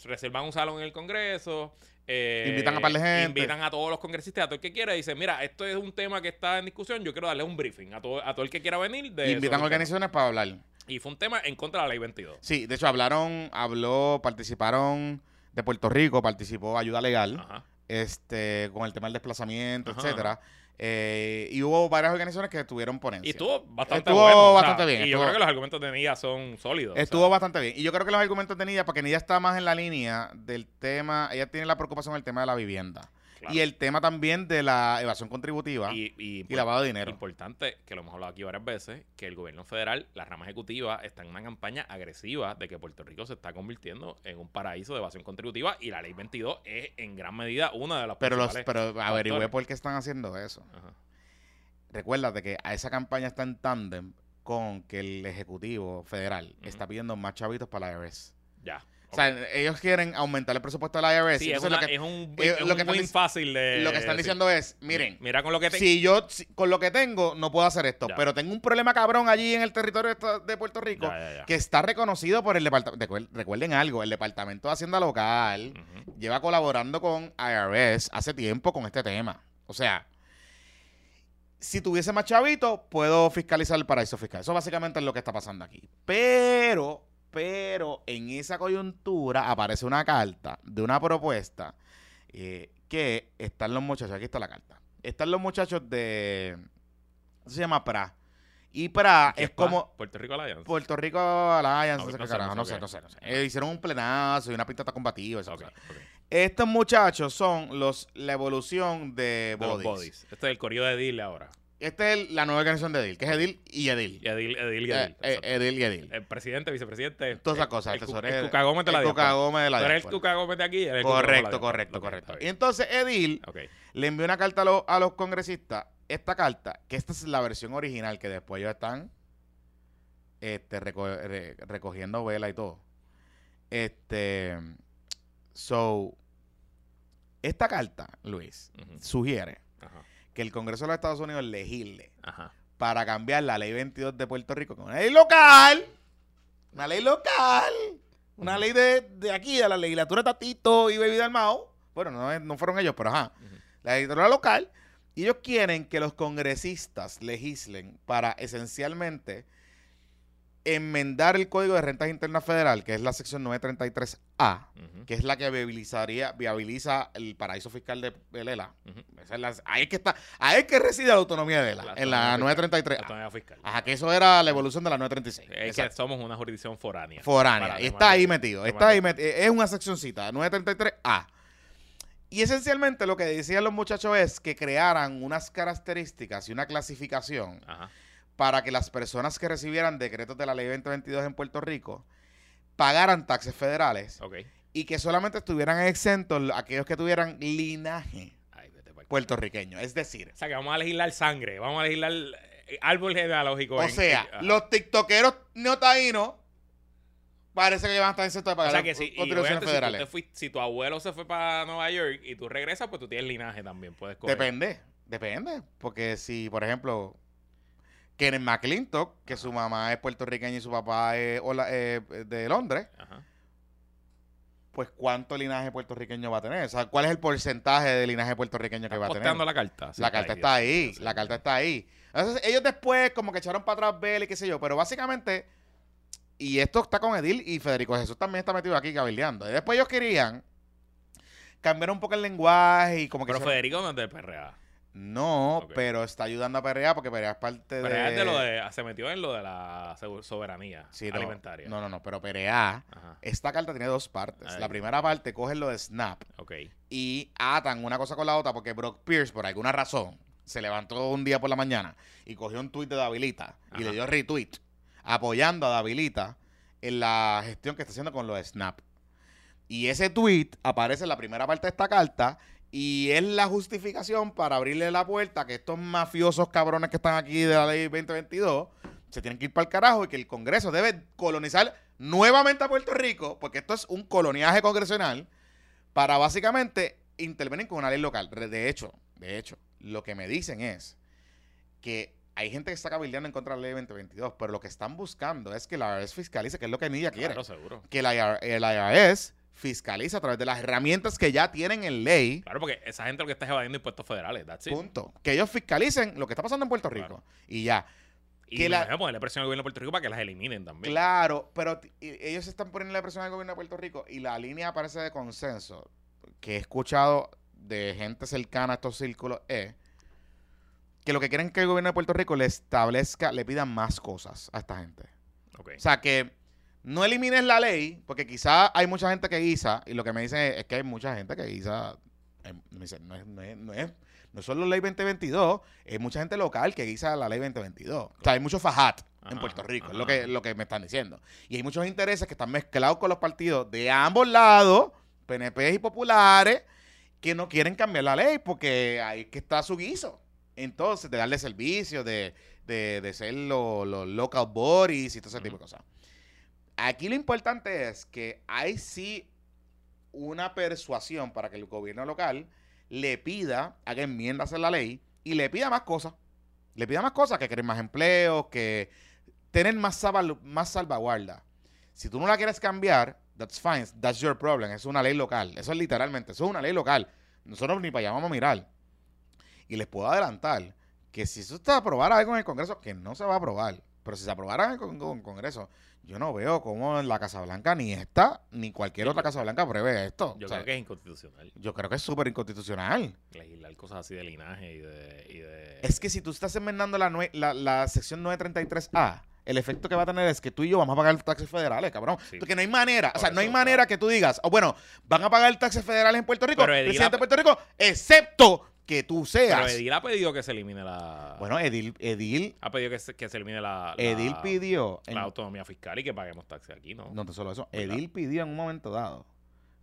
reservan un salón en el Congreso. eh, Invitan a par de gente. Invitan a todos los congresistas, a todo el que quiera, y dicen, mira, esto es un tema que está en discusión, yo quiero darle un briefing a todo, a todo el que quiera venir. De Invitan sobre el tema". organizaciones para hablar. Y fue un tema en contra de la ley 22. Sí, de hecho hablaron, habló, participaron de Puerto Rico, participó Ayuda Legal, Ajá. Este, con el tema del desplazamiento, Ajá, etcétera. Eh, y hubo varias organizaciones que tuvieron ponencia. Y estuvo bastante Estuvo bueno. o sea, bastante bien, Y yo creo que los argumentos de Nidia son sólidos. o sea, Estuvo bastante bien. Y yo creo que los argumentos de Nidia, porque Nidia está más en la línea del tema, ella tiene la preocupación del tema de la vivienda. Claro. Y el tema también de la evasión contributiva y, y, y, lavado de dinero. Importante, que lo hemos hablado aquí varias veces, que el gobierno federal, la rama ejecutiva, está en una campaña agresiva de que Puerto Rico se está convirtiendo en un paraíso de evasión contributiva y la ley 22 es en gran medida una de las Pero, los, pero averigüé factores. por qué están haciendo eso. Ajá. Recuérdate que a esa campaña está en tándem con que el Ejecutivo Federal está pidiendo más chavitos para la IRS. Ya. O sea, ellos quieren aumentar el presupuesto de la IRS. Sí, es, una- lo que, es un, eh, es lo que win fácil de... lo que están sí. diciendo es, miren, Mira con lo que si yo si- con lo que tengo no puedo hacer esto, Ya. pero tengo un problema cabrón allí en el territorio de, Puerto Rico Ya, ya, ya. que está reconocido por el departamento. Recuerden algo, el Departamento de Hacienda Local lleva colaborando con IRS hace tiempo con este tema. O sea, si tuviese más chavitos, puedo fiscalizar el paraíso fiscal. Eso básicamente es lo que está pasando aquí. Pero, pero en esa coyuntura aparece una carta de una propuesta eh, que están los muchachos, aquí está la carta. Están los muchachos de, ¿cómo se llama PRA. Y PRA ¿Qué es como Puerto Rico Alliance. Puerto Rico Alliance, no sé no qué sé, carajo, no sé, no sé, no sé. Ok. Eh, hicieron un plenazo y una pintata combativa. esa Ok, cosa. ok. Estos muchachos son los la evolución de De los bodies. bodies. Este es el corrido de Edil ahora. Esta es la nueva organización de Edil, que es Edil y Edil. Y Edil, Edil y Eh, Edil. eh. Edil y Edil. el presidente, vicepresidente. Todas esas cosas, el, tesorero. el Cuca Gómez de la el diáspora. Cuca Gómez de la eres el diáspora. Cuca Gómez de aquí. el Correcto, correcto, correcto. Y entonces Edil le envió una carta a, los- a los congresistas, esta carta, que esta es la versión original, que después ellos están este, reco- re- recogiendo vela y todo. Este, so, esta carta, Luis, sugiere Ajá. Que el Congreso de los Estados Unidos legisle Ajá. para cambiar la ley 22 de Puerto Rico con una ley local, una ley local, una ley de, de aquí, de la legislatura de Tatito y Baby Dalmao. Bueno, no, es- no fueron ellos, pero ajá. Ujú. La legislatura local. Y ellos quieren que los congresistas legislen para esencialmente enmendar el Código de Rentas Internas Federal, que es la sección 933A, Ujú. que es la que viabilizaría, viabiliza el paraíso fiscal de de Lela. Esa es la- ahí es que está, ahí es que reside la autonomía de Lela, La en la autonomía 933. La autonomía fiscal. Ajá, que eso era la evolución de la 936. Es que Exacto. somos una jurisdicción foránea. Foránea. Y está ahí metido. Está ahí metido. Es una seccioncita, 933A. Y esencialmente lo que decían los muchachos es que crearan unas características y una clasificación Ajá. Para que las personas que recibieran decretos de la ley 2022 en Puerto Rico pagaran taxes federales y que solamente estuvieran exentos aquellos que tuvieran linaje Ay, puertorriqueño. Es decir, O sea, que vamos a legislar sangre. Vamos a legislar eh, árbol genealógico. o en- sea, en- los tiktokeros neotaínos parece que van a estar exentos de O pagar sea que si, contribuciones si, federales. fuiste- si tu abuelo se fue para Nueva York y tú regresas, pues tú tienes linaje también. Puedes coger. Depende, depende. Porque si, por ejemplo, Kenneth McClintock, que su mamá es puertorriqueña y su papá es hola- eh, de Londres, Ajá. pues ¿cuánto linaje puertorriqueño va a tener? O sea, ¿cuál es el porcentaje de linaje puertorriqueño que va a tener? La carta. Sí, la carta está ahí, la carta está ahí. Entonces, ellos después como que echaron para atrás Bell y qué sé yo, pero básicamente, y esto está con Edil y Federico Jesús también está metido aquí cabildeando. Y después ellos querían cambiar un poco el lenguaje y como que... Pero se- Federico no es de PRA. No, pero está ayudando a Perea porque Perea es parte de... es de lo de, se metió en lo de la soberanía Sí, alimentaria. No, no, no, pero Perea... Ajá. Esta carta tiene dos partes. La primera parte coge lo de Snap Ok. y atan una cosa con la otra porque Brock Pierce, por alguna razón, se levantó un día por la mañana y cogió un tuit de Davilita y le dio retweet apoyando a Davilita en la gestión que está haciendo con lo de Snap. Y ese tweet aparece en la primera parte de esta carta y es la justificación para abrirle la puerta que estos mafiosos cabrones que están aquí de la ley 2022 se tienen que ir para el carajo y que el Congreso debe colonizar nuevamente a Puerto Rico, porque esto es un coloniaje congresional, para básicamente intervenir con una ley local. De hecho, de hecho, lo que me dicen es que hay gente que está cabildeando en contra de la ley 2022, pero lo que están buscando es que la IRS fiscalice, que es lo que Nidia quiere. Claro, seguro. Que la el IRS fiscalice a través de las herramientas que ya tienen en ley. Claro, porque esa gente lo que está es evadiendo impuestos federales. That's it. Punto. Que ellos fiscalicen lo que está pasando en Puerto Rico. Claro. Y ya. Y que la- ponerle presión al gobierno de Puerto Rico para que las eliminen también. Claro, pero ellos están poniendo la presión al gobierno de Puerto Rico y la línea parece de consenso que he escuchado de gente cercana a estos círculos es que lo que quieren es que el gobierno de Puerto Rico le establezca, le pida más cosas a esta gente. Ok. O sea, que no elimines la ley, porque quizá hay mucha gente que guisa, y lo que me dicen es, es que hay mucha gente que guisa, eh, me dicen, no es, no es, no es, no solo ley 2022, es mucha gente local que guisa la ley 2022. O sea, hay mucho fajat en Puerto Rico, es lo que, lo que me están diciendo. Y hay muchos intereses que están mezclados con los partidos de ambos lados, PNP y populares, que no quieren cambiar la ley porque ahí que está su guiso. Entonces, de darle servicio, de, de, de ser los los local bodies y todo ese tipo de cosas. Aquí lo importante es que hay sí una persuasión para que el gobierno local le pida, haga enmiendas en la ley y le pida más cosas. Le pida más cosas, que quieren más empleos, que tener más, más salvaguarda. Si tú no la quieres cambiar, that's fine, that's your problem. Es una ley local. Eso es literalmente, eso es una ley local. Nosotros ni para allá vamos a mirar. Y les puedo adelantar que si eso está a aprobar algo en el Congreso, que no se va a aprobar. Pero si se aprobara en el con- con Congreso, yo no veo cómo en la Casa Blanca ni esta ni cualquier otra Casa Blanca apruebe esto. Yo O sea, creo que es inconstitucional yo creo que es súper inconstitucional. legislar cosas así de linaje y de... y de- Es que si tú estás enmendando la, nue- la, la sección 933A, el efecto que va a tener es que tú y yo vamos a pagar taxes federales, cabrón. Sí. Porque no hay manera, o sea, no hay manera que tú digas, o bueno, van a pagar taxes federales en Puerto Rico, presidente de Puerto Rico, excepto que tú Pero seas. Edil ha pedido que se elimine la... Bueno, Edil, Edil, ha pedido que se, que se elimine la... la- Edil pidió, en- La autonomía fiscal y que paguemos taxes aquí, ¿no? no te solo eso, ¿Verdad? Edil pidió en un momento dado,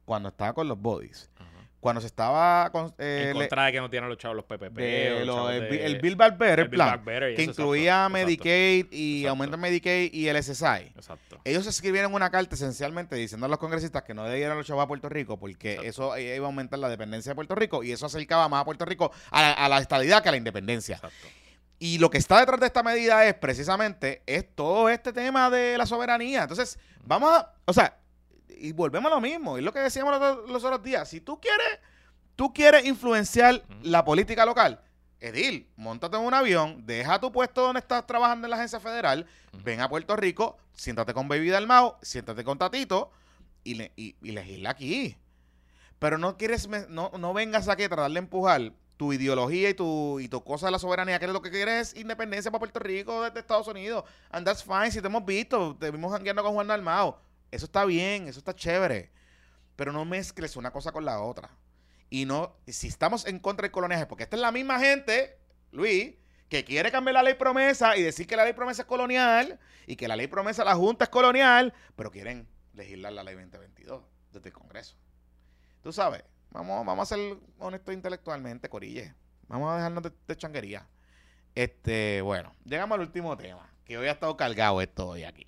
cuando estaba con los bodies, Ajá. Cuando se estaba con, eh, en contra de que no tienen los chavos los PPP. de los lo- chavos el, de- bi- el Bill Back Better el plan, que incluía exacto, Medicaid y exacto. aumento Medicaid y el SSI. Exacto. Ellos escribieron una carta esencialmente diciendo a los congresistas que no debieran los chavos a Puerto Rico porque Exacto. eso eh, iba a aumentar la dependencia de Puerto Rico y eso acercaba más a Puerto Rico a la, a la estabilidad que a la independencia. Exacto. Y lo que está detrás de esta medida es precisamente es todo este tema de la soberanía. Entonces, vamos a, o sea, y volvemos a lo mismo, es lo que decíamos los, otros- los otros días. Si tú quieres, tú quieres influenciar la política local, Edil, montate en un avión, deja tu puesto donde estás trabajando en la agencia federal, ven a Puerto Rico, siéntate con Baby Dalmao, siéntate con Tatito y, le- y, y legisla aquí. Pero no quieres, no, no vengas aquí a tratar de empujar tu ideología y tu, y tu cosa de la soberanía, que lo que quieres es independencia para Puerto Rico desde Estados Unidos. And that's fine, si te hemos visto, te vimos jangueando con Juan Dalmao. Eso está bien, eso está chévere. Pero no mezcles una cosa con la otra. Y no, si estamos en contra del coloniaje, porque esta es la misma gente, Luis, que quiere cambiar la ley promesa y decir que la ley promesa es colonial y que la ley promesa la Junta es colonial, pero quieren legislar la ley 2022 desde el Congreso. Tú sabes, vamos, vamos a ser honestos intelectualmente, Corille. Vamos a dejarnos de, de changuería. Este, bueno, llegamos al último tema, que hoy ha estado cargado esto hoy aquí.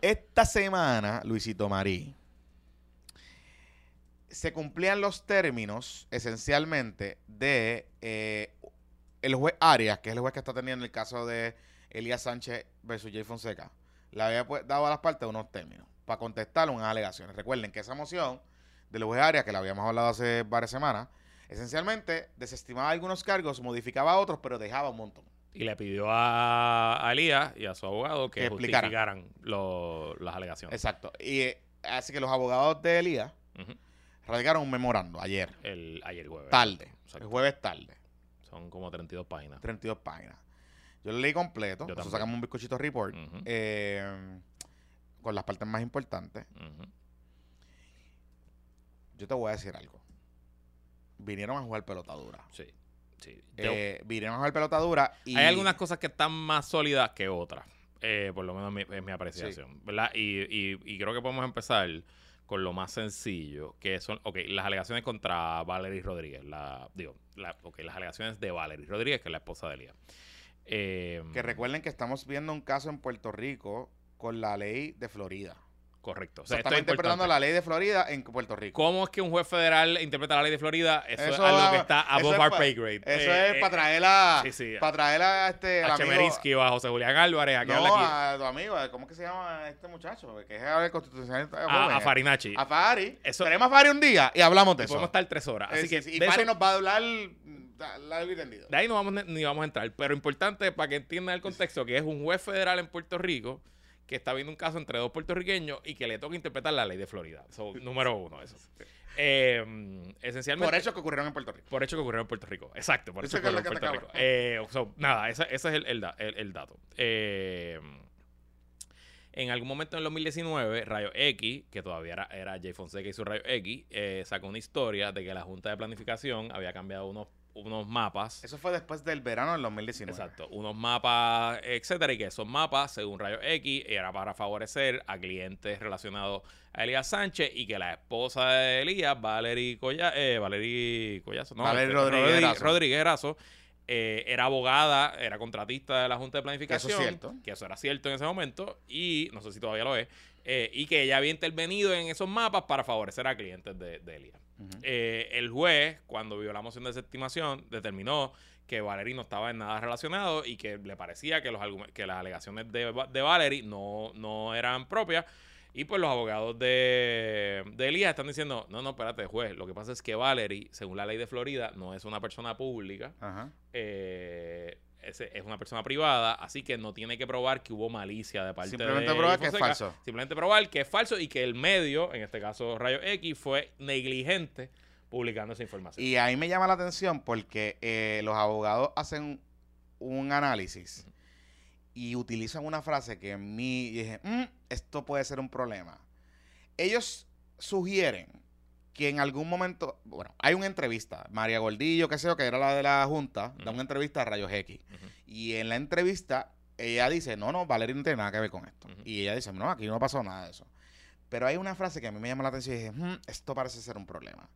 Esta semana, Luisito Marí, se cumplían los términos, esencialmente, de eh, el juez Arias, que es el juez que está teniendo el caso de Elías Sánchez versus Jay Fonseca. Le había pues, dado a las partes unos términos para contestar unas alegaciones. Recuerden que esa moción del juez Arias, que la habíamos hablado hace varias semanas, esencialmente desestimaba algunos cargos, modificaba otros, pero dejaba un montón. Y le pidió a, a Elías y a su abogado que, Que justificaran lo- las alegaciones. Exacto. Y eh, así que los abogados de Elías radicaron un memorando ayer, el, ayer jueves. tarde. El jueves tarde. Son como 32 páginas. 32 páginas. Yo lo leí completo. También. sacamos un bizcochito report. Eh, con las partes más importantes. Yo te voy a decir algo. Vinieron a jugar pelotadura. Sí. Sí. Eh, vinieron a jugar pelotadura y... Hay algunas cosas que están más sólidas que otras. eh, por lo menos mi- es mi apreciación. ¿Verdad? Y, y- y creo que podemos empezar con lo más sencillo, que son, ok, las alegaciones contra Valerie Rodríguez. La, digo, la, ok, las alegaciones de Valerie Rodríguez, que es la esposa de Elías. Eh, Que recuerden que estamos viendo un caso en Puerto Rico con la ley de Florida. Correcto. O sea, esto es interpretando la ley de Florida en Puerto Rico. ¿Cómo es que un juez federal interpreta la ley de Florida? Eso, es Eso algo va- que está above es our pa- pay grade. Eso Eh, es eh, para traer a... sí, sí. Para traer a este... a Chemerinsky o a José Julián Álvarez. A, No, aquí. a tu amigo. ¿Cómo que se llama este muchacho? Que es el constitucionalista a, a Farinacci. A Fari. Eso- Tenemos a Fari un día y hablamos de eso. Podemos estar tres horas. Así Eh, que y Fari eso- nos va a hablar mm, largo y tendido. de ahí no vamos, ni vamos a entrar. Pero importante para que entiendan el contexto, que es un juez federal en Puerto Rico que está viendo un caso entre dos puertorriqueños y que le toca interpretar la ley de Florida. So, número uno, eso. Eh, esencialmente. Por hechos que ocurrieron en Puerto Rico. Por hecho que ocurrió en Puerto Rico. Exacto, por Eso eso que ocurrió en Puerto Rico. Eh, so, nada, ese, ese es el, el da- el- el dato. Eh, en algún momento en el 2019, Rayo X, que todavía era, era Jay Fonseca y su Rayo X, eh, sacó una historia de que la Junta de Planificación había cambiado unos, unos mapas. Eso fue después del verano del 2019. Exacto, unos mapas, etcétera, y que esos mapas, según Rayo X, era para favorecer a clientes relacionados a Elías Sánchez y que la esposa de Elías, Valerie, Colla, eh, Valerie Collazo, no, Valerie este, Rodríguez. Rodríguez Erazo, eh, era abogada, era contratista de la Junta de Planificación. eso es cierto. Que eso era cierto en ese momento y no sé si todavía lo es. eh, y que ella había intervenido en esos mapas para favorecer a clientes de, de Elías. Eh, el juez, cuando vio la moción de desestimación, determinó que Valerie no estaba en nada relacionado y que le parecía que, los que las alegaciones de, de Valerie no, no eran propias. Y pues los abogados de, de Elías están diciendo, no, no, espérate, juez, lo que pasa es que Valerie, según la ley de Florida, no es una persona pública. Ajá. Eh, ese es una persona privada, así que no tiene que probar que hubo malicia de parte Simplemente de probar que es falso. Simplemente probar que es falso y que el medio, en este caso Rayo X, fue negligente publicando esa información. Y ahí me llama la atención porque eh, los abogados hacen un análisis y utilizan una frase que en mí dije, "Mm, esto puede ser un problema. Ellos sugieren que en algún momento, bueno, hay una entrevista, María Gordillo, que sé yo, que era la de la Junta, da una entrevista a Rayos X. Y en la entrevista, ella dice, no, no, Valeria no tiene nada que ver con esto. Y ella dice, no, aquí no pasó nada de eso. Pero hay una frase que a mí me llama la atención y dije, "Hmm, esto parece ser un problema.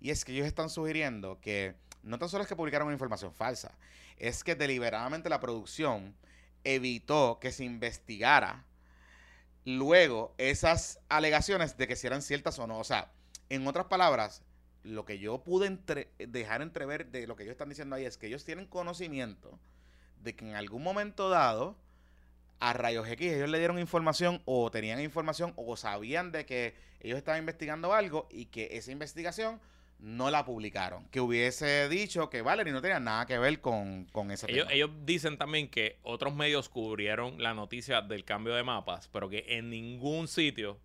Y es que ellos están sugiriendo que no tan solo es que publicaron una información falsa, es que deliberadamente la producción evitó que se investigara luego esas alegaciones de que si eran ciertas o no. O sea, en otras palabras, lo que yo pude entre- dejar entrever de lo que ellos están diciendo ahí es que ellos tienen conocimiento de que en algún momento dado a Rayos X ellos le dieron información o tenían información o sabían de que ellos estaban investigando algo y que esa investigación no la publicaron. Que hubiese dicho que Valerie no tenía nada que ver con, con ese Ellos, tema. ellos dicen también que otros medios cubrieron la noticia del cambio de mapas, pero que en ningún sitio,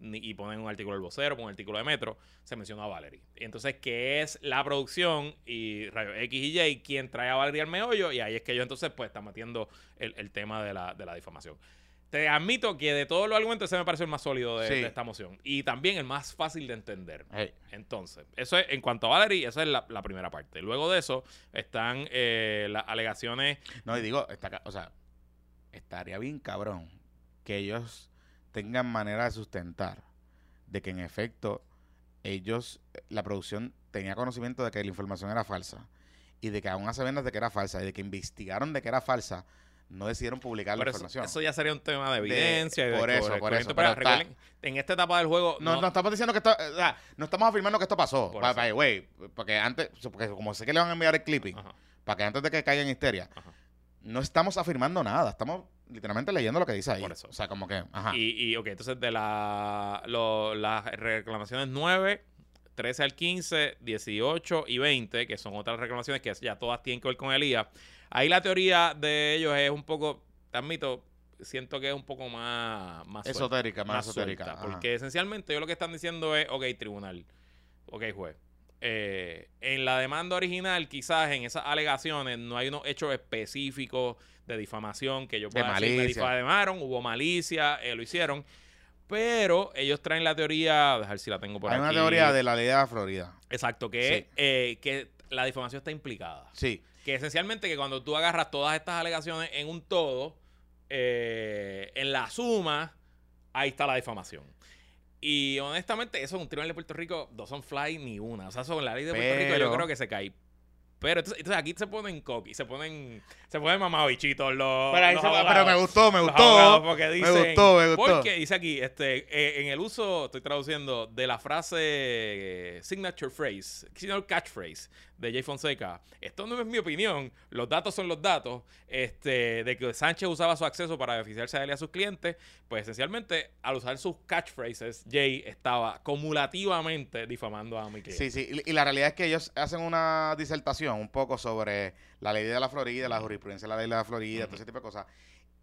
y ponen un artículo del vocero, un artículo de Metro, se menciona a Valerie. Entonces, que es la producción y Rayo X y Y quien trae a Valerie al meollo, y ahí es que ellos entonces pues están metiendo el, el tema de la, de la difamación. Te admito que de todos los argumentos ese me parece el más sólido de, Sí. de esta moción. Y también el más fácil de entender. Hey, Entonces, eso es en cuanto a Valerie, esa es la, la primera parte. Luego de eso están eh, las alegaciones. no, y digo, está o sea, estaría bien cabrón que ellos tengan manera de sustentar de que en efecto ellos, la producción tenía conocimiento de que la información era falsa y de que aún sabiendas de que era falsa y de que investigaron de que era falsa, no decidieron publicar la Pero información. eso ya sería un tema de evidencia. y de por eso, por eso, pero está- en esta etapa del juego. No, no- no, estamos diciendo que esto, o sea, no estamos afirmando que esto pasó. Por By, by way, porque antes, porque como sé que le van a enviar el clipping, Ajá, para que antes de que caiga en histeria, Ajá. No estamos afirmando nada, estamos literalmente leyendo lo que dice ahí. Por eso. O sea, como que, ajá. Y, y, ok, entonces de la, lo- las reclamaciones 9, 13 al 15, 18 y 20, que son otras reclamaciones que ya todas tienen que ver con Elías. Ahí la teoría de ellos es un poco, te admito, siento que es un poco más, más suelta. esotérica, más, más esotérica. suelta, porque esencialmente ellos lo que están diciendo es, ok, tribunal, ok, juez. Eh, en la demanda original, quizás en esas alegaciones no hay unos hechos específicos de difamación que ellos De puedan decir, me difamaron, hubo malicia, eh, lo hicieron. Pero ellos traen la teoría, a ver si la tengo por Hay aquí. una teoría de la ley de la Florida. Exacto, que Sí. eh, que la difamación está implicada. Sí. Que esencialmente que cuando tú agarras todas estas alegaciones en un todo, eh, en la suma, ahí está la difamación. Y honestamente, eso en un tribunal de Puerto Rico, dos son fly ni una. O sea, sobre la ley de Puerto Rico yo Pero- creo que se cae. Pero entonces, entonces aquí se ponen coqui, se ponen, se ponen mamabichitos los, Pero, los se- pero abogados. me gustó, me gustó. porque Me dicen- gustó, me gustó. Porque dice aquí, este, eh, en el uso, estoy traduciendo, de la frase eh, signature phrase, signature catchphrase de Jay Fonseca. Esto no es mi opinión, los datos son los datos. Este, de que Sánchez usaba su acceso para beneficiarse de él y a sus clientes, pues esencialmente, al usar sus catchphrases, Jay estaba cumulativamente difamando a mi cliente. Sí, sí. Y, la realidad es que ellos hacen una disertación un poco sobre la ley de la Florida, la jurisprudencia de la ley de la Florida, todo ese tipo de cosas.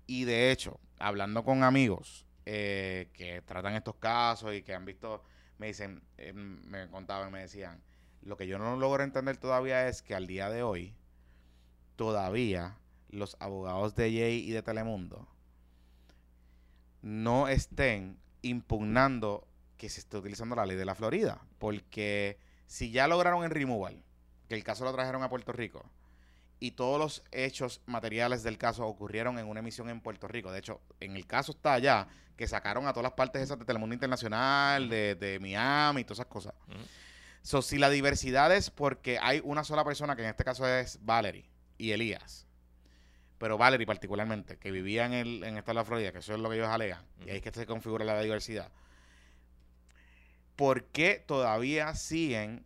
Y de hecho, hablando con amigos eh, que tratan estos casos y que han visto, me dicen, eh, me contaban, me decían, lo que yo no logro entender todavía es que al día de hoy, todavía los abogados de Jay y de Telemundo no estén impugnando que se esté utilizando la ley de la Florida. Porque si ya lograron en removal, que el caso lo trajeron a Puerto Rico, y todos los hechos materiales del caso ocurrieron en una emisión en Puerto Rico. De hecho, en el caso está allá, que sacaron a todas las partes esas de Telemundo Internacional, de, de Miami y todas esas cosas. So, si la diversidad es porque hay una sola persona, que en este caso es Valerie y Elías, pero Valerie particularmente, que vivía en el en esta la Florida, que eso es lo que ellos alegan, y ahí es que se configura la diversidad. ¿Por qué todavía siguen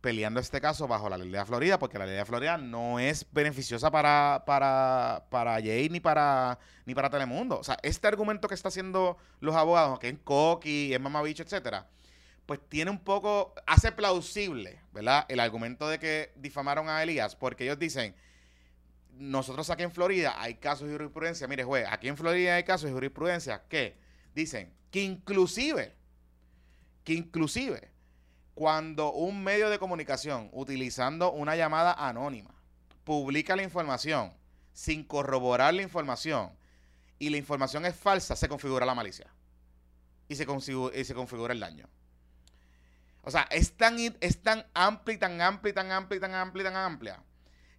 peleando este caso bajo la ley de la Florida? Porque la ley de la Florida no es beneficiosa para, para, para Jay ni para, ni para Telemundo. O sea, este argumento que está haciendo los abogados, que es coqui, es mamabicho, etcétera, pues tiene un poco, hace plausible, ¿verdad? El argumento de que difamaron a Elías, porque ellos dicen, nosotros aquí en Florida hay casos de jurisprudencia. Mire, juez, aquí en Florida hay casos de jurisprudencia que dicen que inclusive, que inclusive, cuando un medio de comunicación utilizando una llamada anónima publica la información sin corroborar la información y la información es falsa, se configura la malicia y se, y se configura el daño. O sea, es tan, es tan amplia y tan amplia y tan amplia y tan amplia tan amplia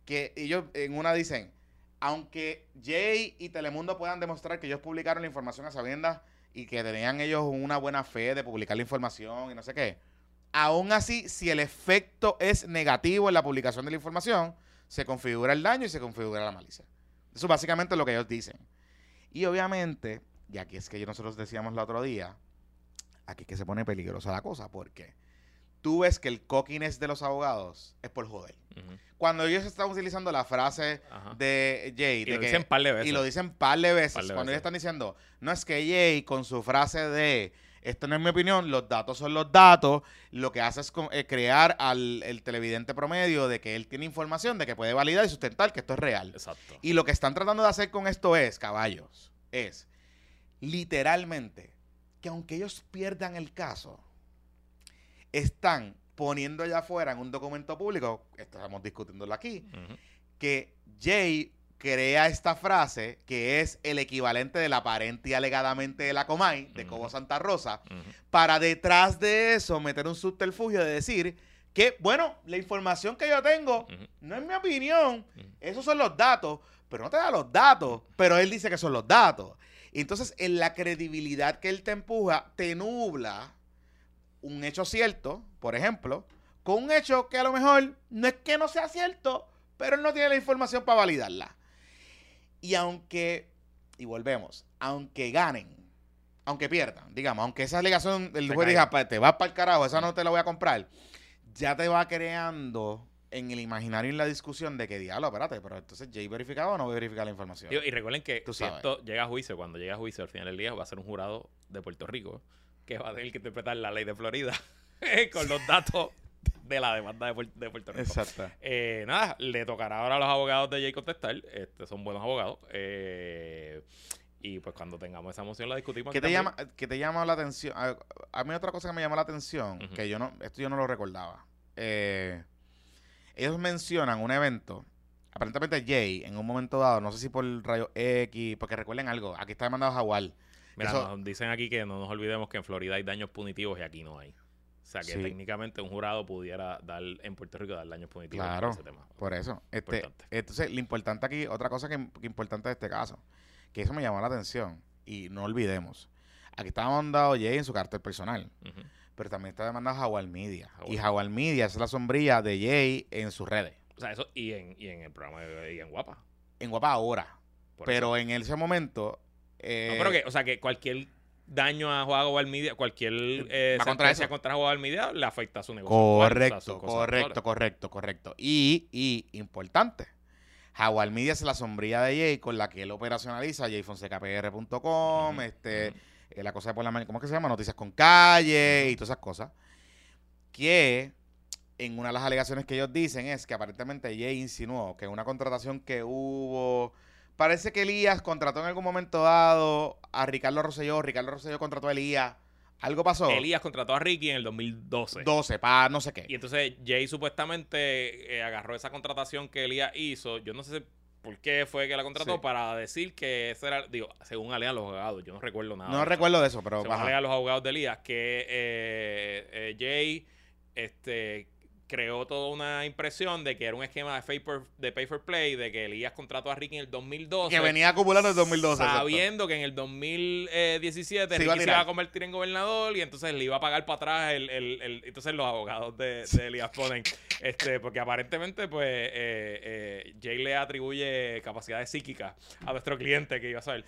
que ellos en una dicen, aunque Jay y Telemundo puedan demostrar que ellos publicaron la información a sabiendas y que tenían ellos una buena fe de publicar la información y no sé qué, aún así, si el efecto es negativo en la publicación de la información, se configura el daño y se configura la malicia. Eso es básicamente lo que ellos dicen. Y obviamente, y aquí es que nosotros decíamos el otro día, aquí es que se pone peligrosa la cosa, porque tú ves que el coquines de los abogados es por joder. Cuando ellos están utilizando la frase Ajá. de Jay, Y de lo que- dicen par de veces. y lo dicen par de veces, Par de cuando veces. ellos están diciendo, no es que Jay con su frase de, esto no es mi opinión, los datos son los datos, lo que hace es eh, crear al el televidente promedio de que él tiene información, de que puede validar y sustentar que esto es real. Exacto. Y lo que están tratando de hacer con esto es, caballos, es literalmente que aunque ellos pierdan el caso, están poniendo allá afuera en un documento público, estamos discutiéndolo aquí, que Jay crea esta frase que es el equivalente de la aparente y alegadamente de la Comay, de. Cobo Santa Rosa, para detrás de eso meter un subterfugio de decir que, bueno, la información que yo tengo no es mi opinión, esos son los datos, pero no te da los datos, pero él dice que son los datos. Y Entonces, en la credibilidad que él te empuja, te nubla un hecho cierto, por ejemplo, con un hecho que a lo mejor no es que no sea cierto, pero él no tiene la información para validarla. Y aunque, y volvemos, aunque ganen, aunque pierdan, digamos, aunque esa alegación el Se juez diga, "Pa, te vas para el carajo, esa no te la voy a comprar, ya te va creando en el imaginario y en la discusión de que, diablo, espérate, pero entonces Jay verificado o no verifica la información. Digo, y recuerden que si esto llega a juicio, cuando llega a juicio al final del día va a ser un jurado de Puerto Rico que va a tener que interpretar la ley de Florida con los datos de la demanda de, Puer- de Puerto Rico. Exacto. Eh, nada, le tocará ahora a los abogados de Jay contestar. Este, son buenos abogados. Eh, y pues cuando tengamos esa moción la discutimos. ¿Qué te, llama, ¿Qué te llama la atención? A, a mí otra cosa que me llamó la atención, que yo no, esto yo no lo recordaba. Eh, ellos mencionan un evento, aparentemente Jay, en un momento dado, no sé si por Rayo X, porque recuerden algo, aquí está demandado Jaguar. Mira, eso- nos dicen aquí que no nos olvidemos que en Florida hay daños punitivos y aquí no hay. O sea que Sí. técnicamente un jurado pudiera dar en Puerto Rico dar daños punitivos Claro. ese tema. Por eso. Este, Importante. entonces, lo importante aquí, otra cosa que, que importante de este caso, que eso me llamó la atención, y no olvidemos, aquí está demandado Jay en su cartel personal. Pero también está demandado Jaguar Media. Jaguar. Y Jaguar Media es la sombrilla de Jay en sus redes. O sea, eso y en, y en el programa de y en Guapa. En Guapa ahora. por pero en ese momento. Eh, No, pero que, o sea, que cualquier daño a Juego Media, cualquier eh, Va contra eso. contra Media le afecta a su negocio. actual, o sea, Correcto, correcto, correcto, correcto. Y, y importante. Jaguar Media es la sombrilla de Jay con la que él operacionaliza jayfonsecapr.com, Ujú, este, eh, la cosa de por la mañana, ¿cómo es que se llama? Noticias con calle y todas esas cosas. Que en una de las alegaciones que ellos dicen es que aparentemente Jay insinuó que una contratación que hubo. Parece que Elías contrató en algún momento dado a Ricardo Rosselló. Ricardo Rosselló contrató a Elías. Algo pasó. Elías contrató a Ricky en el 2012. 12, para no sé qué. Y entonces Jay supuestamente eh, agarró esa contratación que Elías hizo. Yo no sé por qué fue que la contrató Sí. para decir que ese era, digo, según alegan los abogados, yo no recuerdo nada. No de eso. recuerdo de eso, pero según alegan los abogados de Elías, que eh, eh, Jay este, creó toda una impresión de que era un esquema de pay, for, de pay for play, de que Elías contrató a Ricky en el 2012. que venía acumulando en 2012. exacto. Sabiendo que en el 2017 Se iba Ricky se iba a convertir en gobernador y entonces le iba a pagar para atrás el, el- el- entonces los abogados de, de Elías ponen este porque aparentemente pues eh, eh, Jay le atribuye capacidades psíquicas a nuestro cliente que iba a saber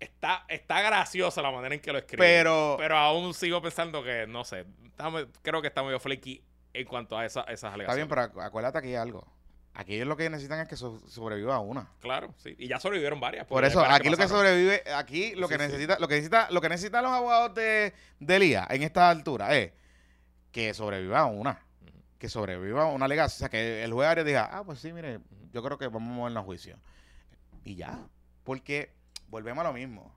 está, está graciosa la manera en que lo escribe Pero, pero aún sigo pensando que no sé está creo que está medio flaky en cuanto a esa- esas está alegaciones bien, pero acu- acuérdate aquí algo. Aquí ellos lo que necesitan es que so- sobreviva una. claro sí y ya sobrevivieron varias Por eso, varias aquí lo que sobrevive, aquí lo que sí. necesita, lo que necesita, lo que necesitan los abogados de, de Elías en esta altura es que sobreviva una. Que sobreviva una alegación. O sea, que el juez diga, ah, pues sí, mire, yo creo que vamos a movernos a juicio. Y ya. Porque volvemos a lo mismo.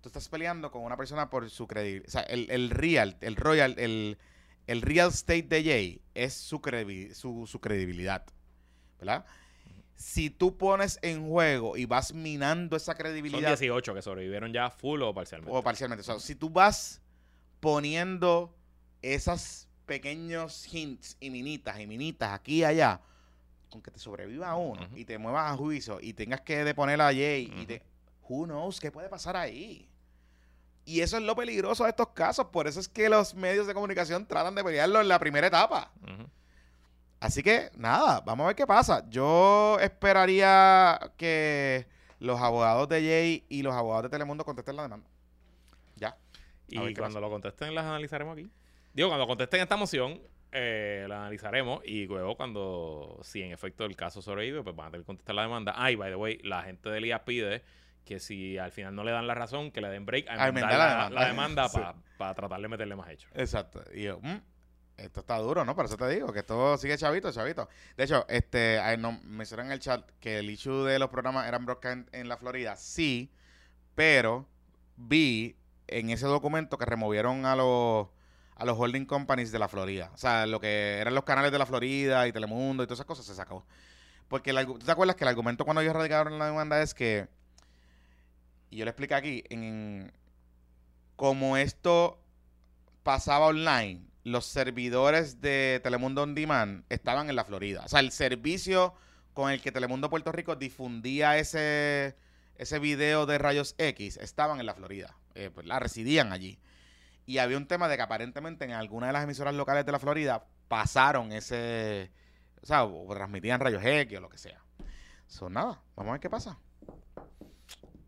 Tú estás peleando con una persona por su credibilidad. O sea, el, el real, el royal, el, el real state de Jay es su, credi- su, su credibilidad. ¿Verdad? Si tú pones en juego y vas minando esa Son credibilidad 18 que sobrevivieron ya full o parcialmente. o parcialmente. O sea, si tú vas poniendo esos pequeños hints y minitas y minitas aquí y allá, con que te sobreviva uno y te muevas a juicio y tengas que deponer a Jay y Ujú. te... Who knows qué puede pasar ahí? Y eso es lo peligroso de estos casos. Por eso es que los medios de comunicación tratan de pelearlo en la primera etapa. Así que nada, vamos a ver qué pasa. Yo esperaría que los abogados de Jay y los abogados de Telemundo contesten la demanda. Ya. Y cuando lo contesten, las analizaremos aquí. Digo, cuando contesten esta moción, eh, la analizaremos. Y luego, cuando, si en efecto el caso sobrevive, pues van a tener que contestar la demanda. Ah, y by the way, la gente de Elías pide que si al final no le dan la razón, que le den break a enmendar la la, demanda. la demanda Sí. para tratar de meterle más hecho. Exacto. Y yo, mm, esto está duro, ¿no? Por eso te digo que esto sigue chavito, chavito. De hecho, este, no, me hicieron en el chat que el issue de los programas eran broadcast en, en la Florida. Sí, pero vi en ese documento que removieron a los a los holding companies de la Florida. O sea, lo que eran los canales de la Florida y Telemundo y todas esas cosas se sacó. Porque el argu- ¿tú te acuerdas que el argumento cuando ellos radicaron la demanda es que, y yo le expliqué aquí, en, como esto pasaba online, los servidores de Telemundo On Demand estaban en la Florida. O sea, el servicio con el que Telemundo Puerto Rico difundía ese, ese video de rayos X estaban en la Florida. Eh, pues, la residían allí. Y había un tema de que aparentemente en alguna de las emisoras locales de la Florida pasaron ese. O sea, o transmitían rayos X o lo que sea. Son nada. Vamos a ver qué pasa.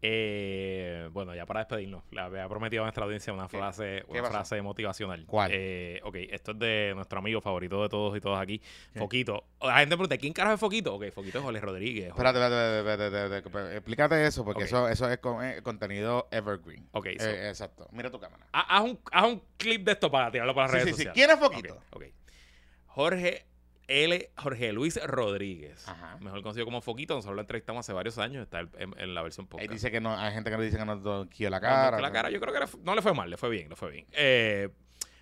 Eh, bueno, ya para despedirnos, le había prometido a nuestra audiencia una frase, ¿Qué una pasó? frase motivacional. ¿Cuál? Eh, ok, esto es de nuestro amigo favorito de todos y todas aquí, ¿Qué? Foquito. La gente pregunta, ¿quién carajo es Foquito? Ok, Foquito es Jorge Rodríguez. Espérate, espérate, espérate, espérate. Explícate eso, porque eso, eso es con- eh, contenido evergreen. Ok, so- Eh, exacto. Mira tu cámara. Ha- Haz un, haz un clip de esto para tirarlo para las Sí, redes sí, sí. sociales. ¿Quién es Foquito? Ok, ok. Jorge L. Jorge Luis Rodríguez. Ajá. Mejor conocido como Foquito. Nosotros lo entrevistamos hace varios años. Está en, en- la versión podcast. dice que no, hay gente que nos dice que no toqueó la No, no, cara. la cara, yo creo que le- no le fue mal, le fue bien, le fue bien. Eh,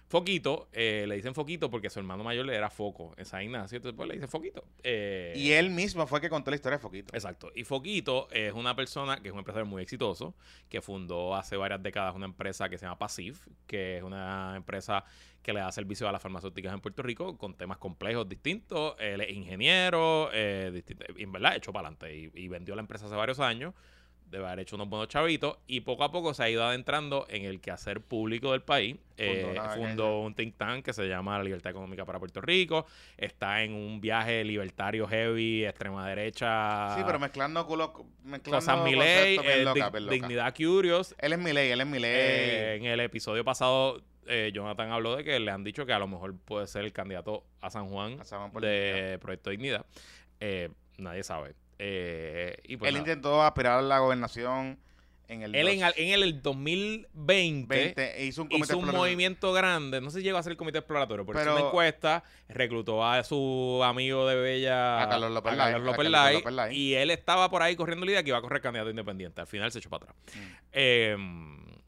Foquito, eh, le dicen Foquito porque su hermano mayor le era Foco en San Ignacio, entonces pues le dicen Foquito. Eh, Y él mismo fue el que contó la historia de Foquito. Exacto. Y Foquito es una persona que es un empresario muy exitoso, que fundó hace varias décadas una empresa que se llama Pasif, que es una empresa que le da servicio a las farmacéuticas en Puerto Rico con temas complejos distintos. Él es ingeniero, eh, distinto- y en verdad echó para adelante y, y vendió la empresa hace varios años. Debe haber hecho unos buenos chavitos y poco a poco se ha ido adentrando en el quehacer público del país. Eh, fundó agencia. un think tank que se llama La Libertad Económica para Puerto Rico. Está en un viaje libertario heavy, extrema derecha. Sí, pero mezclando culo, mezclando Cosas Miley, eh, loca. Dignidad Curious. Él es Miley, él es Miley. Eh, en el episodio pasado, eh, Jonathan habló de que le han dicho que a lo mejor puede ser el candidato a San Juan A San Juan por de Proyecto Dignidad. Eh, nadie sabe. Eh, y pues él nada. intentó aspirar a la gobernación en el Él en, en el 2020 20, e hizo un hizo un movimiento grande. No sé si llegó a ser el comité exploratorio, pero, hizo Pero- una encuesta, reclutó a su amigo de Bella, A Carlos López a Lai, Carlos a López Carlitos Lai, López Lai. y él estaba por ahí corriendo la idea que iba a correr candidato independiente. Al final se echó para atrás. Mm. Eh,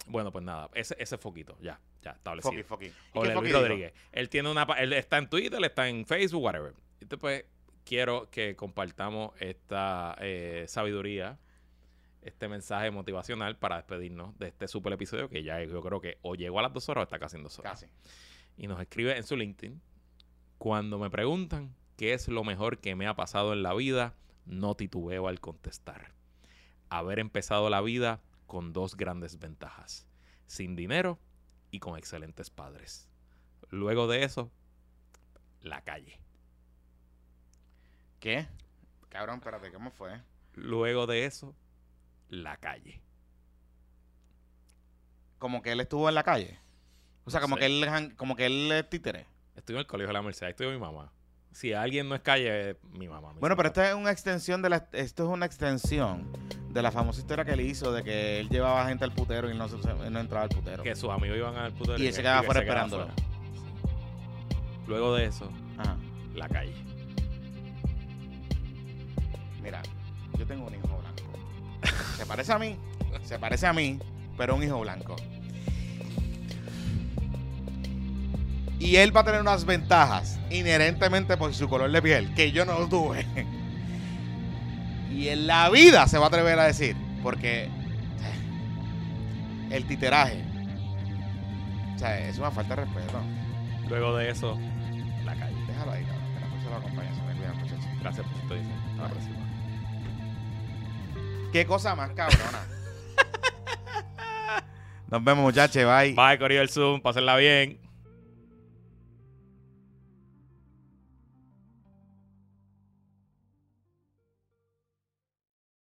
bueno, pues nada, ese, ese foquito, ya, ya establecido. Foqui, Foqui. ¿Y Jorge qué Luis? Rodríguez. Él tiene una él está en Twitter, está en Facebook, whatever. Entonces, pues, quiero que compartamos esta eh, sabiduría, este mensaje motivacional para despedirnos de este super episodio que ya yo creo que o llegó a las dos horas o está casi en dos horas. Casi. Y nos escribe en su LinkedIn. Cuando me preguntan qué es lo mejor que me ha pasado en la vida, no titubeo al contestar. Haber empezado la vida con dos grandes ventajas. Sin dinero y con excelentes padres. Luego de eso, la calle. ¿Qué? Cabrón, espérate, ¿cómo fue? Luego de eso, la calle. Como que él estuvo en la calle. O sea, como que él como que él es títere. Estoy en el colegio de la Merced, con mi mamá. Si alguien no es calle, es mi mamá. mi Bueno, pero esta es una extensión de la esto es una extensión de la famosa historia que él hizo de que él llevaba gente al putero y no, él no entraba al putero. Que sus amigos iban al puto Y él se quedaba afuera quedaba esperándolo. Luego de eso, Ajá. La calle. Mira, yo tengo un hijo blanco. Se parece a mí, se parece a mí, pero un hijo blanco. Y él va a tener unas ventajas inherentemente por su color de piel que yo no tuve. Y en la vida se va a atrever a decir, porque el titeraje, o sea, es una falta de respeto. Luego de eso, la calle. Déjalo ahí, cabrón, que la próxima lo acompaña. Se me cuidan, muchachos. Gracias por diciendo. Qué cosa más cabrona. Nos vemos, muchachos. Bye. Bye, Corillo del Zoom. Pásenla bien.